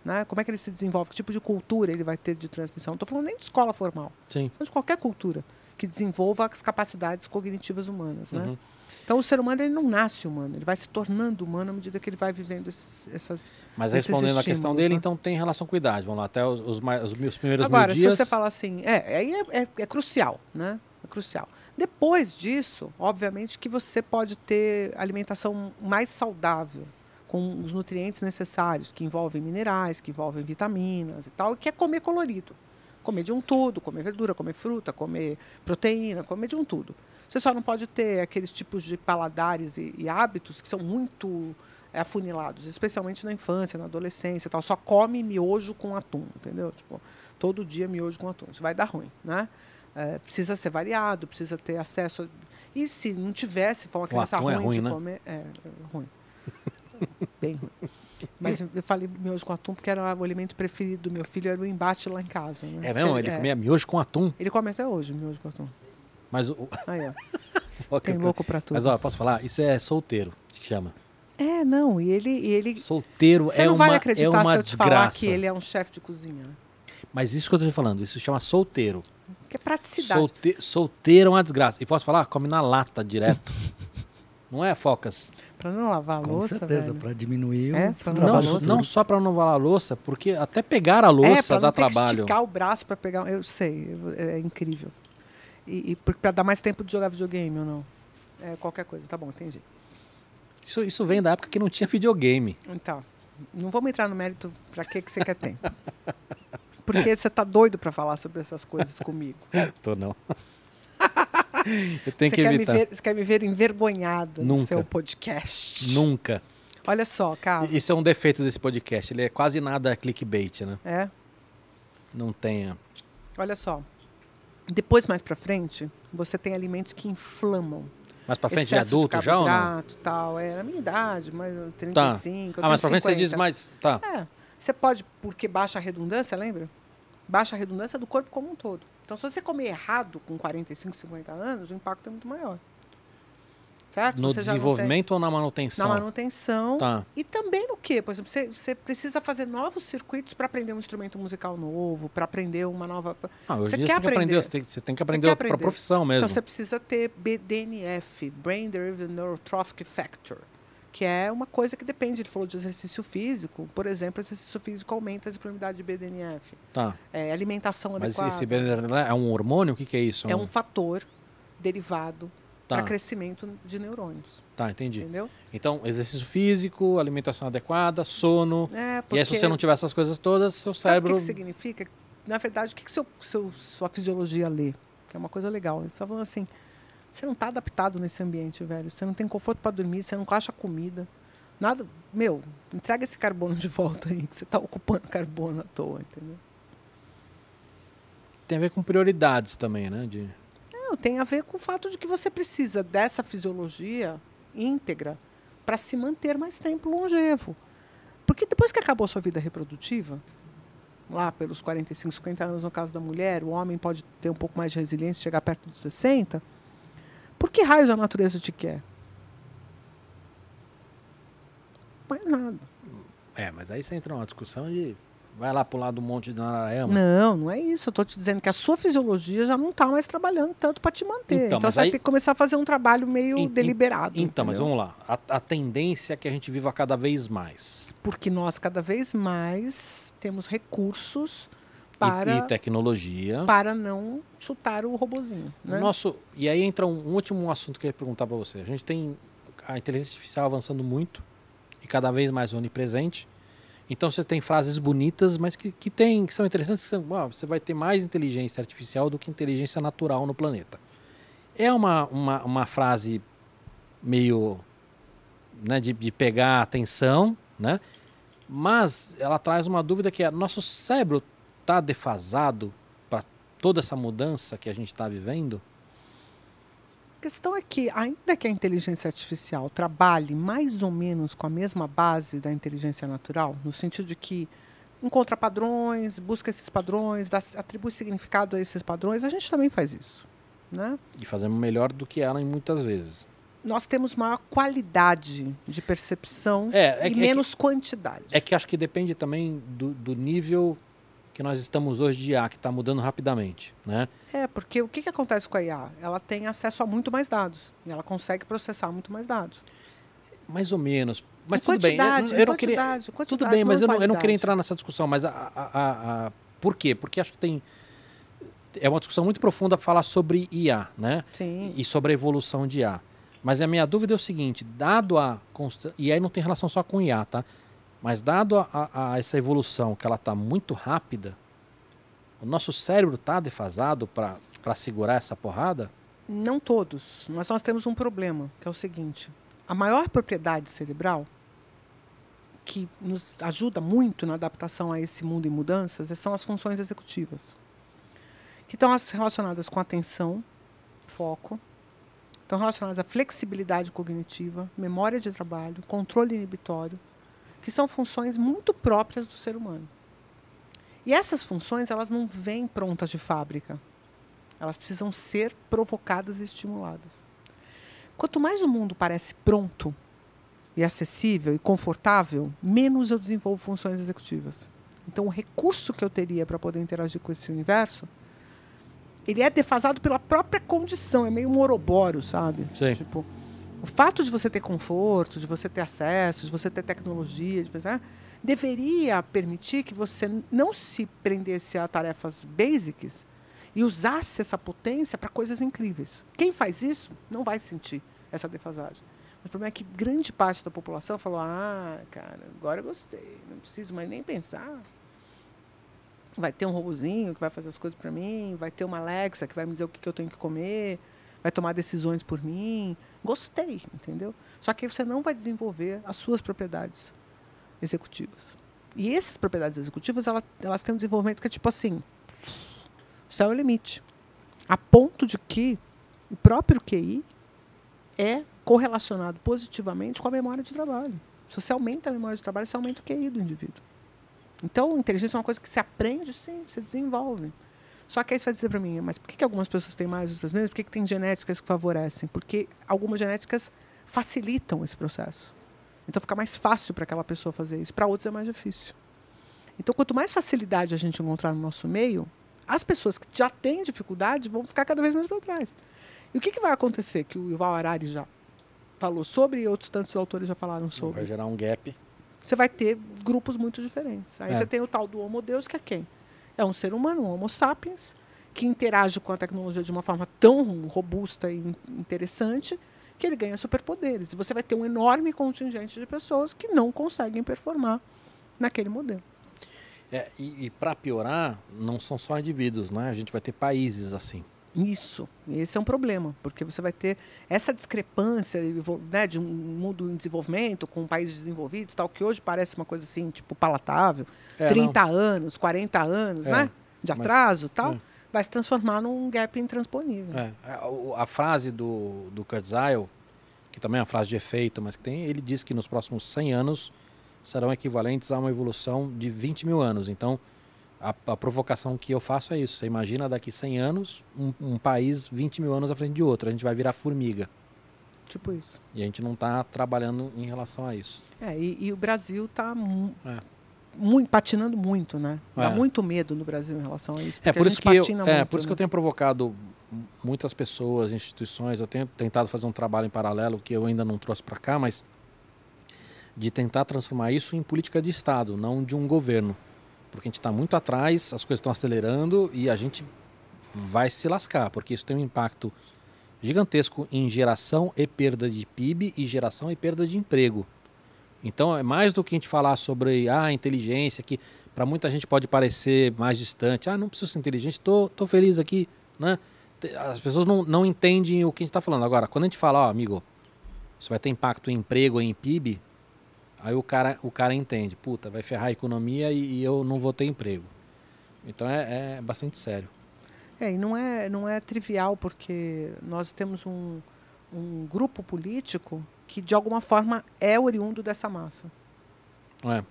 Né? Como é que ele se desenvolve? Que tipo de cultura ele vai ter de transmissão? Não estou falando nem de escola formal, Sim. de qualquer cultura que desenvolva as capacidades cognitivas humanas. Né? Uhum. Então, o ser humano ele não nasce humano, ele vai se tornando humano à medida que ele vai vivendo esses, essas. Mas respondendo a questão dele, né? então tem relação com idade. Vamos lá, até os, os, os meus primeiros Agora, mil se dias. você fala assim, é, aí é, é- é crucial, né? É crucial. Depois disso, obviamente que você pode ter alimentação mais saudável, com os nutrientes necessários, que envolvem minerais, que envolvem vitaminas e tal, que é comer colorido. Comer de um tudo, comer verdura, comer fruta, comer proteína, comer de um tudo. Você só não pode ter aqueles tipos de paladares e, e hábitos que são muito é, afunilados, especialmente na infância, na adolescência tal. Só come miojo com atum, entendeu? Tipo, todo dia miojo com atum. Isso vai dar ruim, né? É, precisa ser variado, precisa ter acesso. a- E se não tivesse, for uma criança é ruim, ruim, de né? comer, é, é ruim. [LAUGHS] Bem ruim. Mas eu falei miojo com atum porque era o alimento preferido do meu filho, era o embate lá em casa. Né? É mesmo? Ele é. comia miojo com atum. Ele come até hoje miojo com atum. Mas o. Aí, ó. [LAUGHS] Tem louco pra tudo. Mas ó, posso falar? Isso é solteiro, que chama. É, não, e ele. E ele Solteiro você é não uma, vai é acreditar uma se eu te desgraça. falar que ele é um chefe de cozinha. né? Mas isso que eu tô te falando, isso chama solteiro. Que é praticidade. Solte... Solteiro é uma desgraça. E posso falar? Come na lata direto. [LAUGHS] não é, Focas? Pra não lavar a Com louça, certeza, velho. para diminuir É, o pra Não, Lavar trabalho. louça. não só para não lavar a louça, porque até pegar a é, louça pra dá não ter que trabalho. esticar o braço pra pegar. Eu sei, eu- é incrível. E, e pra dar mais tempo de jogar videogame ou não? É, qualquer coisa, tá bom, entendi. Isso, isso vem da época que não tinha videogame. Então, não vamos entrar no mérito pra que, que você quer tempo. Porque você tá doido pra falar sobre essas coisas comigo. [LAUGHS] Tô não. [LAUGHS] eu tenho você, que quer me evitar. ver, você quer me ver envergonhada no Nunca. seu podcast. Nunca. Olha só, cara. Isso é um defeito desse podcast. Ele é quase nada clickbait, né? É, Não tem. olha só. Depois, mais pra frente, você tem alimentos que inflamam. Mais pra frente de Excesso adulto já ou não? tal. É na minha idade, mas 35, eu Ah, mas pra frente você diz 50. mais. Tá. É. Você pode, porque baixa a redundância, lembra? Baixa a redundância do corpo como um todo. Então, se você comer errado com 45, 50 anos, o impacto é muito maior. Certo? No Você não tem- desenvolvimento ou na manutenção? Na manutenção. Tá. E também no quê? Por exemplo, você, você precisa fazer novos circuitos para aprender um instrumento musical novo, para aprender uma nova. Ah, hoje Você quer você aprender. aprender. Você tem, você tem que aprender pra aprender. profissão mesmo. Então você precisa ter BDNF, Brain Derived Neurotrophic Factor, que é uma coisa que depende. Ele falou de exercício físico. Por exemplo, exercício físico aumenta a disponibilidade de BDNF. Tá. É, alimentação Mas adequada. esse BDNF é um hormônio? O que, que é isso? é um fator derivado Tá. para crescimento de neurônios. Tá, entendi. Entendeu? Então, exercício físico, alimentação adequada, sono. É, porque E aí, se você não tiver essas coisas todas, seu Sabe o cérebro. que, que significa? Na verdade, o que, que seu, seu, sua fisiologia lê? Que é uma coisa legal. Ele tá falando assim: você não está adaptado nesse ambiente, velho. Você não tem conforto para dormir, você não acha comida. Nada. Meu, entrega esse carbono de volta aí, que você está ocupando carbono à toa, entendeu? Tem a ver com prioridades também, né? De... Não, tem a ver com o fato de que você precisa dessa fisiologia íntegra para se manter mais tempo longevo. Porque depois que acabou a sua vida reprodutiva, lá pelos 45, 50 anos no caso da mulher, o homem pode ter um pouco mais de resiliência, chegar perto dos 60. Por que raios a natureza te quer? Mais nada. É, mas aí você entra numa discussão de. Vai lá pro lado do Monte de Narayama. Não, não é isso. Eu estou te dizendo que a sua fisiologia já não está mais trabalhando tanto para te manter. Então, Então, mas você vai aí- ter que começar a fazer um trabalho meio En- en- deliberado. Então, mas entendeu? vamos lá. A, a tendência é que a gente viva cada vez mais. Porque nós cada vez mais temos recursos para, E, tecnologia. para não chutar o robozinho. Né? Nosso, e aí entra um, um último assunto que eu ia perguntar para você. A gente tem a inteligência artificial avançando muito e cada vez mais onipresente. Então você tem frases bonitas, mas que, que, tem, que são interessantes. Que são, "Uau, você vai ter mais inteligência artificial do que inteligência natural no planeta. É uma, uma, uma frase meio né, de, de pegar atenção, né? mas ela traz uma dúvida que é: nosso cérebro está defasado para toda essa mudança que a gente está vivendo? A questão é que, ainda que a inteligência artificial trabalhe mais ou menos com a mesma base da inteligência natural, no sentido de que encontra padrões, busca esses padrões, dá, atribui significado a esses padrões, a gente também faz isso. Né? E fazemos melhor do que ela em muitas vezes. Nós temos maior qualidade de percepção É, é, e que- é menos quantidade. que, é que acho que depende também do, do nível que nós estamos hoje de IA, que está mudando rapidamente. Né? É, porque o que, que acontece com a IA? Ela tem acesso a muito mais dados. E ela consegue processar muito mais dados. Mais ou menos. Mas Em tudo bem. Eu, quantidade, eu em não queria, quantidade, Tudo quantidade, bem, mas eu não, eu não queria entrar nessa discussão. Mas a, a- a- a- por quê? Porque acho que tem. É uma discussão muito profunda falar sobre IA, né? Sim. E sobre a evolução de IA. Mas a minha dúvida é o seguinte: dado a. consta- E aí não tem relação só com IA, tá? Mas dado a, a- a essa evolução, que ela está muito rápida, o nosso cérebro está defasado para segurar essa porrada? Não todos, mas nós temos um problema, que é o seguinte: a maior propriedade cerebral, que nos ajuda muito na adaptação a esse mundo em mudanças, são as funções executivas, que estão as- relacionadas com atenção, foco, estão relacionadas à flexibilidade cognitiva, memória de trabalho, controle inibitório, que são funções muito próprias do ser humano. E essas funções, elas não vêm prontas de fábrica. Elas precisam ser provocadas e estimuladas. Quanto mais o mundo parece pronto e acessível e confortável, menos eu desenvolvo funções executivas. Então, o recurso que eu teria para poder interagir com esse universo, ele é defasado pela própria condição, é meio moroboro, sabe? Sim. Tipo, o fato de você ter conforto, de você ter acesso, de você ter tecnologia, de você, né, deveria permitir que você não se prendesse a tarefas basics e usasse essa potência para coisas incríveis. Quem faz isso não vai sentir essa defasagem. O problema é que grande parte da população falou: ah, cara, agora eu gostei, não preciso mais nem pensar. Vai ter um robozinho que vai fazer as coisas para mim, vai ter uma Alexa que vai me dizer o que, que eu tenho que comer, vai tomar decisões por mim. Gostei, entendeu? Só que você não vai desenvolver as suas propriedades executivas. E essas propriedades executivas, elas, elas têm um desenvolvimento que é tipo assim: céu é o limite. A ponto de que o próprio QI é correlacionado positivamente com a memória de trabalho. Se você aumenta a memória de trabalho, você aumenta o QI do indivíduo. Então, inteligência é uma coisa que se aprende, sim, se desenvolve. Só que aí você vai dizer para mim, mas por que, que algumas pessoas têm mais, outras menos? Por que, que tem genéticas que favorecem? Porque algumas genéticas facilitam esse processo. Então fica mais fácil para aquela pessoa fazer isso. Para outros é mais difícil. Então, quanto mais facilidade a gente encontrar no nosso meio, as pessoas que já têm dificuldade vão ficar cada vez mais para trás. E o que, que vai acontecer? Que o Yuval Harari já falou sobre e outros tantos autores já falaram sobre. Vai gerar um gap. Você vai ter grupos muito diferentes. Aí É. você tem o tal do Homo Deus, que é quem? É um ser humano, um Homo sapiens, que interage com a tecnologia de uma forma tão robusta e in- interessante que ele ganha superpoderes. E você vai ter um enorme contingente de pessoas que não conseguem performar naquele modelo. É, e para piorar, não são só indivíduos, né? A gente vai ter países assim. Isso, esse é um problema, porque você vai ter essa discrepância né, de um mundo em desenvolvimento com países desenvolvidos, tal, que hoje parece uma coisa assim, tipo, palatável, É, 30 anos, 40 anos, É, né, de mas- atraso, tal, é. vai se transformar num gap intransponível. É, a, o- a frase do, do Kurzweil, que também é uma frase de efeito, mas que tem, ele diz que nos próximos 100 anos serão equivalentes a uma evolução de 20 mil anos. Então, a, a provocação que eu faço é isso. Você imagina daqui 100 anos, um, um país 20 mil anos à frente de outro. A gente vai virar formiga. Tipo isso. E a gente não está trabalhando em relação a isso. É, e, e o Brasil está É. muito, patinando muito, né? Dá É. muito medo no Brasil em relação a isso. É porque por isso que eu, patina é muito, por isso que né? eu tenho provocado muitas pessoas, instituições. Eu tenho tentado fazer um trabalho em paralelo que eu ainda não trouxe para cá, mas de tentar transformar isso em política de Estado, não de um governo, porque a gente está muito atrás, as coisas estão acelerando e a gente vai se lascar, porque isso tem um impacto gigantesco em geração e perda de PIB e geração e perda de emprego. Então é mais do que a gente falar sobre ah, a inteligência, que para muita gente pode parecer mais distante. Ah, não preciso ser inteligente, tô, tô feliz aqui, né? As pessoas não, não entendem o que a gente está falando. Agora, quando a gente fala, ó, amigo, isso vai ter impacto em emprego em PIB, aí o cara, o cara entende, puta, vai ferrar a economia e, e eu não vou ter emprego. Então é, é bastante sério. É, e não é, não é trivial, porque nós temos um, um grupo político que, de alguma forma, é oriundo dessa massa. É,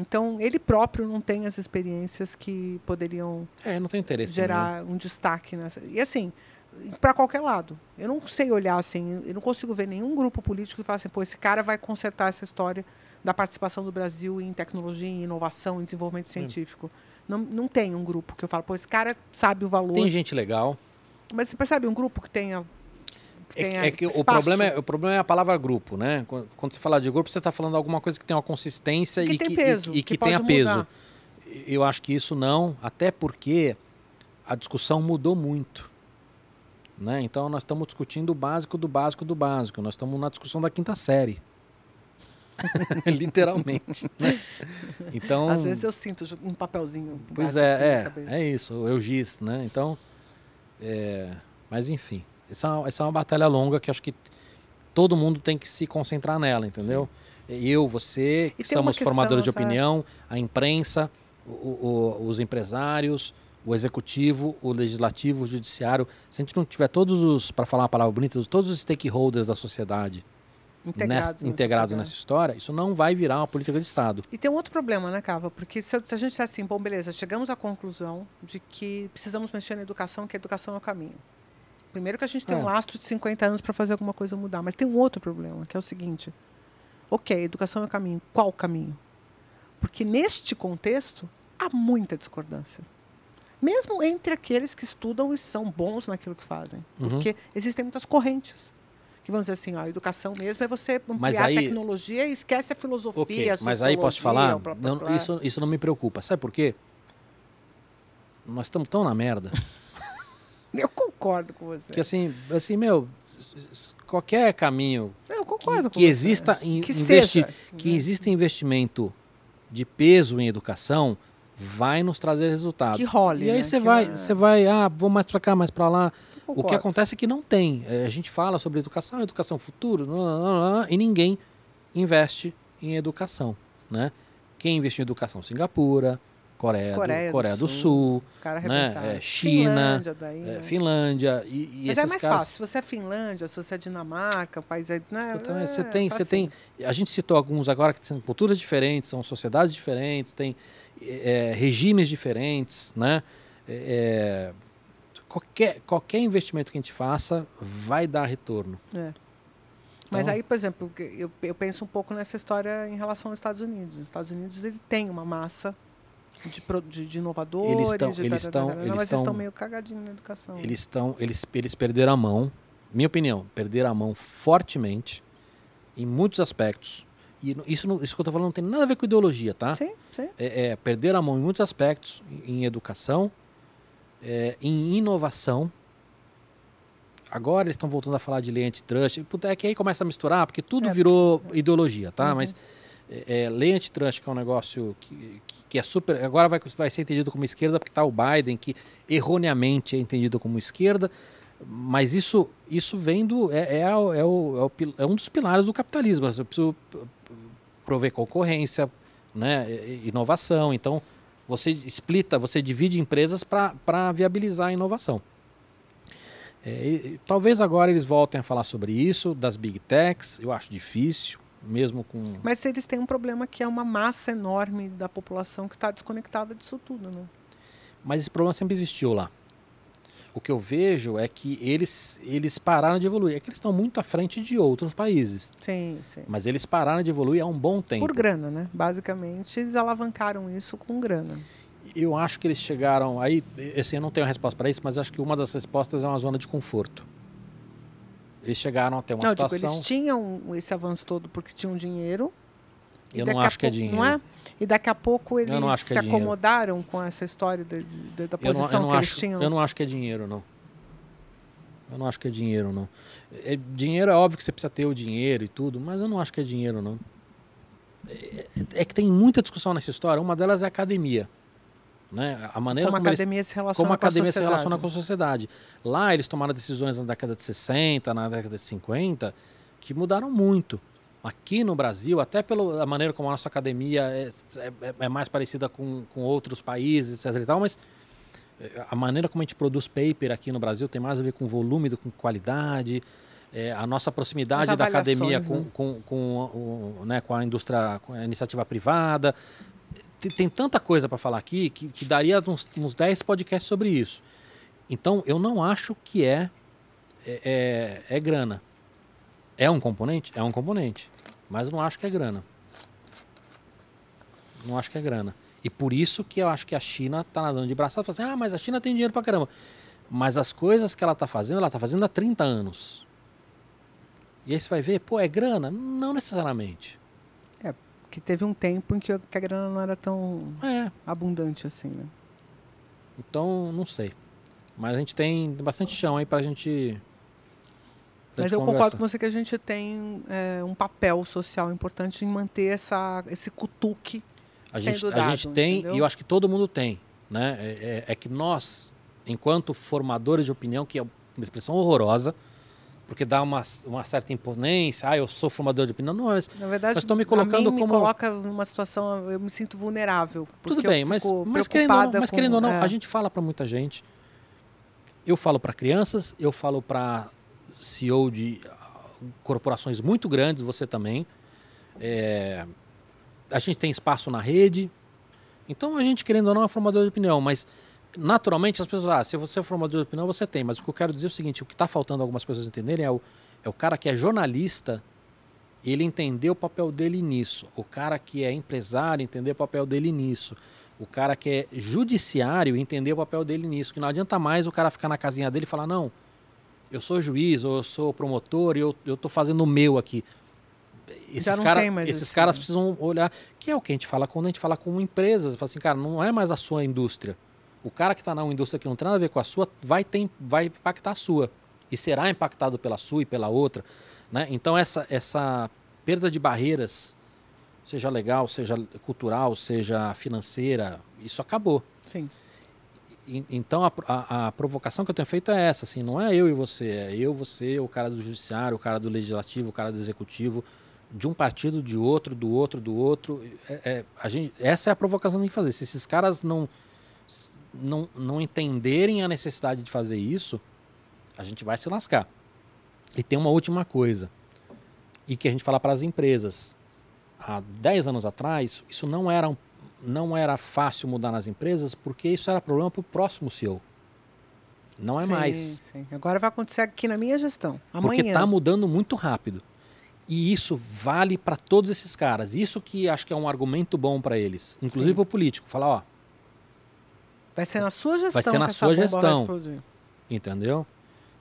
Então, ele próprio não tem as experiências que poderiam é não tem interesse. nenhum. gerar um destaque nessa. E assim, para qualquer lado. Eu não sei olhar assim, eu não consigo ver nenhum grupo político que fala assim, pô, esse cara vai consertar essa história da participação do Brasil em tecnologia, em inovação, em desenvolvimento científico. Não, não tem um grupo que eu falo, pô, esse cara sabe o valor. Tem gente legal. Mas você percebe um grupo que tenha. Que É, tenha é que o problema é, o problema é a palavra grupo, né? Quando, quando você fala de grupo, você está falando alguma coisa que tem uma consistência Que e tem que, peso, e, e que, que tenha peso. Eu acho que isso não, até porque a discussão mudou muito. Né? Então nós estamos discutindo o básico do básico do básico. Nós estamos na discussão da quinta série. [LAUGHS] Literalmente. né? Então, Às vezes eu sinto um papelzinho. Pois bate assim é, é, é isso, eu giz, né? Então, é, mas enfim, essa, é uma- essa é uma batalha longa que acho que todo mundo tem que se concentrar nela, entendeu? Eu, você, que somos formadores de questão, opinião, a imprensa, o- o- os empresários, o executivo, o legislativo, o judiciário, se a gente não tiver todos os, para falar uma palavra bonita, todos os stakeholders da sociedade Integrados, nessa, integrados nessa história, isso não vai virar uma política de Estado. E tem um outro problema, né, Cava? Porque se, se a gente disser assim, bom, beleza, chegamos à conclusão de que precisamos mexer na educação, que a educação é o caminho. Primeiro que a gente tem é. um lastro de 50 anos para fazer alguma coisa mudar, mas tem um outro problema, que é o seguinte. Ok, educação é o caminho. Qual caminho? Porque neste contexto há muita discordância. Mesmo entre aqueles que estudam e são bons naquilo que fazem. Uhum. Porque existem muitas correntes. Que vão dizer assim, ó, a educação mesmo é você ampliar aí, a tecnologia e esquece a filosofia, okay, a Mas aí posso falar. Não, isso, isso não me preocupa. Sabe por quê? Nós estamos tão na merda. [LAUGHS] Eu concordo com você. Que assim, assim, meu, qualquer caminho eu concordo que, que exista in, que, investi que exista investimento de peso em educação vai nos trazer resultados. Que role, E aí né? você vai, você vai, ah, vou mais para cá, mais para lá. O que acontece é que não tem. É, a gente fala sobre educação, educação futuro, e ninguém investe em educação, né? Quem investiu em educação? Singapura, Coreia, Coreia, do, Coreia do, Sul, Sul né? é, China, Finlândia, daí, é, né? Finlândia e, e Mas é mais caras... fácil. Se você é Finlândia, se você é Dinamarca, país aí, né? Você, é, você tem, você tem. A gente citou alguns agora que são culturas diferentes, são sociedades diferentes, tem é, regimes diferentes, né? Qualquer, qualquer investimento que a gente faça vai dar retorno. É. Mas então aí, por exemplo, eu, eu penso um pouco nessa história em relação aos Estados Unidos. Os Estados Unidos ele tem uma massa de, de, de inovadores, eles estão, de eles estão, eles mas estão, estão meio cagadinhos na educação. Eles estão, eles, eles perderam a mão, minha opinião, perderam a mão fortemente em muitos aspectos. E isso, isso que eu estou falando não tem nada a ver com ideologia, tá? Sim, sim. É, é perder a mão em muitos aspectos, em, em educação, é, em inovação. Agora eles estão voltando a falar de lei antitrust. É que aí começa a misturar, porque tudo é, virou ideologia, tá? Uhum. Mas é, é, lei antitrust, que é um negócio que, que, que, é super. Agora vai, vai ser entendido como esquerda, porque está o Biden, que erroneamente é entendido como esquerda. Mas isso, isso vem do. É, é, é, o, é, o, é um dos pilares do capitalismo. Eu preciso prover concorrência, né, inovação. Então, você explita, você divide empresas para viabilizar a inovação. É, e, talvez agora eles voltem a falar sobre isso, das big techs, eu acho difícil mesmo com. Mas eles têm um problema que é uma massa enorme da população que está desconectada disso tudo, né? Mas esse problema sempre existiu lá. O que eu vejo é que eles, eles pararam de evoluir. É que eles estão muito à frente de outros países. Sim, sim. Mas eles pararam de evoluir há um bom tempo. Por grana, né? Basicamente, eles alavancaram isso com grana. Eu acho que eles chegaram. Aí, assim, eu não tenho a resposta para isso, mas acho que uma das respostas é uma zona de conforto. Eles chegaram até uma não, situação. Digo, eles tinham esse avanço todo porque tinham dinheiro. Eu não acho que é dinheiro. Não é? E daqui a pouco eles se é acomodaram com essa história de, de, da posição eu não, eu não que acho, eles tinham. Eu não acho que é dinheiro, não. Eu não acho que é dinheiro, não. É, dinheiro é óbvio que você precisa ter o dinheiro e tudo, mas eu não acho que é dinheiro, não. É, é que tem muita discussão nessa história. Uma delas é a academia. Né? A maneira como, como a academia, eles, se, relaciona como a academia se relaciona com a sociedade. Lá eles tomaram decisões na década de 60, na década de 50, que mudaram muito. Aqui no Brasil, até pela maneira como a nossa academia é, é, é mais parecida com, com outros países, etc. E tal, mas é, a maneira como a gente produz paper aqui no Brasil tem mais a ver com volume do que com qualidade. É, a nossa proximidade da academia com, né? com, com, com, né, com a indústria, com a iniciativa privada, tem, tem tanta coisa para falar aqui que, que daria uns, uns 10 podcasts sobre isso. Então, eu não acho que é, é, é, é grana. É um componente? É um componente. Mas não acho que é grana. Não acho que é grana. E por isso que eu acho que a China está nadando de braçada. Fala assim, ah, mas a China tem dinheiro para caramba. Mas as coisas que ela está fazendo, ela está fazendo há 30 anos. E aí você vai ver, pô, é grana? Não necessariamente que teve um tempo em que, a grana não era tão é. abundante assim, né? Então, não sei. Mas a gente tem bastante chão aí pra gente. Mas eu concordo com você que a gente tem é, um papel social importante em manter essa, esse cutuque. A gente, dado, a gente tem, entendeu? e eu acho que todo mundo tem. Né? É, é, é que nós, enquanto formadores de opinião, que é uma expressão horrorosa, porque dá uma, uma certa imponência, ah, eu sou formador de opinião. Não, mas, Na verdade, mas me a colocando mim como. me coloca numa situação, eu me sinto vulnerável. Tudo bem, mas, mas, querendo, ou não, preocupada mas com- querendo ou não, é. a gente fala para muita gente. Eu falo para crianças, eu falo para CEO de corporações muito grandes, você também. É, a gente tem espaço na rede. Então a gente, querendo ou não, é formador de opinião, mas naturalmente as pessoas, ah, se você é formador de opinião, você tem. Mas o que eu quero dizer é o seguinte: o que está faltando algumas pessoas entenderem é o, é o cara que é jornalista, ele entender o papel dele nisso. O cara que é empresário, entender o papel dele nisso. O cara que é judiciário, entender o papel dele nisso. Que não adianta mais o cara ficar na casinha dele e falar, não, eu sou juiz ou eu sou promotor e eu, eu tô fazendo o meu aqui. Esses, cara, esses isso, caras né? precisam olhar, que é o que a gente fala quando a gente fala com empresas. Fala assim, cara, não é mais a sua indústria. O cara que está na indústria que não tem nada a ver com a sua vai, ter, vai impactar a sua. E será impactado pela sua e pela outra. Né? Então, essa, essa perda de barreiras, seja legal, seja cultural, seja financeira, isso acabou. Sim. Então a, a- a provocação que eu tenho feito é essa, assim, não é eu e você, é eu, você, o cara do judiciário, o cara do legislativo, o cara do executivo, de um partido, de outro, do outro, do outro. É- é, a gente, essa é a provocação que que fazer. Se esses caras não, não, não entenderem a necessidade de fazer isso, a gente vai se lascar. E tem uma última coisa, e que a gente fala para as empresas. Há 10 anos atrás, isso não era um não era fácil mudar nas empresas porque isso era problema para o próximo CEO. Não é Sim, mais. sim. Agora vai acontecer aqui na minha gestão. Porque Amanhã. está mudando muito rápido. E isso vale para todos esses caras. Isso que acho que é um argumento bom para eles. Inclusive para o político. Falar, ó, Vai ser na sua gestão ser na sua gestão. vai entendeu?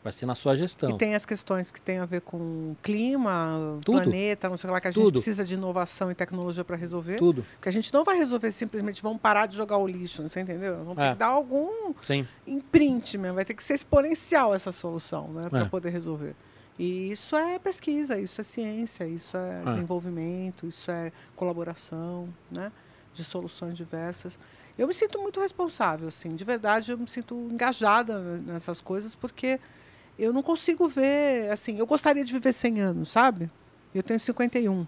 Vai ser na sua gestão. E tem as questões que têm a ver com clima, Tudo. planeta, não sei lá, que a gente Tudo. precisa de inovação e tecnologia para resolver. Tudo. Porque a gente não vai resolver simplesmente, vamos parar de jogar o lixo, você entendeu? Vamos ter É. que dar algum Sim. imprint mesmo, vai ter que ser exponencial essa solução, né, para É. poder resolver. E isso é pesquisa, isso é ciência, isso é, É. desenvolvimento, isso é colaboração, né, de soluções diversas. Eu me sinto muito responsável, assim, de verdade, eu me sinto engajada nessas coisas porque eu não consigo ver, assim, eu gostaria de viver 100 anos, sabe? Eu tenho 51.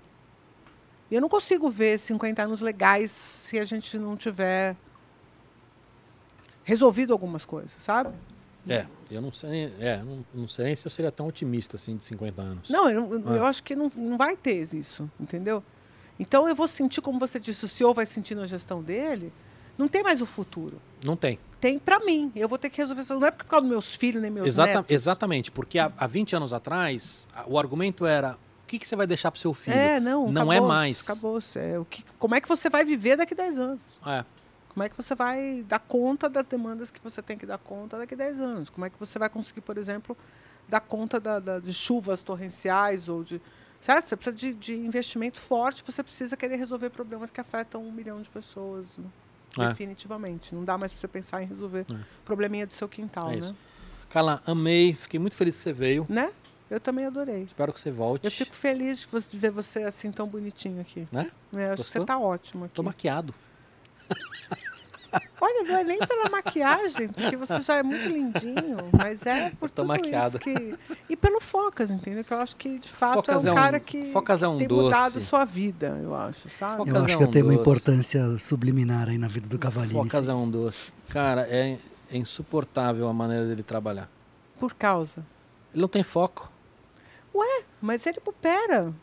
E eu não consigo ver 50 anos legais se a gente não tiver resolvido algumas coisas, sabe? É, eu não sei, é, não, não sei nem se eu seria tão otimista assim de 50 anos. Não, eu, Ah. eu acho que não, não vai ter isso, entendeu? Então eu vou sentir, como você disse, o senhor vai sentir na gestão dele, não tem mais o futuro. Não tem. Tem para mim. Eu vou ter que resolver isso. Não é por causa dos meus filhos nem meus Exata- netos. Exatamente, porque há, há 20 anos atrás, o argumento era: o que, que você vai deixar para seu filho? É, não, Não é mais. Acabou-se. É, o que, como é que você vai viver daqui a 10 anos? É, Como é que você vai dar conta das demandas que você tem que dar conta daqui a 10 anos? Como é que você vai conseguir, por exemplo, dar conta da- da- de chuvas torrenciais ou de. Certo? Você precisa de, de investimento forte, você precisa querer resolver problemas que afetam um milhão de pessoas. né? É. Definitivamente. Não dá mais para você pensar em resolver É. probleminha do seu quintal, É né? isso. Carla, amei, fiquei muito feliz que você veio. Né? Eu também adorei. Espero que você volte. Eu fico feliz de ver você assim tão bonitinho aqui. Né? É, acho que você Gostou? tá ótimo aqui. Tô maquiado. [LAUGHS] Olha, não é nem pela maquiagem, porque você já é muito lindinho, mas é por tudo maquiado. isso que... E pelo Focas, entendeu? Que eu acho que, de fato, Focas é é um cara que Focas é um tem doce. mudado sua vida, eu acho, sabe? Focas Eu acho é que um eu tenho uma importância subliminar aí na vida do Cavalini. Focas sim. é um doce. Cara, é, é insuportável a maneira dele trabalhar. Por causa. Ele não tem foco. Mas ele opera,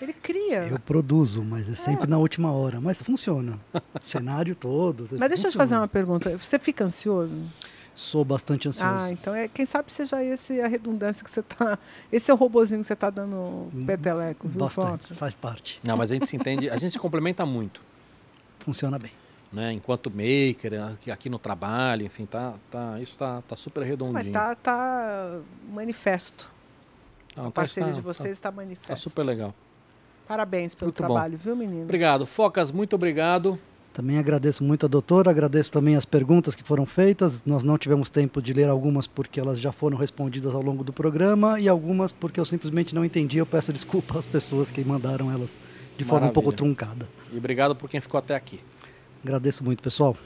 ele cria. Eu produzo, mas é sempre na última hora. Mas funciona. [LAUGHS] Cenário todo. Mas deixa eu te fazer uma pergunta. Você fica ansioso? Sou bastante ansioso. Ah, então é, quem sabe seja esse a redundância que você tá. Esse é o robozinho que você tá dando peteleco, viu, bastante. Faz parte. Não, mas a gente se entende, a gente se complementa muito. Funciona bem. Né? Enquanto maker, aqui, no trabalho, enfim, tá, tá, isso tá, tá super Mas redondinho. tá, tá manifesto. Não, A tá- parceria tá- de vocês está manifesto. Tá, tá super legal. Parabéns pelo Muito bom. trabalho, viu, menino? Obrigado. Focas, muito obrigado. Também agradeço muito a doutora, agradeço também as perguntas que foram feitas. Nós não tivemos tempo de ler algumas porque elas já foram respondidas ao longo do programa e algumas porque eu simplesmente não entendi. Eu peço desculpa às pessoas que mandaram elas de forma um pouco Maravilha. truncada. E obrigado por quem ficou até aqui. Agradeço muito, pessoal.